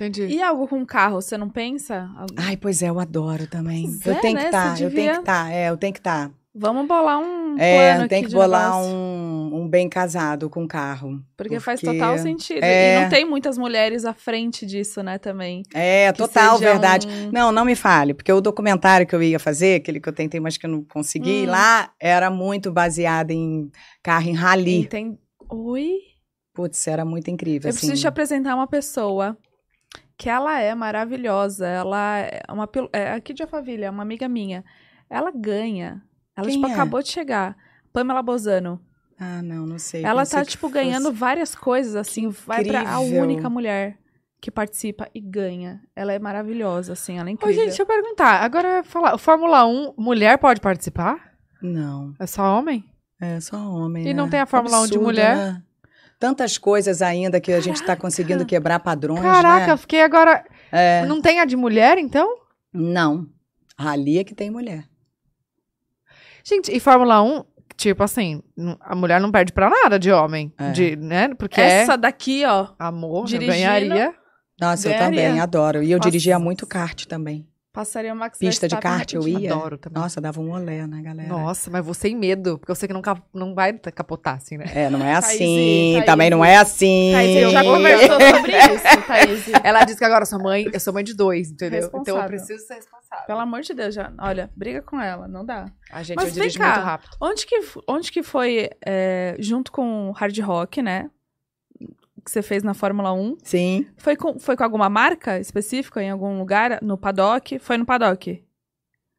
A: Entendi.
B: E algo com carro, você não pensa?
C: Ai, pois é, eu adoro também.
B: Pois
C: eu
B: é,
C: tenho
B: né?
C: que estar,
B: Você
C: eu tenho
B: devia-
C: que estar, é, eu tenho que estar.
B: Vamos bolar um
C: É,
B: plano
C: tem que
B: de
C: bolar
B: negócio.
C: um, um bem casado com carro.
B: Porque, faz
C: porque-
B: total sentido.
C: é-
B: E não tem muitas mulheres à frente disso, né, também.
C: É, total verdade.
B: um-
C: Não, não me fale, porque o documentário que eu ia fazer, aquele que eu tentei, mas que eu não consegui,
B: Hum.
C: lá era muito baseado em carro em rally.
B: Entende? Oi?
C: Putz, era muito incrível.
B: Eu
C: assim.
B: preciso te apresentar uma pessoa que ela é maravilhosa. Ela é uma é aqui de Alphaville, é uma amiga minha. Ela ganha. Ela
C: Quem
B: tipo
C: é?
B: acabou de chegar. Pamela Bozano.
C: Ah, não, não sei.
B: ela
C: pensei
B: tá
C: que
B: tipo
C: fosse-
B: ganhando várias coisas assim, vai pra a única mulher que participa e ganha. Ela é maravilhosa assim, ela é
A: Ô,
B: incrível.
A: gente, deixa eu perguntar. Agora, eu ia falar, Fórmula 1, mulher pode participar?
C: Não.
A: É só homem?
C: É só homem.
A: E
C: né?
A: não tem a Fórmula 1 de
C: Absurdo,
A: mulher?
C: né? Tantas coisas ainda que a gente está conseguindo quebrar padrões.
A: Caraca,
C: né?
A: eu fiquei agora.
C: É.
A: Não tem a de mulher, então?
C: Não. Rally é que tem mulher.
A: Gente, e Fórmula 1, tipo assim, a mulher não perde pra nada de homem.
C: É.
A: De, né? Porque
B: Essa
A: é
B: daqui, ó,
A: amor, eu
B: Dirigindo.
A: ganharia.
C: Nossa, eu
B: Ganharia.
C: também adoro. E eu
B: Nossa.
C: dirigia muito kart também.
B: Passaria o Max
C: Pista de kart eu ia.
A: Adoro também.
C: Nossa, dava um olé, né, galera?
A: Nossa, mas vou sem medo, porque eu sei que não, cap- não vai capotar, assim, né?
C: É, não é
B: Thaís,
C: assim,
B: Thaís.
C: também não é assim.
B: Thaís, já conversou sobre isso, Thaís.
A: Ela disse que agora eu sou mãe, eu sou mãe de dois, entendeu? Então eu preciso ser responsável.
B: Pelo amor de Deus, já. Olha, briga com ela, não dá.
A: A gente,
B: Mas
A: eu dirijo
B: cá.
A: muito rápido.
B: Onde que, onde que foi, é, junto com o Hard Rock, né? Que você fez na Fórmula 1.
C: Sim.
B: Foi com, foi com alguma marca específica, em algum lugar? No paddock? Foi no paddock?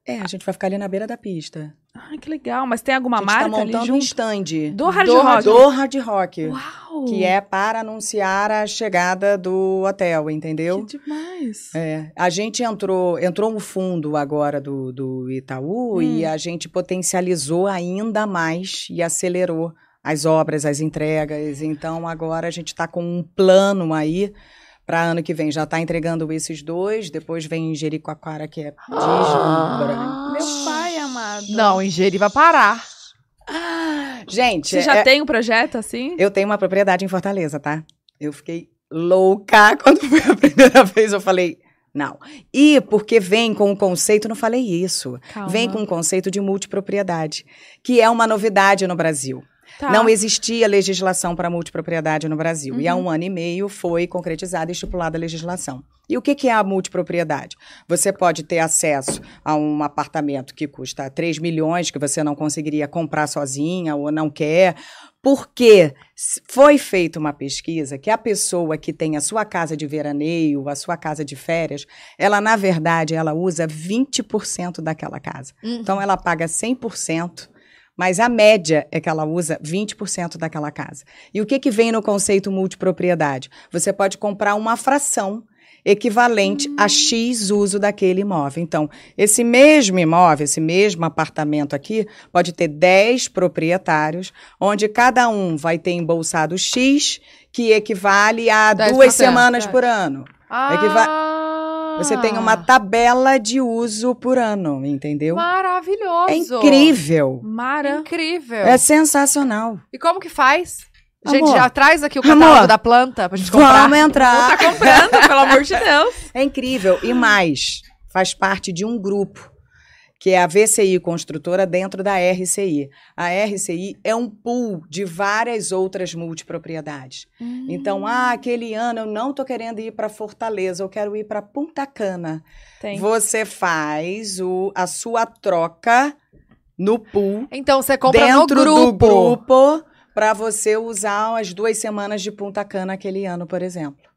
C: É, a gente vai ficar ali na beira da pista.
B: Ai, que legal. Mas tem alguma
C: a gente
B: marca
C: tá
B: ali
C: montando um stand
B: Do Hard
A: do
B: Rock?
C: do Hard Rock.
B: Uau!
C: Que é para anunciar a chegada do hotel, entendeu?
B: Que demais.
C: É, a gente entrou, entrou um fundo agora do, do Itaú
B: Hum.
C: e a gente potencializou ainda mais e acelerou as obras, as entregas. Então agora a gente está com um plano aí para ano que vem. Já está entregando esses dois, depois vem Jericoacoara, que é deslumbrante.
B: Meu pai amado.
A: Não, Ingeri vai parar.
C: Gente,
B: Você já
C: é-
B: tem um projeto assim?
C: eu tenho uma propriedade em Fortaleza, tá? Eu fiquei louca quando foi a primeira vez. Eu falei, não. E porque vem com o conceito, não falei isso.
B: Calma.
C: Vem com o conceito de multipropriedade, que é uma novidade no Brasil.
B: Tá.
C: Não existia legislação para multipropriedade no Brasil. E há
B: Uhum.
C: um ano e meio foi concretizada e estipulada a legislação. E o que, que é a multipropriedade? Você pode ter acesso a um apartamento que custa 3 milhões, que você não conseguiria comprar sozinha ou não quer, porque foi feita uma pesquisa que a pessoa que tem a sua casa de veraneio, a sua casa de férias, ela, na verdade, ela usa 20% daquela casa. Então, ela paga 100%, mas a média é que ela usa 20% daquela casa. E o que, que vem no conceito multipropriedade? Você pode comprar uma fração equivalente a X uso daquele imóvel. Então, esse mesmo imóvel, esse mesmo apartamento aqui, pode ter 10 proprietários, onde cada um vai ter embolsado X, que equivale a
A: 10%,
C: duas semanas
A: é.
C: por ano.
A: Ah,
C: Você tem uma tabela de uso por ano, entendeu?
A: Maravilhoso.
C: É incrível.
B: Mara.
A: Incrível.
C: É sensacional.
A: E como que faz? Gente,
C: Amor.
A: já traz aqui o
C: Amor.
A: catálogo da planta pra gente comprar.
C: Vamos entrar.
B: Tá comprando, pelo amor de Deus.
C: É incrível. E mais, faz parte de um grupo, que é a VCI Construtora dentro da RCI. A RCI é um pool de várias outras multipropriedades. Então, ah, aquele ano eu não tô querendo ir para Fortaleza, eu quero ir para Punta Cana.
B: Tem.
C: Você faz o, a sua troca no pool
A: Então você compra
C: dentro
A: no grupo.
C: do grupo para você usar as duas semanas de Punta Cana aquele ano, por exemplo.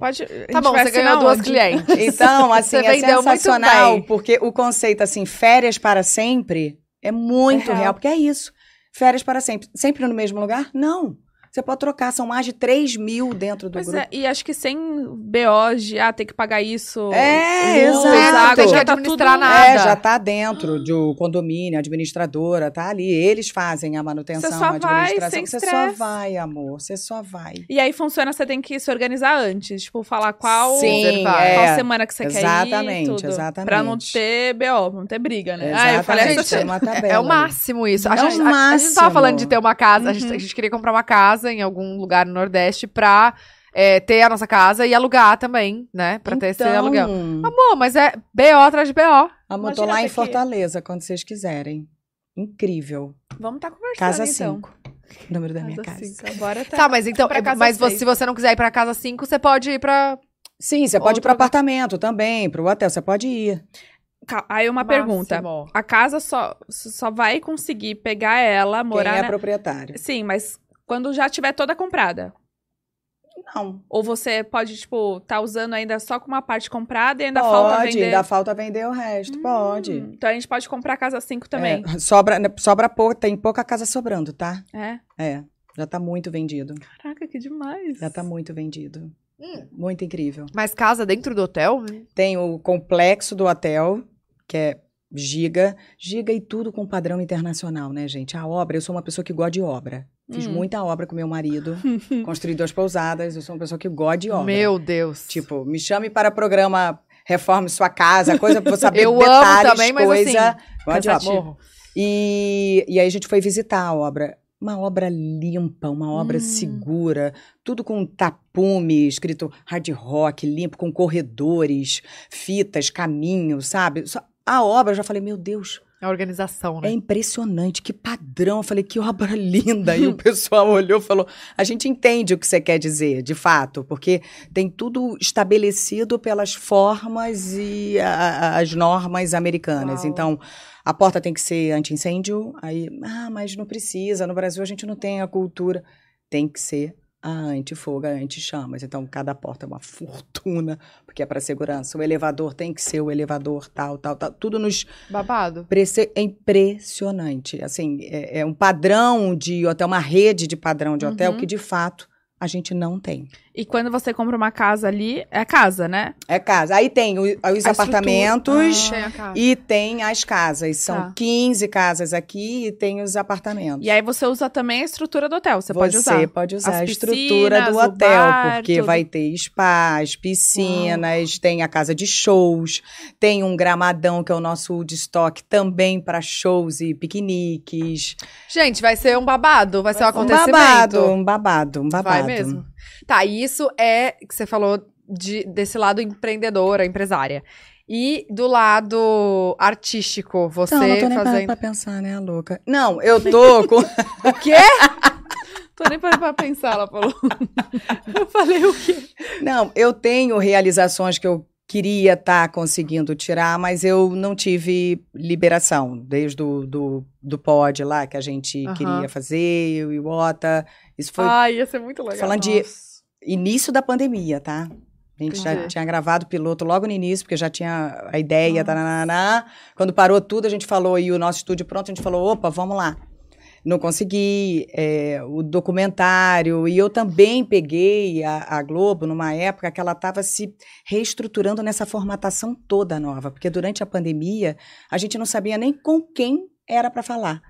B: Pode.
A: Tá bom, você ganhou duas clientes.
C: Então, assim,
A: Você
C: é sensacional, porque o conceito, assim, férias para sempre é muito
B: É real.
C: real. porque é isso. Férias para sempre. Sempre no mesmo lugar? Não. Você pode trocar, são mais de 3 mil dentro do
B: Pois
C: grupo.
B: é, e acho que sem BO de, ah, tem que pagar isso.
C: É, exato.
B: água,
A: Tem que
B: já tá
A: administrar
B: tudo-
A: nada.
C: É, já tá dentro do condomínio, a administradora, tá ali. Eles fazem a manutenção,
B: Você só
C: a
B: vai,
C: administração.
B: sem
C: você só vai, amor. Você só vai.
B: E aí funciona, você tem que se organizar antes. Tipo, falar qual,
C: Sim,
A: reservar.
C: é.
B: qual semana que você quer ir.
C: Exatamente, exatamente.
B: Pra não ter BO, não ter briga, né? Ah, eu falei
C: Exatamente,
B: essa
C: tem uma tabela.
A: É o máximo isso. A,
C: É
A: gente,
C: o
A: a- a, gente tava
C: máximo.
A: falando de ter uma casa, a, gente,
B: Uhum.
A: a gente queria comprar uma casa em algum lugar no Nordeste pra é, ter a nossa casa e alugar também, né? Pra ter esse
C: Então,
A: aluguel. Amor, mas é BO atrás de BO.
C: Amor, tô lá em
B: que-
C: Fortaleza, quando vocês quiserem. Incrível.
B: Vamos estar conversando,
C: Casa
B: então.
C: 5. Número da minha
B: Casa
C: casa.
B: cinco. Agora tá.
A: Tá, mas então,
B: pra casa
A: mas você- se você não quiser ir pra casa 5, você pode ir pra.
C: Sim, você pode ir para
A: lugar.
C: apartamento também, para o hotel, você pode ir.
B: Aí uma pergunta.
A: Máximo.
B: A casa só, só vai conseguir pegar ela, morar
C: Quem é
B: na...
C: proprietário.
B: Sim, mas quando já tiver toda comprada.
C: Não.
B: Ou você pode, tipo, tá usando ainda só com uma parte comprada e ainda falta
C: pode,
B: vender.
C: ainda falta vender o resto. pode.
B: Hum, Então a gente pode comprar a casa 5 também.
C: É, sobra, sobra pouco, tem pouca casa sobrando, tá?
B: É.
C: É. Já tá muito vendido.
B: Caraca, que demais.
C: Já tá muito vendido.
A: Hum.
C: Muito incrível.
A: Mas casa dentro do hotel?
C: Tem o complexo do hotel, que é giga. Giga e tudo com padrão internacional, né, gente? A obra, eu sou uma pessoa que gosta de obra. Fiz
B: Hum.
C: muita obra com meu marido. construí duas pousadas. Eu sou uma pessoa que gosta de obra.
A: Meu Deus.
C: Tipo, me chame para programa Reforme Sua Casa, coisa pra saber
A: Eu amo
C: detalhes,
A: também, mas
C: coisa.
A: assim,
C: gosto de obra. E, e aí a gente foi visitar a obra. uma obra limpa, uma obra
B: Hum.
C: segura, tudo com tapume, escrito hard rock, limpo, com corredores, fitas, caminhos, sabe? Só- A obra, eu já falei, meu Deus,
A: A organização,
C: é
A: né?
C: impressionante, que padrão. Eu falei, que obra linda. E o pessoal olhou e falou: a gente entende o que você quer dizer, de fato, porque tem tudo estabelecido pelas formas e a- as normas americanas.
A: Uau.
C: Então, a porta tem que ser anti-incêndio. Aí, ah, mas não precisa. No Brasil a gente não tem a cultura. Tem que ser a anti-fogo, a anti-chamas. Então, cada porta é uma fortuna, porque é para segurança. O elevador tem que ser o elevador, tal, tal, tal. Tudo nos
A: Babado.
C: Prece- É impressionante. Assim, é, é um padrão de hotel, uma rede de padrão de hotel
B: Uhum.
C: que, de fato, a gente não tem.
B: E quando você compra uma casa ali, é casa, né?
C: É casa. Aí tem o- os
B: A
C: apartamentos
A: Tem a casa.
C: e tem as casas. São
B: Tá.
C: 15 casas aqui e tem os apartamentos.
B: E aí você usa também a estrutura do hotel, você, pode usar.
C: pode usar
B: As
C: a estrutura
B: piscinas,
C: do
B: o
C: hotel,
B: bar,
C: porque
B: tudo.
C: vai ter spas, piscinas, tem a casa de shows, tem um gramadão que é o nosso Woodstock também para shows e piqueniques.
A: Gente, vai ser um babado, vai, ser um
C: Um
A: acontecimento.
C: babado, um babado, um babado.
A: Vai mesmo. Tá, e isso é que você falou de, desse lado empreendedora, empresária. E do lado artístico, você
C: Não, não tô nem
A: fazendo.
C: pra pensar, né, louca? Não, eu tô com...
A: O quê?
B: Tô nem parando pra pensar, ela falou.
A: Eu falei o quê?
C: Não, eu tenho realizações que eu queria estar conseguindo tirar, mas eu não tive liberação. Desde o do, do pod lá, que a gente
A: Aham.
C: queria fazer, eu e o Ota. Isso foi
A: Ai, ia ser muito legal.
C: falando de
A: Nossa.
C: início da pandemia, tá? A gente já
A: Entendi.
C: tinha gravado o piloto logo no início, porque já tinha a ideia, tanananá. Quando parou tudo, a gente falou, e o nosso estúdio pronto, a gente falou, opa, vamos lá. Não consegui, é, o documentário, e eu também peguei a, a Globo numa época que ela estava se reestruturando nessa formatação toda nova, porque durante a pandemia a gente não sabia nem com quem era para falar.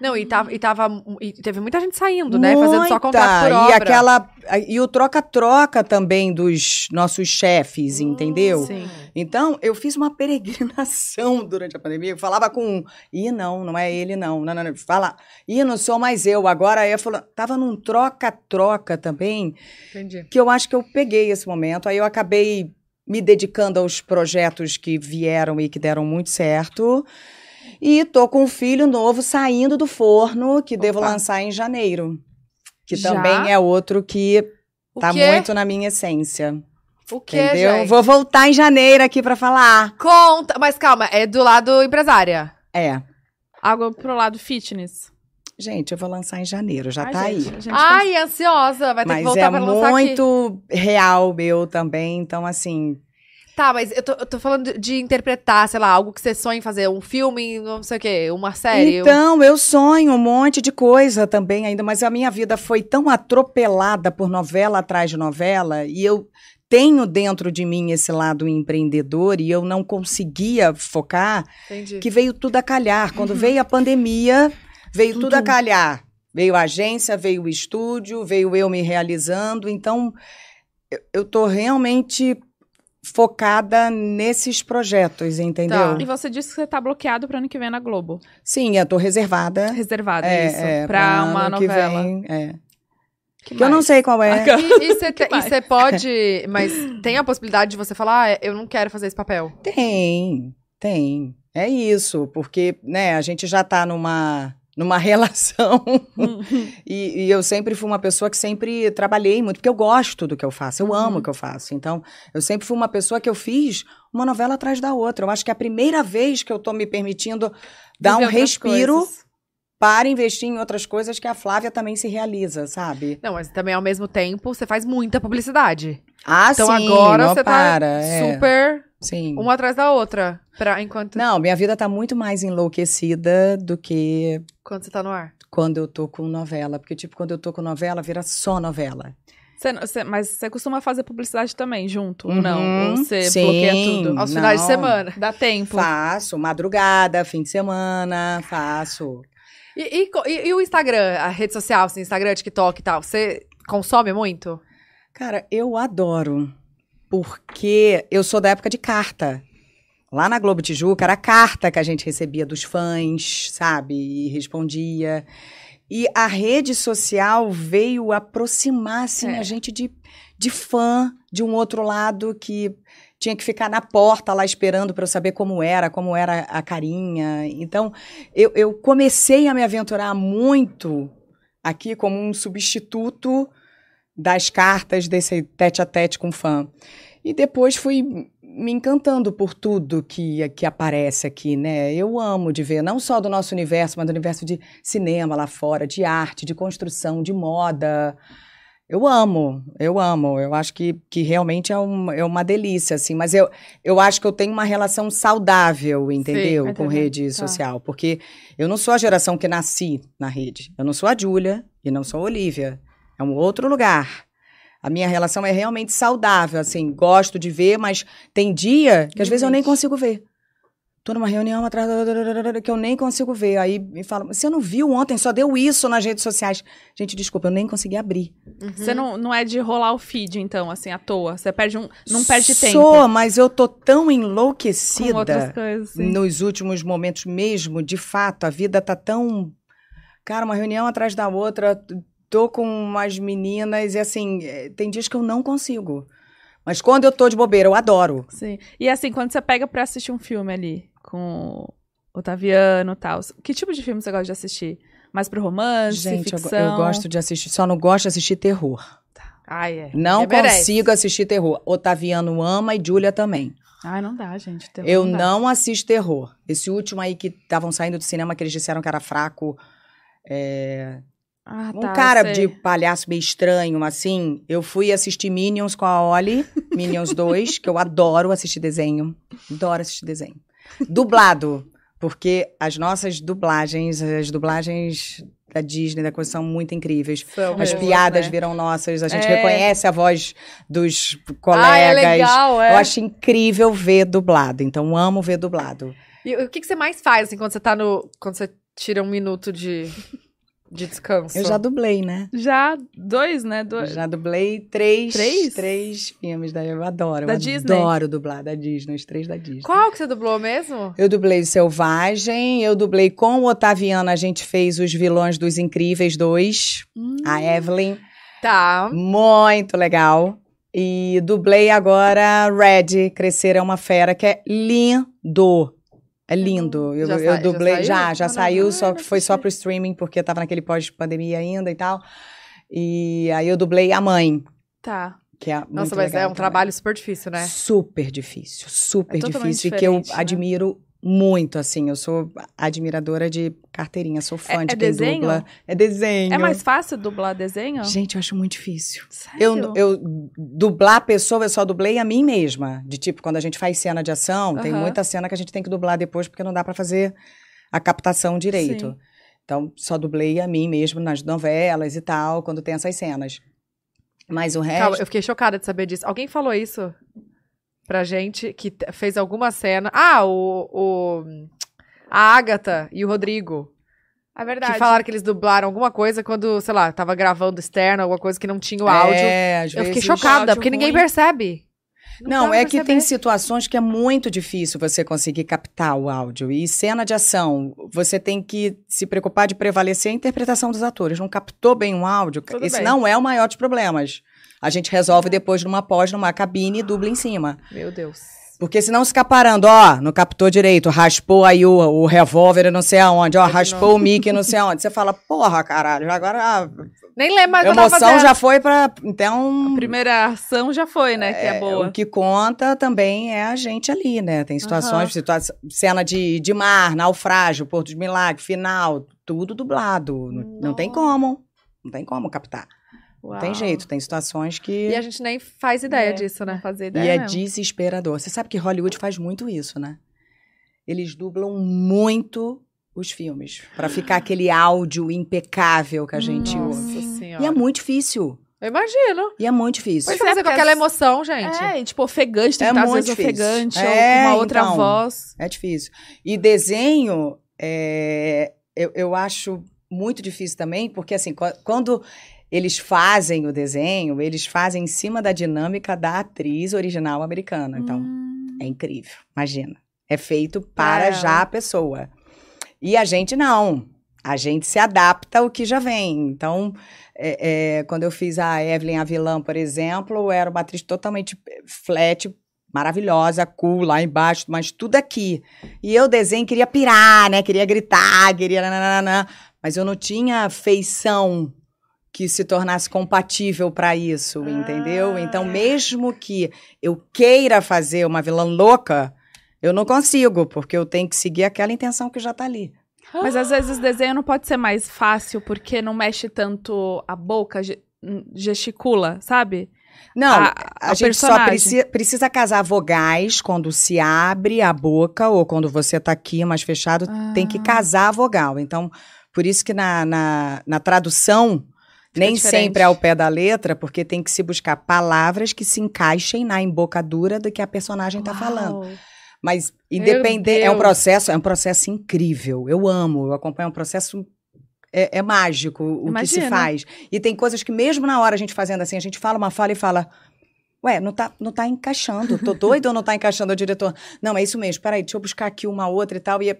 A: Não, e tava, e tava. E teve muita gente saindo, né? Fazendo só
C: Muita!
A: contrato por
C: E
A: obra.
C: aquela e o troca-troca também dos nossos chefes, entendeu?
A: Sim.
C: Então, eu fiz uma peregrinação durante a pandemia. Eu falava com um, ih, não, não é ele, não. Não, não, não. Fala, ih, não sou mais eu. Agora eu falando, tava num troca-troca também,
A: Entendi.
C: que eu acho que eu peguei esse momento. Aí eu acabei me dedicando aos projetos que vieram e que deram muito certo. E tô com um filho novo saindo do forno, que devo
A: Opa.
C: lançar em janeiro. Que
B: Já?
C: também é outro que
A: O
C: tá
A: quê?
C: muito na minha essência.
A: O quê,
C: entendeu?
A: gente?
C: Vou voltar em janeiro aqui pra falar.
A: Conta. Mas calma, é do lado empresária.
C: É.
B: Algo pro lado fitness.
C: Gente, eu vou lançar em janeiro, já
B: Ai,
C: tá
B: gente,
C: aí.
B: gente
A: Ai, ansiosa. Vai ter que
C: Mas
A: voltar
C: é
A: pra lançar aqui.
C: muito real meu também, então assim,
A: Tá, mas eu tô, eu tô falando de, interpretar, sei lá, algo que você sonha em fazer. Um filme, não sei o quê, uma série. um-
C: Então, eu sonho um monte de coisa também ainda, mas a minha vida foi tão atropelada por novela atrás de novela e eu tenho dentro de mim esse lado empreendedor e eu não conseguia focar,
A: Entendi.
C: que veio tudo a calhar. Quando veio a pandemia, veio tudo.
B: Tudo.
C: a calhar. Veio a agência, veio o estúdio, veio eu me realizando. Então, eu, eu tô realmente focada nesses projetos, entendeu?
B: E você disse que você tá bloqueado pro ano que vem na Globo.
C: Sim, eu tô reservada.
B: Reservado,
C: É,
B: isso.
C: é,
B: pra
C: ano
B: uma
C: que
B: novela.
C: vem, é.
B: Que
C: Que eu não sei qual é.
A: E você pode. Mas tem a possibilidade de você falar, ah, eu não quero fazer esse papel.
C: Tem, tem. É isso, porque, né, a gente já tá numa, numa relação e, e eu sempre fui uma pessoa que sempre trabalhei muito, porque eu gosto do que eu faço, eu amo
B: Uhum.
C: o que eu faço. Então, eu sempre fui uma pessoa que eu fiz uma novela atrás da outra. Eu acho que é a primeira vez que eu tô me permitindo dar
B: Viver
C: um respiro
B: coisas.
C: para investir em outras coisas que a Flávia também se realiza, sabe?
A: Não, mas também ao mesmo tempo você faz muita publicidade.
C: Ah,
A: Então
C: sim,
A: agora
C: não
A: você
C: para,
A: tá
C: é,
A: super
C: sim.
A: uma atrás da outra. Pra, enquanto,
C: Não, minha vida tá muito mais enlouquecida do que
A: quando você tá no ar.
C: quando eu tô com novela. Porque, tipo, quando eu tô com novela, vira só novela.
B: Você- você- mas você costuma fazer publicidade também, junto?
C: Uhum,
B: não? Ou você
C: sim.
B: bloqueia tudo?
A: Aos finais de semana.
B: Dá tempo.
C: Faço, madrugada, fim de semana, faço.
A: E, e e- e o Instagram, a rede social, assim, Instagram, TikTok e tal, você consome muito?
C: Cara, eu adoro. Porque eu sou da época de carta. Lá na Globo Tijuca, era carta que a gente recebia dos fãs, sabe? E respondia. E a rede social veio aproximar assim,
B: É.
C: a gente de, de fã de um outro lado que tinha que ficar na porta lá esperando para eu saber como era, como era a carinha. Então, eu, eu comecei a me aventurar muito aqui como um substituto das cartas desse tete a tete com fã. E depois fui me encantando por tudo que, que aparece aqui, né? Eu amo de ver, não só do nosso universo, mas do universo de cinema lá fora, de arte, de construção, de moda. Eu amo, eu amo. Eu acho que, que realmente é, um, é uma delícia, assim. Mas eu, eu acho que eu tenho uma relação saudável, entendeu?
B: Sim,
C: Com
B: entendi.
C: rede
B: Tá.
C: social. Porque eu não sou a geração que nasci na rede. Eu não sou a Júlia e não sou a Olivia. É um outro lugar. A minha relação é realmente saudável, assim. Gosto de ver, mas tem dia que às vezes eu nem consigo ver. Tô numa reunião atrás que eu nem consigo ver. Aí me falam, você não viu ontem, só deu isso nas redes sociais. Gente, desculpa, eu nem consegui abrir.
B: Você não, não é de rolar o feed, então, assim, à toa. Você perde um. Não perde tempo.
C: Sou, mas eu tô tão enlouquecida
B: coisas.
C: nos últimos momentos mesmo. De fato, a vida tá tão. Cara, uma reunião atrás da outra. Tô com umas meninas e assim, eh, tem dias que eu não consigo. Mas quando eu tô de bobeira, eu adoro.
B: Sim. E assim, quando você pega pra assistir um filme ali com Otaviano e tal, que tipo de filme você gosta de assistir? Mais pro romance,
C: Gente, eu,
B: ficção?
C: eu gosto de assistir, só não gosto de assistir terror.
A: Ai, é.
C: Não
A: merece.
C: consigo assistir terror. Otaviano ama e Júlia também.
B: Ai, não dá, gente. terror
C: Eu
B: dá.
C: não assisto terror. Esse último aí que estavam saindo do cinema, que eles disseram que era fraco. é,
B: Ah,
C: um
B: tá,
C: cara
B: sei.
C: de palhaço meio estranho, assim. Eu fui assistir Minions com a Oli, Minions 2, que eu adoro assistir desenho. Adoro assistir desenho. Dublado, porque as nossas dublagens, as dublagens da Disney, da coisa, são muito incríveis.
A: São
C: As
A: boas,
C: piadas
A: né?
C: viram nossas, a gente
B: É.
C: reconhece a voz dos colegas.
A: Ah, é legal, é.
C: Eu acho incrível ver dublado, então amo ver dublado.
A: E o que, que você mais faz, assim, quando você tá no... Quando você tira um minuto de, de descanso?
C: Eu já dublei, né?
B: Já dois, né? Dois.
C: Já dublei três,
B: Três?
C: três filmes da eu adoro.
B: Da
C: eu
B: Disney?
C: adoro dublar da Disney, os três da Disney.
A: Qual que você dublou mesmo?
C: Eu dublei o Selvagem, eu dublei com o Otaviano, a gente fez os vilões dos Incríveis dois,
B: Hum.
C: a Evelyn,
A: Tá.
C: muito legal. E dublei agora Red, Crescer é uma Fera, que é lindo. É lindo. Eu,
A: Já
C: eu
A: já
C: dublei,
A: saiu?
C: já, já,
B: não,
C: saiu, só que foi só
B: assisti.
C: pro streaming, porque tava naquele pós-pandemia ainda e tal. E aí eu dublei a mãe,
B: Tá.
C: que é
A: Nossa, mas é um
C: também.
A: trabalho super difícil, né?
C: Super difícil, super
B: É
C: difícil. E que eu
B: né?
C: admiro muito, assim. Eu sou admiradora de carteirinha, sou fã
B: É-
C: de
B: é
C: quem
B: desenho?
C: dubla. É desenho.
B: É mais fácil dublar desenho?
C: Gente, eu acho muito difícil.
B: Sério?
C: Eu, eu dublar a pessoa, eu só dublei a mim mesma. De tipo, quando a gente faz cena de ação, tem
B: Aham.
C: muita cena que a gente tem que dublar depois, porque não dá pra fazer a captação direito.
B: Sim.
C: Então, só dublei a mim mesmo nas novelas e tal, quando tem essas cenas. Mas o resto.
A: Calma, eu fiquei chocada de saber disso. Alguém falou isso pra gente que fez alguma cena. Ah, o. o a Agatha e o Rodrigo.
B: É verdade.
A: Que falaram que eles dublaram alguma coisa quando, sei lá, tava gravando externo, alguma coisa que não tinha o áudio.
C: É, às
A: eu fiquei chocada, porque ninguém
B: ruim.
A: percebe.
C: Não,
A: pra
C: é que tem situações que é muito difícil você conseguir captar o áudio. E cena de ação, você tem que se preocupar de prevalecer a interpretação dos atores. Não captou bem o áudio?
B: Tudo
C: Esse
B: bem.
C: não é o maior dos problemas. A gente resolve depois numa pós, numa cabine e dubla em cima.
A: Meu Deus.
C: Porque senão fica parando, ó, não captou direito, raspou aí o, o revólver não sei aonde, ó, raspou o mic não sei aonde. Você fala, porra, caralho, agora a
A: Nem lembro mais tava
C: emoção já foi pra... Então...
B: A primeira ação já foi, né? que é boa.
C: O que conta também é a gente ali, né? Tem situações, situa cena de, de mar, naufrágio, Porto de Milagre, final, tudo dublado. Não, não tem como. Não tem como captar.
B: Uau.
C: tem jeito. Tem situações que.
A: E a gente nem faz ideia
B: É,
A: disso, né?
B: fazia
C: E
B: ideia
C: é
B: mesmo.
C: desesperador. Você sabe que Hollywood faz muito isso, né? Eles dublam muito os filmes. Pra ficar aquele áudio impecável que a gente
B: Nossa.
C: ouve.
A: Senhora.
C: E é muito difícil.
A: Eu imagino.
C: E é muito difícil.
B: Pois é,
A: fazer com aquela emoção, gente.
B: É, e, tipo, ofegante, tem
C: É
B: às
C: muito
B: vezes
C: difícil.
B: ofegante,
C: É,
B: ou uma outra
C: então.
B: voz.
C: É difícil. E desenho, é, eu, eu acho muito difícil também, porque assim, qu- quando eles fazem o desenho, eles fazem em cima da dinâmica da atriz original americana. Então,
B: Hum.
C: é incrível. Imagina. É feito para
B: ela.
C: já a pessoa. E a gente não. A gente se adapta ao que já vem. Então, é, é, quando eu fiz a Evelyn a vilã, por exemplo, era uma atriz totalmente flat, maravilhosa, cool, lá embaixo, mas tudo aqui. E eu desenho, queria pirar, né? Queria gritar, queria... Nananana, mas eu não tinha feição que se tornasse compatível para isso, ah. entendeu? Então, mesmo que eu queira fazer uma vilã louca, eu não consigo, porque eu tenho que seguir aquela intenção que já tá ali.
B: Mas às vezes o desenho não pode ser mais fácil porque não mexe tanto a boca, gesticula, sabe?
C: Não, a, a, a gente personagem. só preci precisa casar vogais quando se abre a boca ou quando você tá aqui mais fechado, ah. tem que ah. casar a vogal. Então, por isso que na, na, na tradução nem diferente. sempre é ao pé da letra, porque tem que se buscar palavras que se encaixem na embocadura do que a personagem está falando. Mas independente, é um processo, é um processo incrível. Eu amo, eu acompanho um processo é, é mágico o Imagina. que se faz. E tem coisas que mesmo na hora a gente fazendo assim, a gente fala uma fala e fala Ué, não tá, não tá encaixando. Tô doido ou não tá encaixando o diretor? Não, é isso mesmo. Peraí, deixa eu buscar aqui uma outra e tal. E é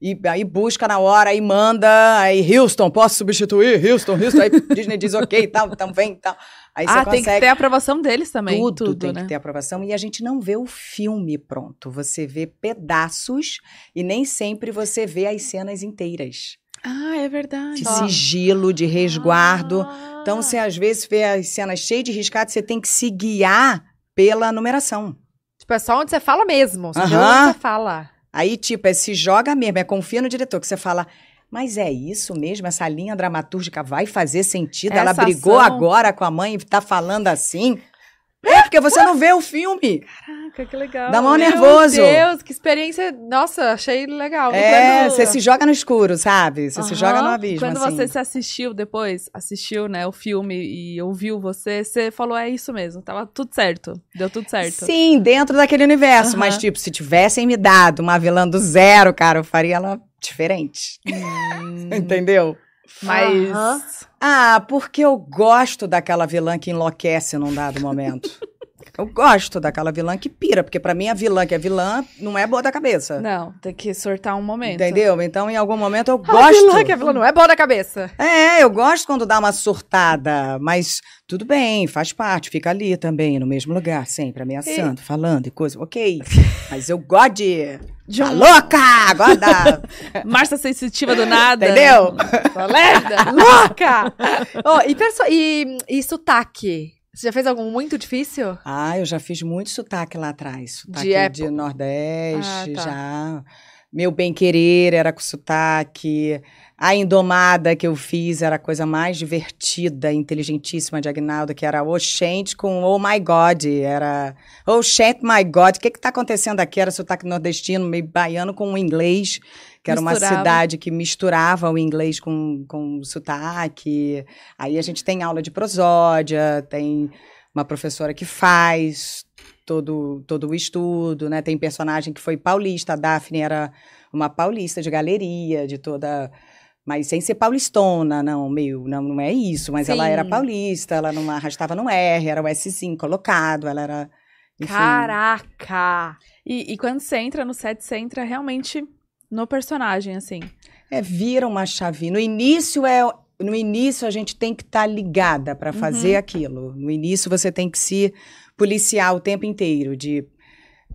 C: e aí busca na hora, aí manda, aí Houston, posso substituir? Houston, Houston. Aí Disney diz ok, tal, então vem, tal. Aí
B: ah, tem que ter a aprovação deles também.
C: Tudo, tudo tem né? que ter aprovação. E a gente não vê o filme pronto. Você vê pedaços e nem sempre você vê as cenas inteiras.
B: Ah, é verdade.
C: De sigilo, de resguardo. Ah. Então, você às vezes vê as cenas cheias de riscado, você tem que se guiar pela numeração.
A: Tipo, é só onde você fala mesmo. Só uh -huh. onde você fala.
C: Aí, tipo, é se joga mesmo, é confia no diretor, que você fala. Mas é isso mesmo? Essa linha dramatúrgica vai fazer sentido? Essa Ela brigou ação... agora com a mãe e tá falando assim? É, porque você não vê o filme.
B: Caraca, que legal.
C: Dá mão nervoso.
A: Meu Deus, que experiência. Nossa, achei legal.
C: É, você se joga no escuro, sabe? Você uhum. se joga no abismo.
B: Quando
C: assim.
B: você se assistiu depois, assistiu, né, o filme e ouviu você, você falou, é isso mesmo, tava tudo certo. Deu tudo certo.
C: Sim, dentro daquele universo. Uhum. Mas, tipo, se tivessem me dado uma vilã do zero, cara, eu faria ela diferente. Hum. Entendeu?
B: Mas. Uhum.
C: Ah, porque eu gosto daquela vilã que enlouquece num dado momento. Eu gosto daquela vilã que pira, porque para mim a vilã que é vilã não é boa da cabeça.
B: Não, tem que sortar um momento.
C: Entendeu? Então, em algum momento eu
A: a
C: gosto.
A: Vilã que é vilã não é boa da cabeça.
C: É, eu gosto quando dá uma surtada, mas tudo bem, faz parte, fica ali também, no mesmo lugar, sempre ameaçando, e... falando e coisa. Ok. Mas eu gosto de. De tá um... Tá louca! Gosta!
B: Márcia sensitiva do nada.
C: Entendeu?
A: Lerda! louca! oh, e, perso... e, e sotaque? Você já fez algum muito difícil?
C: Ah, eu já fiz muito sotaque lá atrás. Sotaque de, de Nordeste, ah, tá. já. Meu Bem Querer era com sotaque. A Indomada que eu fiz era a coisa mais divertida, inteligentíssima de Agnaldo, que era Oxente com Oh My God. Era Oxente My God. O que que tá acontecendo aqui? Era sotaque nordestino, meio baiano com inglês, que era Misturava. uma cidade que misturava o inglês com, com o sotaque. Aí a gente tem aula de prosódia, tem uma professora que faz todo, todo o estudo, né? Tem personagem que foi paulista, a Daphne era uma paulista de galeria, de toda mas sem ser paulistona, não, meio, não, não é isso, mas Sim. ela era paulista, ela não arrastava no R, era o S5 colocado, ela era.
A: Enfim. Caraca!
B: E, e quando você entra no set, você entra realmente no personagem, assim.
C: É, vira uma chave. No início é. No início a gente tem que estar tá ligada para fazer uhum. aquilo. No início você tem que se policiar o tempo inteiro de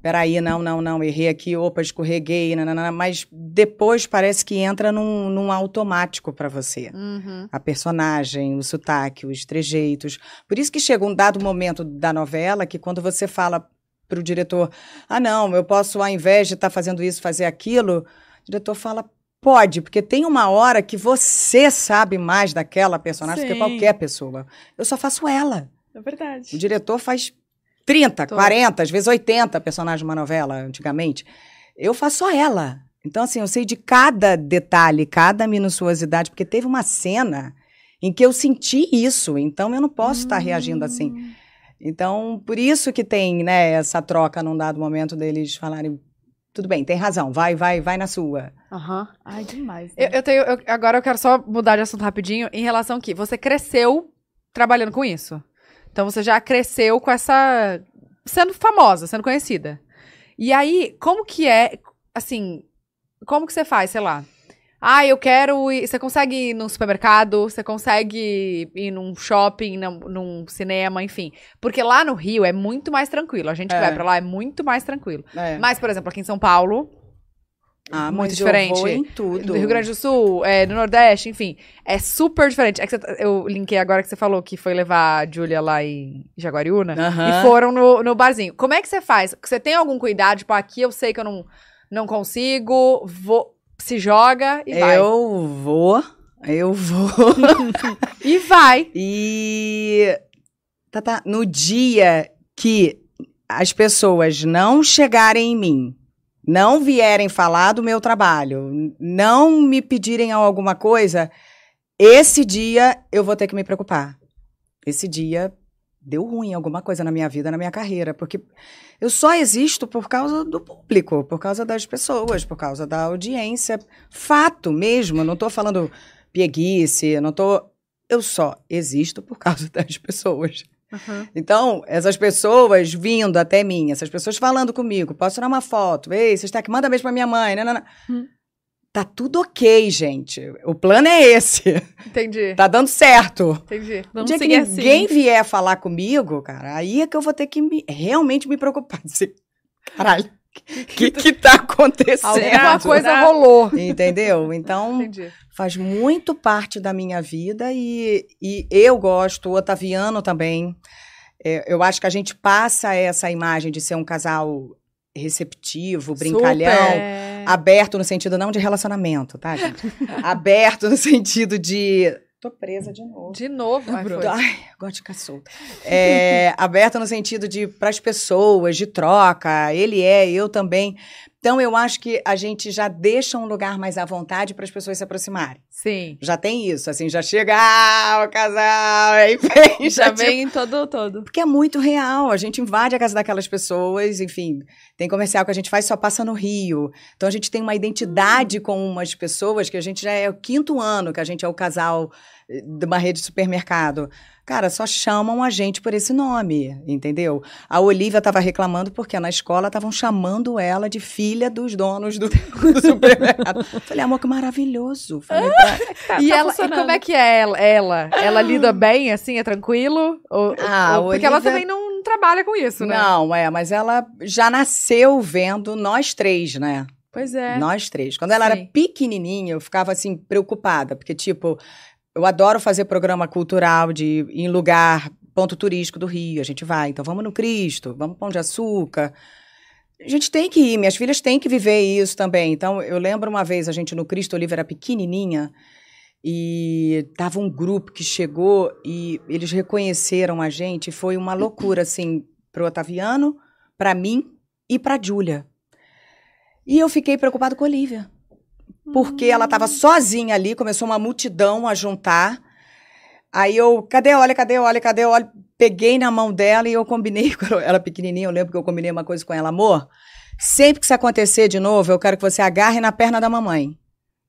C: peraí, não, não, não, errei aqui, opa, escorreguei, nanana, mas depois parece que entra num, num automático para você. Uhum. A personagem, o sotaque, os trejeitos. Por isso que chega um dado momento da novela que quando você fala para o diretor, ah, não, eu posso, ao invés de estar tá fazendo isso, fazer aquilo, o diretor fala, Pode, porque tem uma hora que você sabe mais daquela personagem Sim. do que qualquer pessoa. Eu só faço ela.
B: É verdade.
C: O diretor faz 30, Tô. 40, às vezes 80 personagens de uma novela, antigamente. Eu faço só ela. Então, assim, eu sei de cada detalhe, cada minuciosidade, porque teve uma cena em que eu senti isso, então eu não posso hum. estar reagindo assim. Então, por isso que tem, né, essa troca num dado momento deles falarem, tudo bem, tem razão, vai, vai, vai na sua.
A: Aham.
B: Uhum. Ai, demais.
A: Né? Eu, eu, tenho, eu, agora eu quero só mudar de assunto rapidinho em relação que você cresceu trabalhando com isso. Então você já cresceu com essa. sendo famosa, sendo conhecida. E aí, como que é. Assim, como que você faz, sei lá. Ah, eu quero ir. Você consegue ir num supermercado, você consegue ir num shopping, num, num cinema, enfim. Porque lá no Rio é muito mais tranquilo. A gente que
C: É.
A: vai pra lá é muito mais tranquilo.
C: É.
A: Mas, por exemplo, aqui em São Paulo,
C: Ah,
A: muito diferente.
C: Eu vou em tudo.
A: do Rio Grande do Sul, é, do Nordeste, enfim, é super diferente. É que você- eu linkei agora que você falou que foi levar a Júlia lá em Jaguariúna
C: Aham.
A: e foram no, no barzinho. Como é que você faz? Você tem algum cuidado? Tipo, aqui eu sei que eu não, não consigo, vou, se joga e vai.
C: Eu vou, eu vou.
A: E vai.
C: E tá, tá, no dia que as pessoas não chegarem em mim, não vierem falar do meu trabalho, não me pedirem alguma coisa, esse dia eu vou ter que me preocupar. Esse dia deu ruim alguma coisa na minha vida, na minha carreira, porque eu só existo por causa do público, por causa das pessoas, por causa da audiência. Fato mesmo, eu não tô falando pieguice, eu não tô. Eu só existo por causa das pessoas. Então, essas pessoas vindo até mim, essas pessoas falando comigo, posso tirar uma foto, ei, você está aqui, manda beijo pra minha mãe, né, né, né.
B: Hum.
C: Tá tudo ok, gente. O plano é esse.
A: Entendi,
C: Tá dando certo.
A: entendi.
B: Vamos
C: dia que
B: assim.
C: ninguém vier falar comigo, cara, aí é que eu vou ter que me- realmente me preocupar. Dizer, Caralho, o que que tá acontecendo?
A: Alguma coisa rolou.
C: Entendeu? Então,
A: Entendi.
C: faz muito parte da minha vida e, e eu gosto, o Otaviano também. É, eu acho que a gente passa essa imagem de ser um casal receptivo, brincalhão,
B: É.
C: aberto no sentido não de relacionamento, tá, gente? aberto no sentido de. Tô presa de novo.
A: De novo. Ai, foi.
C: Ai, gosto de ficar solta. É, aberta no sentido de para as pessoas, de troca. Ele é, eu também. Então, eu acho que a gente já deixa um lugar mais à vontade para as pessoas se aproximarem.
A: Sim.
C: Já tem isso, assim, já chega, ah, o casal, aí vem,
B: Já
C: já tipo,
B: vem todo, todo.
C: porque é muito real. A gente invade a casa daquelas pessoas, enfim. Tem comercial que a gente faz só passa no Rio. Então a gente tem uma identidade com umas pessoas que a gente já é o quinto ano que a gente é o casal de uma rede de supermercado. Cara, só chamam a gente por esse nome, entendeu? A Olivia estava reclamando porque na escola estavam chamando ela de filha dos donos do, do supermercado. Falei, amor, que maravilhoso. Falei pra...
B: Tá,
A: e,
B: tá
A: ela, e como é que é ela? Ela, ela lida bem, assim, é tranquilo? Ou,
C: Ah,
A: ou- porque ela
C: Olivia-
A: também não trabalha com isso, né?
C: Não, é, mas ela já nasceu vendo nós três, né?
B: Pois é.
C: Nós três. Quando ela
A: Sim.
C: era pequenininha, eu ficava assim preocupada, porque tipo, eu adoro fazer programa cultural de em lugar ponto turístico do Rio, a gente vai, então vamos no Cristo, vamos Pão de Açúcar. A gente tem que ir, minhas filhas têm que viver isso também. Então, eu lembro uma vez a gente no Cristo, a Olivia era pequenininha, e tava um grupo que chegou e eles reconheceram a gente, foi uma loucura assim pro Otaviano, pra mim e pra Júlia. E eu fiquei preocupada com a Olivia. Porque ela estava sozinha ali, começou uma multidão a juntar. Aí eu, cadê Olha, cadê Olha, cadê Olha? Peguei na mão dela e eu combinei, quando ela pequenininha, eu lembro que eu combinei uma coisa com ela, amor, sempre que isso acontecer de novo, eu quero que você agarre na perna da mamãe.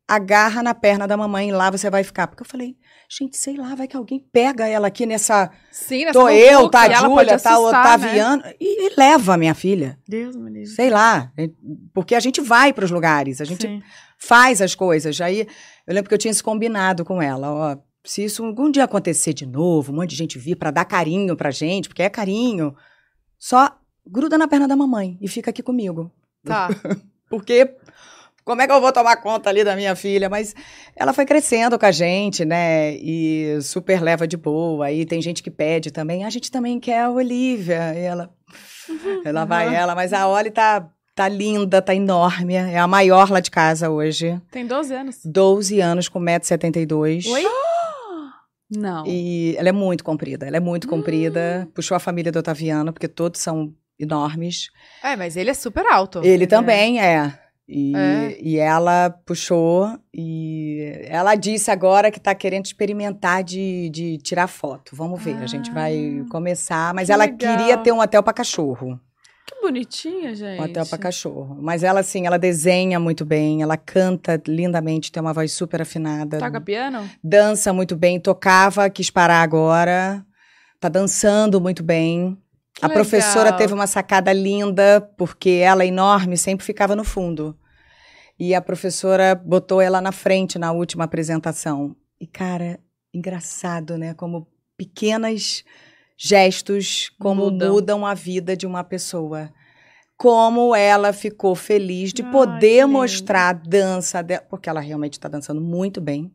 C: Agarra na perna da mamãe e lá você vai ficar. Porque eu falei, gente, sei lá, vai que alguém pega ela aqui nessa...
A: Sim, nessa
C: Tô eu, tá
B: e
C: a
B: ela
C: Júlia, tá o
B: assustar, né?
C: Otaviano, e, e leva a minha filha.
B: Deus me livre.
C: Sei lá, porque a gente vai para os lugares, a gente
B: Sim.
C: Faz as coisas. Aí eu lembro que eu tinha esse combinado com ela, ó, se isso algum dia acontecer de novo, um monte de gente vir para dar carinho pra gente, porque é carinho, só gruda na perna da mamãe e fica aqui comigo.
A: Tá.
C: Porque como é que eu vou tomar conta ali da minha filha? Mas ela foi crescendo com a gente, né? E super leva de boa. Aí tem gente que pede também. A gente também quer a Olivia. E ela, ela vai ela, mas a Oli tá tá linda, tá enorme. É a maior lá de casa hoje.
B: Tem 12 anos.
C: 12 anos com 1,72m.
B: Oi? Não.
C: E ela é muito comprida, ela é muito comprida. Puxou a família do Otaviano, porque todos são enormes.
A: É, mas ele é super alto.
C: Ele também é. E,
A: É.
C: e ela puxou e ela disse agora que tá querendo experimentar de, de tirar foto. Vamos ver, a gente vai
B: Ah,
C: começar. Mas
B: que
C: ela
B: legal.
C: queria ter um hotel para cachorro.
B: Bonitinha, gente.
C: Um hotel para cachorro. Mas ela, assim, ela desenha muito bem, ela canta lindamente, tem uma voz super afinada.
B: Toca piano?
C: dança muito bem, tocava, quis parar agora. Tá dançando muito bem.
B: Que
C: a professora
B: legal.
C: teve uma sacada linda, porque ela, enorme, sempre ficava no fundo. E a professora botou ela na frente na última apresentação. E, cara, engraçado, né? Como pequenas gestos, como
B: Mudam.
C: mudam, a vida de uma pessoa. Como ela ficou feliz de
B: Ai,
C: poder mostrar a dança dela, porque ela realmente está dançando muito bem.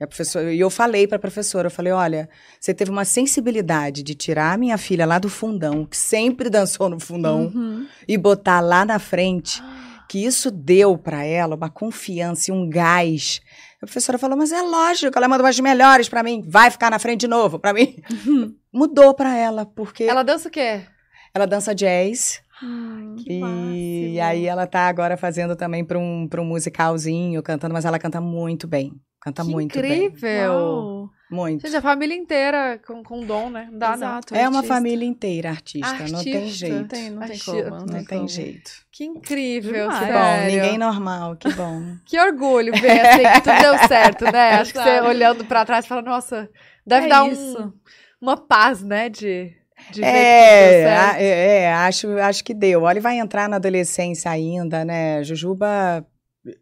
C: E, a professora, e eu falei para a professora, eu falei, olha, você teve uma sensibilidade de tirar a minha filha lá do fundão, que sempre dançou no fundão,
B: Uhum.
C: e botar lá na frente, que isso deu para ela uma confiança e um gás. A professora falou, mas é lógico, ela manda umas melhores para mim, vai ficar na frente de novo para mim. Mudou para ela, porque ela,
A: Ela dança o quê?
C: dança jazz
B: Hum, que
C: e
B: máximo.
C: aí ela tá agora fazendo também para um, pra um musicalzinho, cantando, mas ela canta muito bem. Canta
A: que
C: muito bem.
A: incrível.
C: Muito.
A: Gente, a família inteira com, com dom, né? Não dá,
B: Exato,
C: É uma
B: artista.
C: família inteira artista, não tem
A: Artista.
C: jeito.
B: Não tem, não tem
A: Artista.
B: como. Não,
C: Não
B: tem,
C: tem
B: como.
C: jeito.
A: Que incrível,
B: Demais.
C: Que
A: sério.
C: bom, ninguém normal, que bom.
A: Que orgulho ver assim, que tudo deu certo, né? Acho que você olhando pra trás fala, nossa, deve
B: É
A: dar
B: isso.
A: um, uma paz, né? De, de
C: É,
A: certo.
C: a- é, é, acho, acho que deu. Olha, vai entrar na adolescência ainda, né? Jujuba,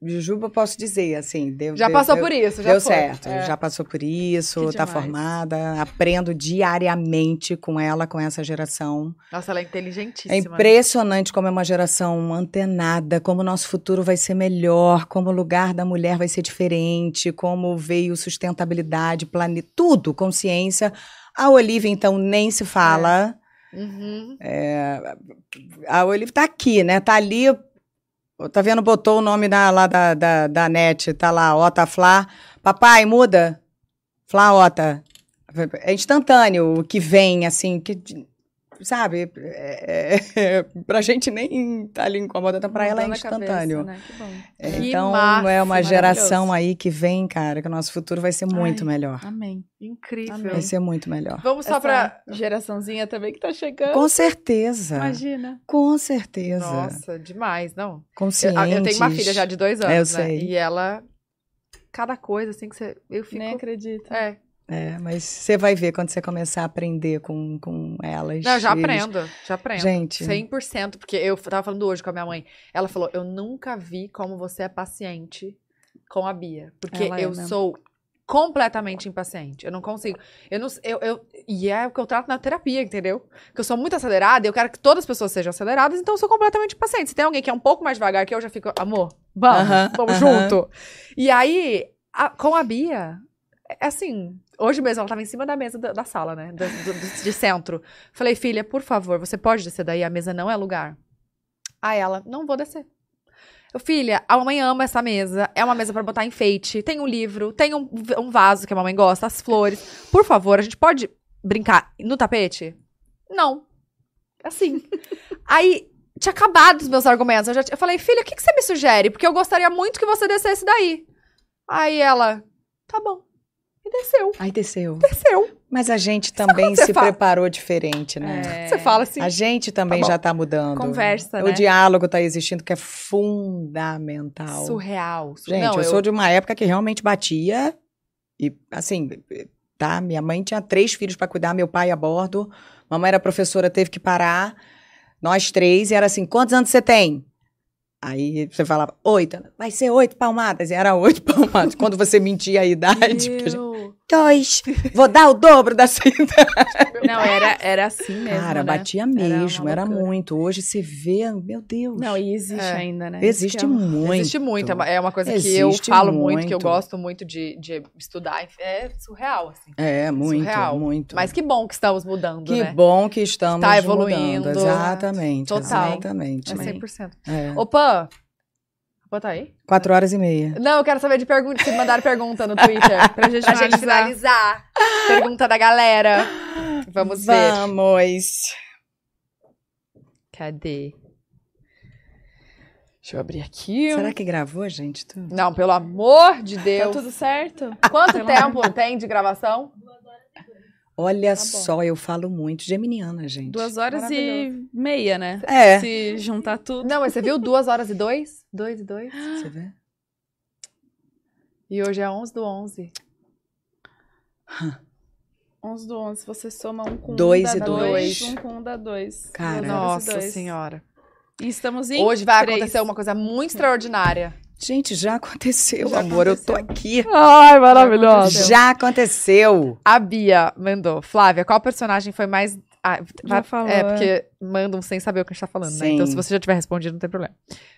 C: Jujuba, posso dizer, assim, deu,
A: Já
C: deu-
A: passou
C: deu-
A: por isso, já
C: Deu
A: foi.
C: certo,
A: É.
C: já passou por isso,
B: Que
C: tá
B: demais.
C: formada, aprendo diariamente com ela, com essa geração.
A: Nossa, ela é
C: É
A: inteligentíssima.
C: impressionante como é uma geração antenada, como o nosso futuro vai ser melhor, como o lugar da mulher vai ser diferente, como veio sustentabilidade, planeta, tudo, consciência. A Olivia, então, nem se fala.
A: Uhum.
C: A Olivia tá aqui, né? Tá ali. Tá vendo? Botou o nome da, lá da, da, da net, tá lá, Ota Flá. Papai, muda. Flá Ota. É instantâneo o que vem, assim, que. Sabe? É, é, pra gente nem tá ali incomodada, pra ela é
B: na cabeça,
C: instantâneo.
B: né? Que bom.
C: É, então,
A: massa,
C: é uma geração aí que vem, cara, que o nosso futuro vai ser muito
B: Ai.
C: melhor.
B: Amém.
A: Incrível.
B: Amém.
C: Vai ser muito melhor.
A: Vamos só
B: Essa
A: pra.
B: geraçãozinha também que tá chegando.
C: Com certeza.
B: Imagina.
C: Com certeza.
A: Nossa, demais, não. Eu,
C: Conscientes.
A: eu tenho uma filha já de dois anos,
C: É, eu
A: né?
C: sei.
A: E ela. Cada coisa, assim, que você. Eu fico.
B: Nem acredito.
A: É.
C: É, mas você vai ver quando você começar a aprender com, com elas.
A: Não, eu já
C: eles-
A: aprendo. Já aprendo.
C: Gente,
A: 100%, porque eu tava falando hoje com a minha mãe. Ela falou: Eu nunca vi como você é paciente com a Bia. Porque
B: Ela é
A: eu
B: mesmo.
A: sou completamente impaciente. Eu não consigo. Eu não, eu, eu, e é o que eu trato na terapia, entendeu? Que eu sou muito acelerada e eu quero que todas as pessoas sejam aceleradas, então eu sou completamente impaciente. Se tem alguém que é um pouco mais devagar que eu, eu já fico, amor, vamos,
C: Aham,
A: vamos
C: aham.
A: junto. E aí, a- com a Bia, é assim. Hoje mesmo, ela tava em cima da mesa da, da sala, né? do- do- do- de centro. Falei, filha, por favor, você pode descer daí? A mesa não é lugar. Aí ela, não vou descer. Eu, filha, a mamãe ama essa mesa. É uma mesa pra botar enfeite. Tem um livro, tem um, um vaso que a mamãe gosta, as flores. Por favor, a gente pode brincar no tapete? Não. Assim. Aí, tinha acabado os meus argumentos. Eu, já, tinha- eu falei, filha, o que, que você me sugere? Porque eu gostaria muito que você descesse daí. Aí ela, tá bom. E desceu.
C: Aí desceu.
A: Desceu.
C: Mas a gente também se
A: fala?
C: preparou diferente, né?
B: É.
A: Você fala assim.
C: A gente também
A: Tá
C: já tá mudando.
B: Conversa,
C: O
B: né?
C: diálogo tá existindo, que é fundamental.
A: Surreal. Su-
C: Gente,
A: Não,
C: eu, sou de uma época que realmente batia. E, assim, tá? Minha mãe tinha três filhos para cuidar, meu pai a bordo. Mamãe era professora, teve que parar. Nós três, e era assim: quantos anos você tem? Aí você falava, oito. Vai ser oito palmadas. E era oito palmadas. Quando você mentia a idade. Dois. Vou dar o dobro da sua idade.
B: Não, era, era assim mesmo,
C: Cara,
B: né?
C: batia mesmo, era,
B: loucura.
C: muito. Hoje você vê, meu Deus.
B: Não, e existe
A: É.
B: ainda, né?
C: existe
B: é
C: muito.
A: Existe muito. é uma- É coisa que eu
C: Existe
A: falo muito, que eu
C: muito.
A: gosto muito de, de estudar. É surreal, assim.
C: É, muito,
A: Surreal.
C: muito.
A: Mas que bom que estamos mudando,
C: Que
A: né?
C: bom que estamos
A: Tá evoluindo.
C: mudando. Exatamente,
A: Total.
C: exatamente.
A: É
B: Amém.
A: 100%.
C: É.
A: Opa! Tá aí?
C: Quatro horas e meia.
A: Não, eu quero saber de perguntas. Se mandaram pergunta no Twitter.
B: Pra gente
A: pra gente
B: finalizar.
A: finalizar. Pergunta da galera. Vamos ver.
C: Vamos.
A: Cadê? Deixa eu abrir aqui.
C: Será que gravou, gente? Tu-
A: Não, pelo amor de
B: Tá
A: Deus.
B: tudo certo?
A: Quanto
B: Pelo
A: tempo tem de gravação?
C: Olha
B: Tá
C: só, eu falo muito geminiana, gente.
B: Duas horas e meia, né?
C: É.
B: Se juntar tudo.
A: Não, mas você viu duas horas e dois? Dois e dois.
C: Você vê?
A: E hoje é 11 do 11.
B: 11 do 11, você soma um com
C: Dois
B: um
C: e
B: dá
C: dois.
B: dois. Um com um dá dois.
C: Cara.
A: Nossa
B: dois.
A: senhora.
B: E estamos em
A: Hoje vai
B: três.
A: acontecer uma coisa muito extraordinária.
C: Gente, já aconteceu,
B: Já
C: amor. Eu tô
B: aconteceu.
C: aqui.
A: Ai, maravilhosa.
C: Já aconteceu.
A: A Bia mandou. Flávia, qual personagem foi mais. Ah, vai-
B: falou,
A: é,
B: é.
A: porque mandam sem saber o que a gente tá falando, né?
C: Sim.
A: Então, se você já tiver respondido, não tem problema.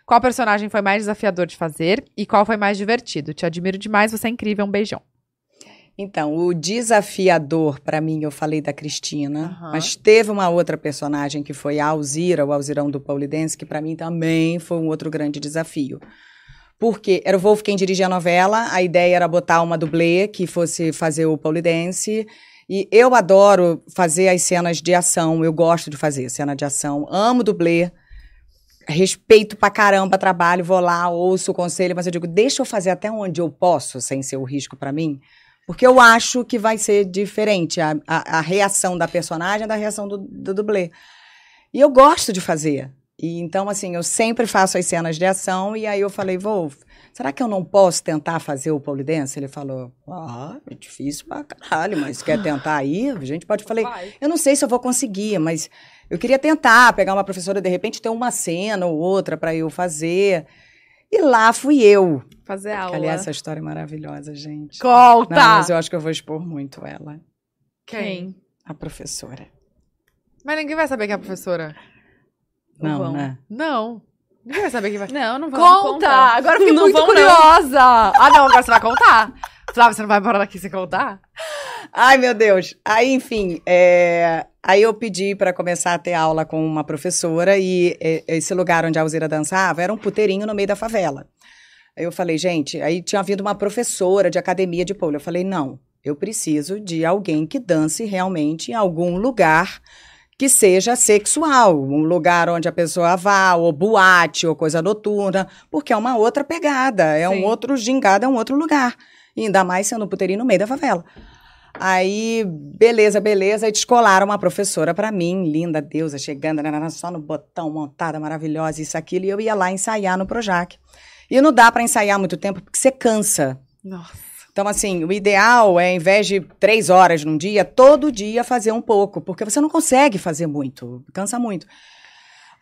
A: Qual personagem foi mais desafiador de fazer e qual foi mais divertido? Te admiro demais, você é incrível. Um beijão.
C: Então, o desafiador, pra mim, eu falei da Cristina,
A: Aham.
C: mas teve uma outra personagem que foi a Alzira, o Alzirão do Paulidense, que pra mim também foi um outro grande desafio. Porque era o Wolf quem dirigia a novela, a ideia era botar uma dublê que fosse fazer o Paulidense. E eu adoro fazer as cenas de ação, eu gosto de fazer cena de ação, amo dublê, respeito pra caramba trabalho, vou lá, ouço o conselho, mas eu digo, deixa eu fazer até onde eu posso, sem ser o risco pra mim, porque eu acho que vai ser diferente a, a, a reação da personagem da reação do, do dublê. E eu gosto de fazer. E então, assim, eu sempre faço as cenas de ação, e aí eu falei, Wolf, será que eu não posso tentar fazer o polidense? Ele falou, ah, é difícil pra caralho, mas quer tentar aí? A gente pode. Eu falei, eu não sei se eu vou conseguir, mas eu queria tentar pegar uma professora, de repente ter uma cena ou outra para eu fazer. E lá fui eu.
B: Fazer
C: Que,
B: aula.
C: aliás, essa história é maravilhosa, gente.
A: Conta!
C: Não, mas eu acho que eu vou expor muito ela.
B: Quem?
C: A professora.
A: Mas ninguém vai saber quem é a professora.
C: Não,
B: vão.
C: né?
A: Não. Ninguém vai saber quem vai.
B: Não, não vão
A: Conta!
B: contar.
A: Agora eu fiquei
B: Não
A: muito
B: vão, não.
A: curiosa. Ah, não, agora você vai contar. Flávia, você não vai parar daqui sem contar?
C: Ai, meu Deus. Aí, enfim, é, aí eu pedi para começar a ter aula com uma professora e é, esse lugar onde a Alzira dançava era um puteirinho no meio da favela. Aí eu falei, gente, aí tinha vindo uma professora de academia de pole. Eu falei, não, eu preciso de alguém que dance realmente em algum lugar que seja sexual, um lugar onde a pessoa vá, ou boate, ou coisa noturna, porque é uma outra pegada, é
B: Sim.
C: um outro gingado, é um outro lugar. E ainda mais sendo um puteirinho no meio da favela. Aí, beleza, beleza, aí descolaram uma professora pra mim, linda deusa, chegando, nanana, só no botão, montada, maravilhosa, isso, aquilo, e eu ia lá ensaiar no Projac. E não dá pra ensaiar muito tempo, porque você cansa.
A: Nossa.
C: Então, assim, o ideal é, em vez de três horas num dia, todo dia fazer um pouco, porque você não consegue fazer muito, cansa muito.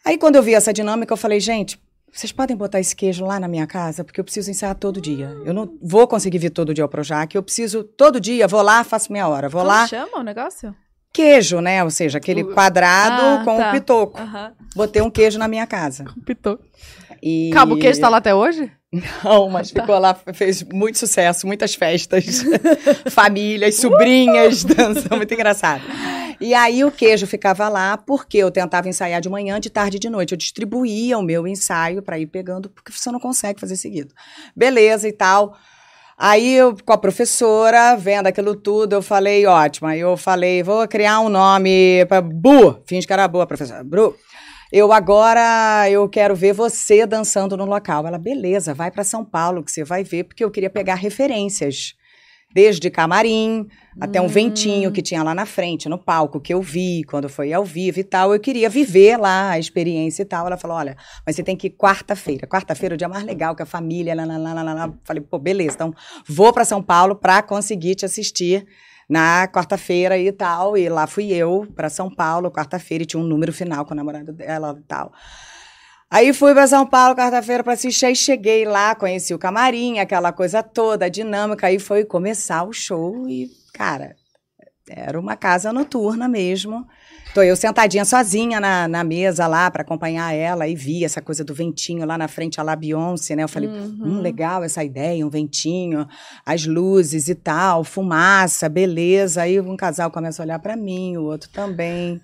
C: Aí, quando eu vi essa dinâmica, eu falei, gente, vocês podem botar esse queijo lá na minha casa, porque eu preciso ensaiar todo dia. Eu não vou conseguir vir todo dia ao Projac, eu preciso, todo dia, vou lá, faço minha hora, vou
B: Como
C: lá,
B: chama o negócio?
C: queijo, né? Ou seja, aquele
A: O-
C: quadrado
B: Ah,
C: com
B: tá.
C: o pitoco.
B: Aham.
C: Botei um queijo na minha casa.
A: Pitou.
C: E...
A: Calma, o queijo tá lá até hoje?
C: Não, mas ficou lá, fez muito sucesso, muitas festas, famílias, sobrinhas, dança, muito engraçado. E aí o queijo ficava lá porque eu tentava ensaiar de manhã, de tarde e de noite. Eu distribuía o meu ensaio para ir pegando, porque você não consegue fazer seguido. Beleza e tal. Aí eu, com a professora, vendo aquilo tudo, eu falei, ótimo. Aí eu falei, vou criar um nome para Bu. Finge que era boa, professora. Bru. Eu agora eu quero ver você dançando no local. Ela, beleza, vai para São Paulo que você vai ver, porque eu queria pegar referências. Desde camarim até um
B: Hum.
C: ventinho que tinha lá na frente, no palco, que eu vi quando foi ao vivo e tal. Eu queria viver lá a experiência e tal. Ela falou: olha, mas você tem que ir quarta-feira. Quarta-feira é o dia mais legal, que a família. Lá, lá, lá, lá, lá. Falei, pô, beleza, então vou para São Paulo para conseguir te assistir na quarta-feira e tal. E lá fui eu para São Paulo, quarta-feira, e tinha um número final com o namorado dela e tal. Aí fui para São Paulo quarta-feira para assistir, aí cheguei lá, conheci o camarim, aquela coisa toda, a dinâmica, aí foi começar o show e, cara, era uma casa noturna mesmo. Tô eu sentadinha sozinha na, na mesa lá para acompanhar ela e vi essa coisa do ventinho lá na frente, a lá Beyoncé, né? Eu falei,
B: Uhum.
C: hum, legal essa ideia, um ventinho, as luzes e tal, fumaça, beleza. Aí um casal começa a olhar para mim, o outro também.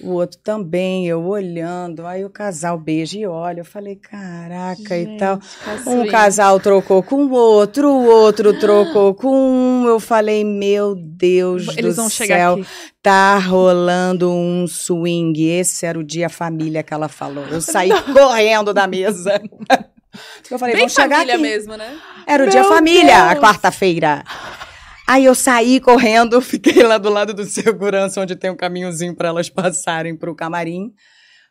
C: O outro também, eu olhando, aí o casal beija e olha, eu falei, caraca e tal. Um casal trocou com o outro, o outro trocou com um. Eu falei, meu Deus
B: Eles
C: do
B: vão chegar
C: céu,
B: aqui.
C: tá rolando um swing. Esse era o dia família que ela falou. Eu saí correndo da mesa. Eu falei,
B: Bem
C: vamos chegar
B: família
C: aqui.
B: mesmo, né?
C: Era o
A: Meu
C: dia família, a
A: Deus!
C: quarta-feira. Aí eu saí correndo, fiquei lá do lado do segurança, onde tem um caminhozinho para elas passarem pro camarim.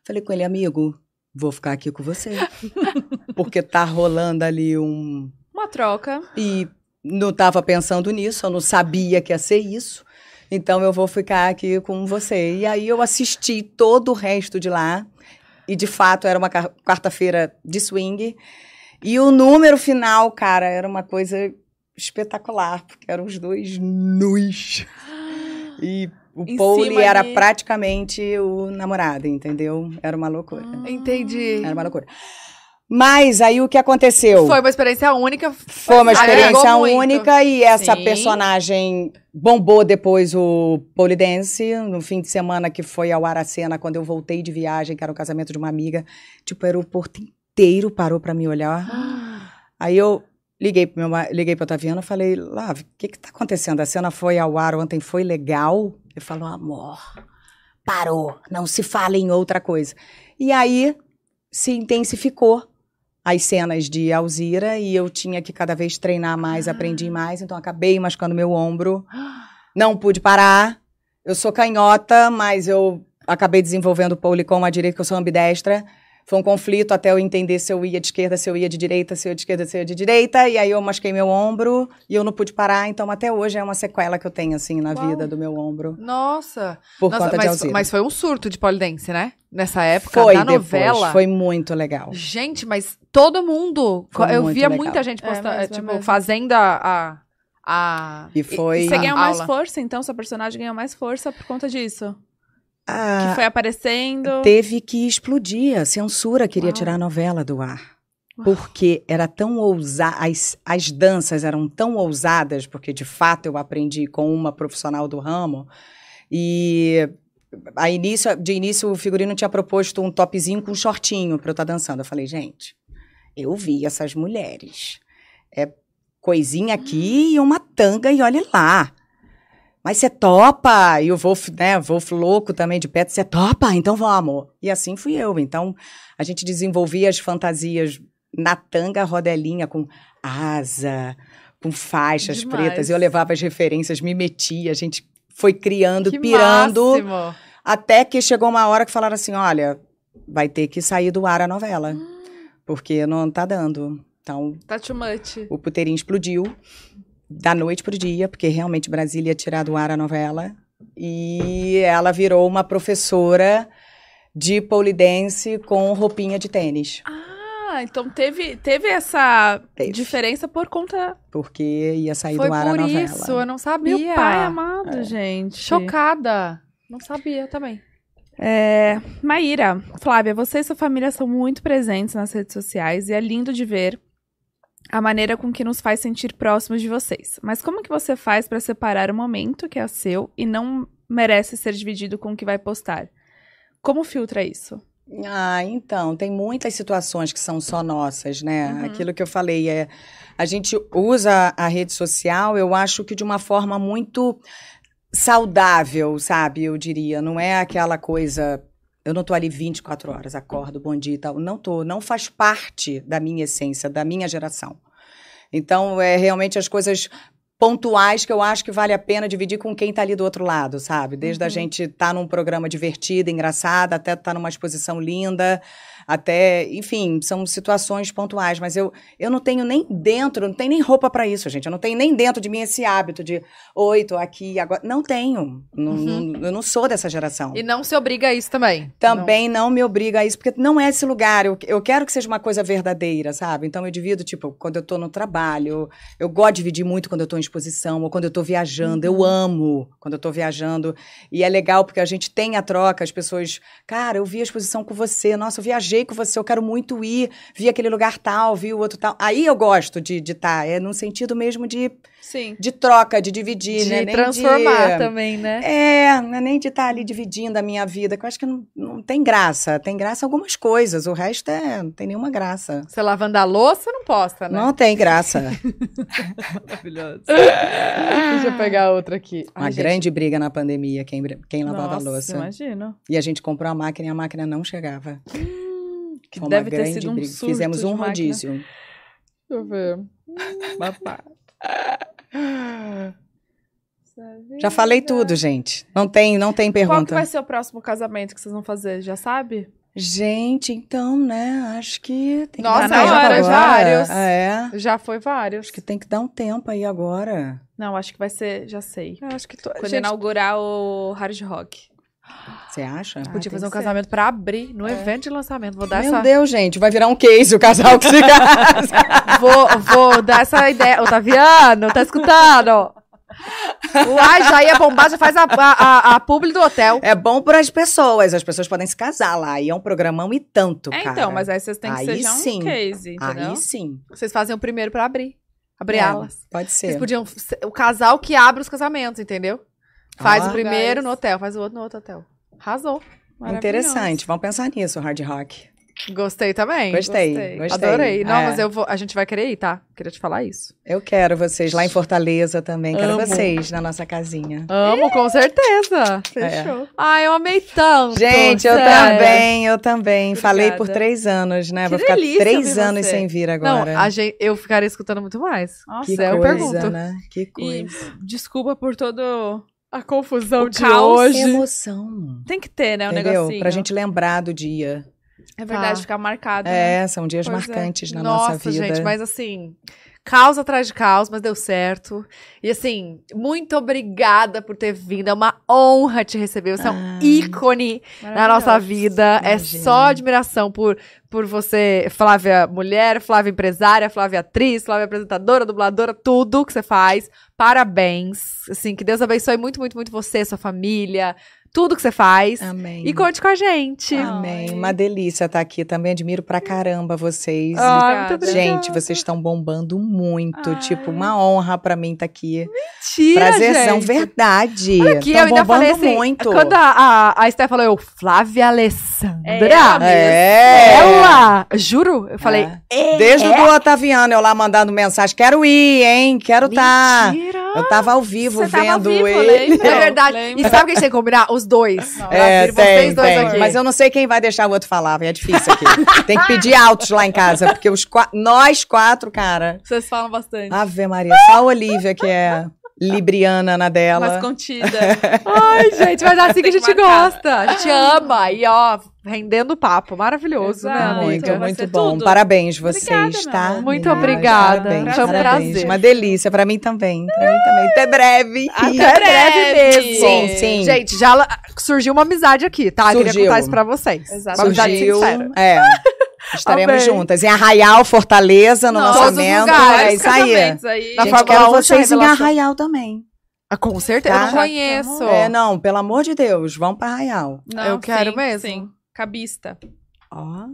C: Falei com ele, amigo, vou ficar aqui com você. Porque tá rolando ali um.
B: Uma troca.
C: E não tava pensando nisso, eu não sabia que ia ser isso. Então eu vou ficar aqui com você. E aí eu assisti todo o resto de lá. E de fato era uma quarta-feira de swing. E o número final, cara, era uma coisa espetacular, porque eram os dois nus. E o
B: Em
C: Pauli era
B: ali.
C: praticamente o namorado, entendeu? Era uma loucura.
A: Entendi.
C: Era uma loucura. Mas aí o que aconteceu?
A: Foi uma experiência única.
C: Foi uma
A: Agregou
C: experiência
A: muito.
C: única e essa
B: Sim.
C: personagem bombou depois o Polidense, no fim de semana que foi ao Aracena, quando eu voltei de viagem, que era o casamento de uma amiga. Tipo, o aeroporto inteiro parou pra me olhar. Aí eu liguei pro meu liguei pro Otaviano e falei, Lave, o que que tá acontecendo? A cena foi ao ar ontem, foi legal? Ele falou, amor, parou, não se fala em outra coisa. E aí se intensificou as cenas de Alzira e eu tinha que cada vez treinar mais, aprendi mais, então acabei machucando meu ombro. Não pude parar. Eu sou canhota, mas eu acabei desenvolvendo o policom à direita, que eu sou ambidestra. Foi um conflito até eu entender se eu ia de esquerda, se eu ia de direita, se eu ia de esquerda, se eu ia de direita. E aí eu machuquei meu ombro e eu não pude parar. Então até hoje é uma sequela que eu tenho, assim, na
A: Uau.
C: vida do meu ombro.
A: Nossa.
C: Por
A: Nossa,
C: conta de
A: mas,
C: Alzira.
A: mas foi um surto de polidense, né? Nessa época,
C: foi
A: da
C: depois,
A: novela.
C: foi muito legal.
A: Gente, mas todo mundo.
C: Foi
A: eu via
C: legal.
A: muita gente
B: É
A: postando,
B: é
A: tipo,
B: mesmo.
A: fazendo a. a,
C: E foi...
B: E você ganhou mais
A: aula.
B: força, então? Sua personagem ganhou mais força por conta disso?
C: Ah,
B: Que foi aparecendo.
C: teve que explodir. A censura queria
B: Uau.
C: tirar a novela do ar.
B: Uau.
C: Porque era tão ousada, as, as danças eram tão ousadas, porque de fato eu aprendi com uma profissional do ramo. E a início, de início o figurino tinha proposto um topzinho com um shortinho para eu estar dançando. Eu falei, gente, eu vi essas mulheres. É coisinha aqui e uma tanga e olhe lá. Mas você topa? E o Wolf, né, Wolf louco também de perto, você topa? Então vamos. E assim fui eu. Então a gente desenvolvia as fantasias na tanga rodelinha com asa, com faixas
B: Demais.
C: pretas. Eu levava as referências, me metia, a gente foi criando,
A: que
C: pirando,
A: máximo.
C: até que chegou uma hora que falaram assim, olha, vai ter que sair do ar a novela, porque não tá dando. Então,
B: Tá too much.
C: o puteirinho explodiu da noite pro dia, porque realmente Brasília ia tirar do ar a novela. E ela virou uma professora de polidense com roupinha de tênis.
B: Ah, então teve, teve essa
C: Teve.
B: diferença por conta.
C: Porque ia sair
A: Foi
C: do ar a
A: por
C: novela.
A: isso, eu não sabia.
B: Meu pai amado, gente.
A: Chocada. Não sabia também.
B: É, Maíra, Flávia, você e sua família são muito presentes nas redes sociais e é lindo de ver a maneira com que nos faz sentir próximos de vocês. Mas como que você faz para separar o momento que é seu e não merece ser dividido com o que vai postar? Como filtra isso?
C: Ah, então, tem muitas situações que são só nossas, né?
B: Uhum.
C: Aquilo que eu falei é. A gente usa a rede social, eu acho que de uma forma muito saudável, sabe? Eu diria. Não é aquela coisa. Eu não tô ali 24 horas, acordo, bom dia e tal. Não tô. Não faz parte da minha essência, da minha geração. Então, é realmente as coisas pontuais que eu acho que vale a pena dividir com quem tá ali do outro lado, sabe? Desde a
B: Uhum.
C: gente estar num programa divertido, engraçado, até estar numa exposição linda, até, enfim, são situações pontuais, mas eu, eu não tenho nem dentro, não tenho nem roupa para isso, gente. Eu não tenho nem dentro de mim esse hábito de, oi, tô aqui agora. Não tenho. Não,
A: Uhum.
C: não- eu não sou dessa geração.
A: E não se obriga a isso também.
C: Também não. me obriga a isso, porque não é esse lugar. Eu, eu quero que seja uma coisa verdadeira, sabe? Então eu divido, tipo, quando eu tô no trabalho, eu gosto de dividir muito quando eu tô em exposição, ou quando eu tô viajando. Eu amo quando eu tô viajando. E é legal porque a gente tem a troca, as pessoas, cara, eu vi a exposição com você, nossa, eu viajei com você, eu quero muito ir, vi aquele lugar tal, vi o outro tal. Aí eu gosto de estar, é num sentido mesmo de,
B: Sim.
C: de troca, de dividir,
A: De
C: né? Nem
A: transformar
C: de...
A: também, né?
C: É, não é nem de estar ali dividindo a minha vida, que eu acho que não, não tem graça. Tem graça algumas coisas, o resto é, não tem nenhuma graça.
A: Você lavando a louça, não posta, né?
C: Não tem graça.
A: Maravilhoso. Deixa eu pegar outra aqui.
C: Uma
A: Ai, gente,
C: grande briga na pandemia, quem, quem lavava
B: Nossa,
C: a louça.
B: imagino.
C: E a gente comprou a máquina e a máquina não chegava.
B: Que
C: Foi
B: deve ter sido um
C: briga.
B: surto
C: Fizemos um
B: máquina.
C: rodízio.
A: Deixa eu ver. Babado.
C: Já falei tudo, gente. Não tem, não tem
B: Qual que
C: pergunta.
B: vai ser o próximo casamento que vocês vão fazer? Já sabe?
C: Gente, então, né? Acho que tem que
A: Nossa,
C: dar um tempo
B: já,
C: agora.
A: vários.
C: Ah, É.
A: Já foi vários.
C: Acho que tem que dar um tempo aí agora.
B: Não, acho que vai ser, já sei.
A: Eu acho que to...
B: Quando
A: gente,
B: inaugurar o Hard Rock.
C: Você acha?
B: Ah,
A: Podia fazer um casamento pra abrir no evento de lançamento. Vou dar
C: Meu
A: essa.
C: Deus, gente, vai virar um case o casal que se casa.
A: Vou, vou dar essa ideia. Otaviano, tá escutando? Uai, já ia bombar, já faz a, a, a, publi do hotel.
C: É bom para as pessoas, as pessoas podem se casar lá. E é um programão e tanto,
B: É,
C: cara.
B: então, mas aí vocês têm que
C: Aí
B: ser já um
C: sim.
B: case, entendeu?
C: Aí sim.
A: Vocês fazem o primeiro pra abrir. Abrir
C: É,
A: alas.
C: Pode
A: Vocês
C: ser.
A: podiam. ser O casal que abre os casamentos, entendeu? Faz
C: Ó.
A: o primeiro
B: Guys.
A: no hotel, faz o outro no outro hotel. Arrasou.
C: Interessante. Vamos pensar nisso, Hard Rock.
A: Gostei também.
C: Gostei,
B: gostei.
C: gostei.
A: Adorei. Não,
C: É.
A: mas eu vou, a gente vai querer ir, tá? Queria te falar isso.
C: Eu quero vocês lá em Fortaleza também. Quero
A: Amo.
C: vocês na nossa casinha.
A: Amo, com certeza.
B: Fechou.
A: Ai, eu amei tanto.
C: Gente, eu
A: sério.
C: também, eu também. Falei por
B: Obrigada.
C: três anos, né?
B: Que
C: Vou ficar três anos
B: você.
C: sem vir
A: Não,
C: agora.
A: a gente, eu ficaria escutando muito mais.
B: Nossa,
C: que
A: Zé, eu
C: coisa,
A: pergunto.
C: né? Que
B: E
C: coisa.
B: desculpa por todo.
A: A confusão
B: O
A: de
B: caos
A: hoje.
C: Emoção.
B: Tem que ter, né? O
C: Entendeu?
B: negocinho.
C: Pra gente lembrar do dia.
B: É verdade,
A: Tá.
B: ficar marcado. né?
C: É, são dias
B: Pois é.
C: marcantes na
A: Nossa,
C: nossa vida.
A: gente, mas assim, caos atrás de caos, mas deu certo. E assim, muito obrigada por ter vindo. É uma honra te receber. Você é um
C: Ah.
A: ícone na nossa vida. É só admiração por, por você, Flávia mulher, Flávia empresária, Flávia atriz, Flávia apresentadora, dubladora, tudo que você faz. Parabéns. Assim, que Deus abençoe muito, muito, muito você, sua família, tudo que você faz.
C: Amém.
A: E conte com a gente.
B: Ah.
C: Amém.
B: Ai.
C: Uma delícia estar aqui. Também admiro pra caramba vocês.
A: Ai,
B: muito obrigada.
C: Gente, vocês estão bombando muito.
B: Ai.
C: Tipo, uma honra pra mim estar aqui.
A: Mentira,
C: Prazerzão,
A: gente.
C: verdade.
A: Aqui, eu ainda
C: bombando
A: falei assim,
C: muito.
A: quando a, a, a Esther falou, eu, Flávia Alessandra.
B: É ela.
C: É.
A: Ela! Juro, eu falei,
C: É. Desde o do Otaviano, eu lá mandando mensagem. Quero ir, hein? Quero estar.
A: mentira.
C: Eu tava ao vivo
B: Você tava
C: vendo
B: vivo,
C: ele.
B: lembra?
A: É verdade.
B: Lembro.
A: E sabe o que a gente tem que combinar? Os dois.
B: Não.
C: É,
A: vir vocês
C: tem,
A: dois
C: tem.
A: aqui.
C: Mas eu não sei quem vai deixar o outro falar, é difícil aqui. tem que pedir altos lá em casa, porque os qua- nós quatro, cara.
B: Vocês falam bastante.
C: Ave Maria, só a Olivia que é libriana na dela.
B: Mais contida.
A: Ai, gente, mas é assim que a gente gosta. A gente ama. E, ó, rendendo papo. Maravilhoso, né,
B: Exato.
C: Muito,
A: amiga?
C: muito
B: ser
C: bom.
B: tudo.
C: Parabéns vocês,
B: Obrigada,
C: tá?
A: Muito obrigada.
C: Parabéns,
B: Foi um
A: prazer.
C: Uma delícia, pra mim também. Pra mim também. Até breve.
A: Até breve mesmo.
C: Sim, sim.
A: Gente, já surgiu uma amizade aqui, tá? Queria
C: Surgiu.
A: contar isso pra vocês.
B: Exato.
A: Uma amizade sincera.
C: É. Estaremos
A: Amei.
C: juntas. Em Arraial, Fortaleza, no
B: Nossa,
C: lançamento.
A: lugares,
C: É isso aí.
A: Na
C: Gente, quero
A: 1
C: vocês em. Arraial também.
A: Ah, com certeza.
C: Tá?
A: Eu não conheço.
C: É, não, pelo amor de Deus, vamos pra Arraial.
B: Não,
A: Eu quero
B: sim,
A: mesmo.
B: Sim. Cabista.
C: Ó.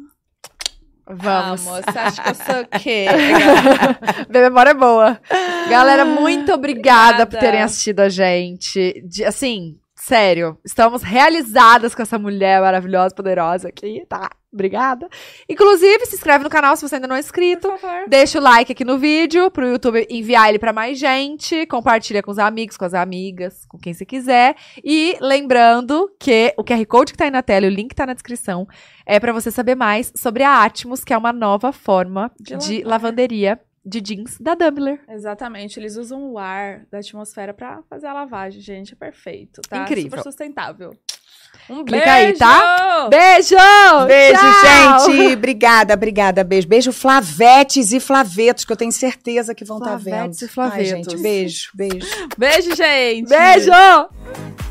A: Vamos.
B: Ah, moça, acha que eu sou o quê?
A: Minha memória é boa. Galera, muito obrigada por
B: Obrigada.
A: terem assistido a gente. De- assim, sério, estamos realizadas com essa mulher maravilhosa, poderosa aqui, tá? Obrigada. Inclusive, se inscreve no canal se você ainda não é inscrito. Deixa o like aqui no vídeo pro YouTube enviar ele pra mais gente. Compartilha com os amigos, com as amigas, com quem você quiser. E lembrando que o QR Code que tá aí na tela e o link tá na descrição é pra você saber mais sobre a Atmos, que é uma nova forma
B: De
A: de, lavanderia de jeans da Dumbler.
B: Exatamente, eles usam o ar da atmosfera pra fazer a lavagem, gente. É perfeito, tá?
A: Incrível.
B: Super sustentável. Um
A: Clica aí,
B: beijo!
A: tá? Beijo!
C: Beijo,
A: Tchau!
C: gente. Obrigada, obrigada. Beijo. Beijo, Flavetes e Flavetos, que eu tenho certeza que vão estar vendo.
A: Flavetes e Flavetos.
C: Ai, gente, beijo, beijo.
B: Beijo, gente!
A: Beijo!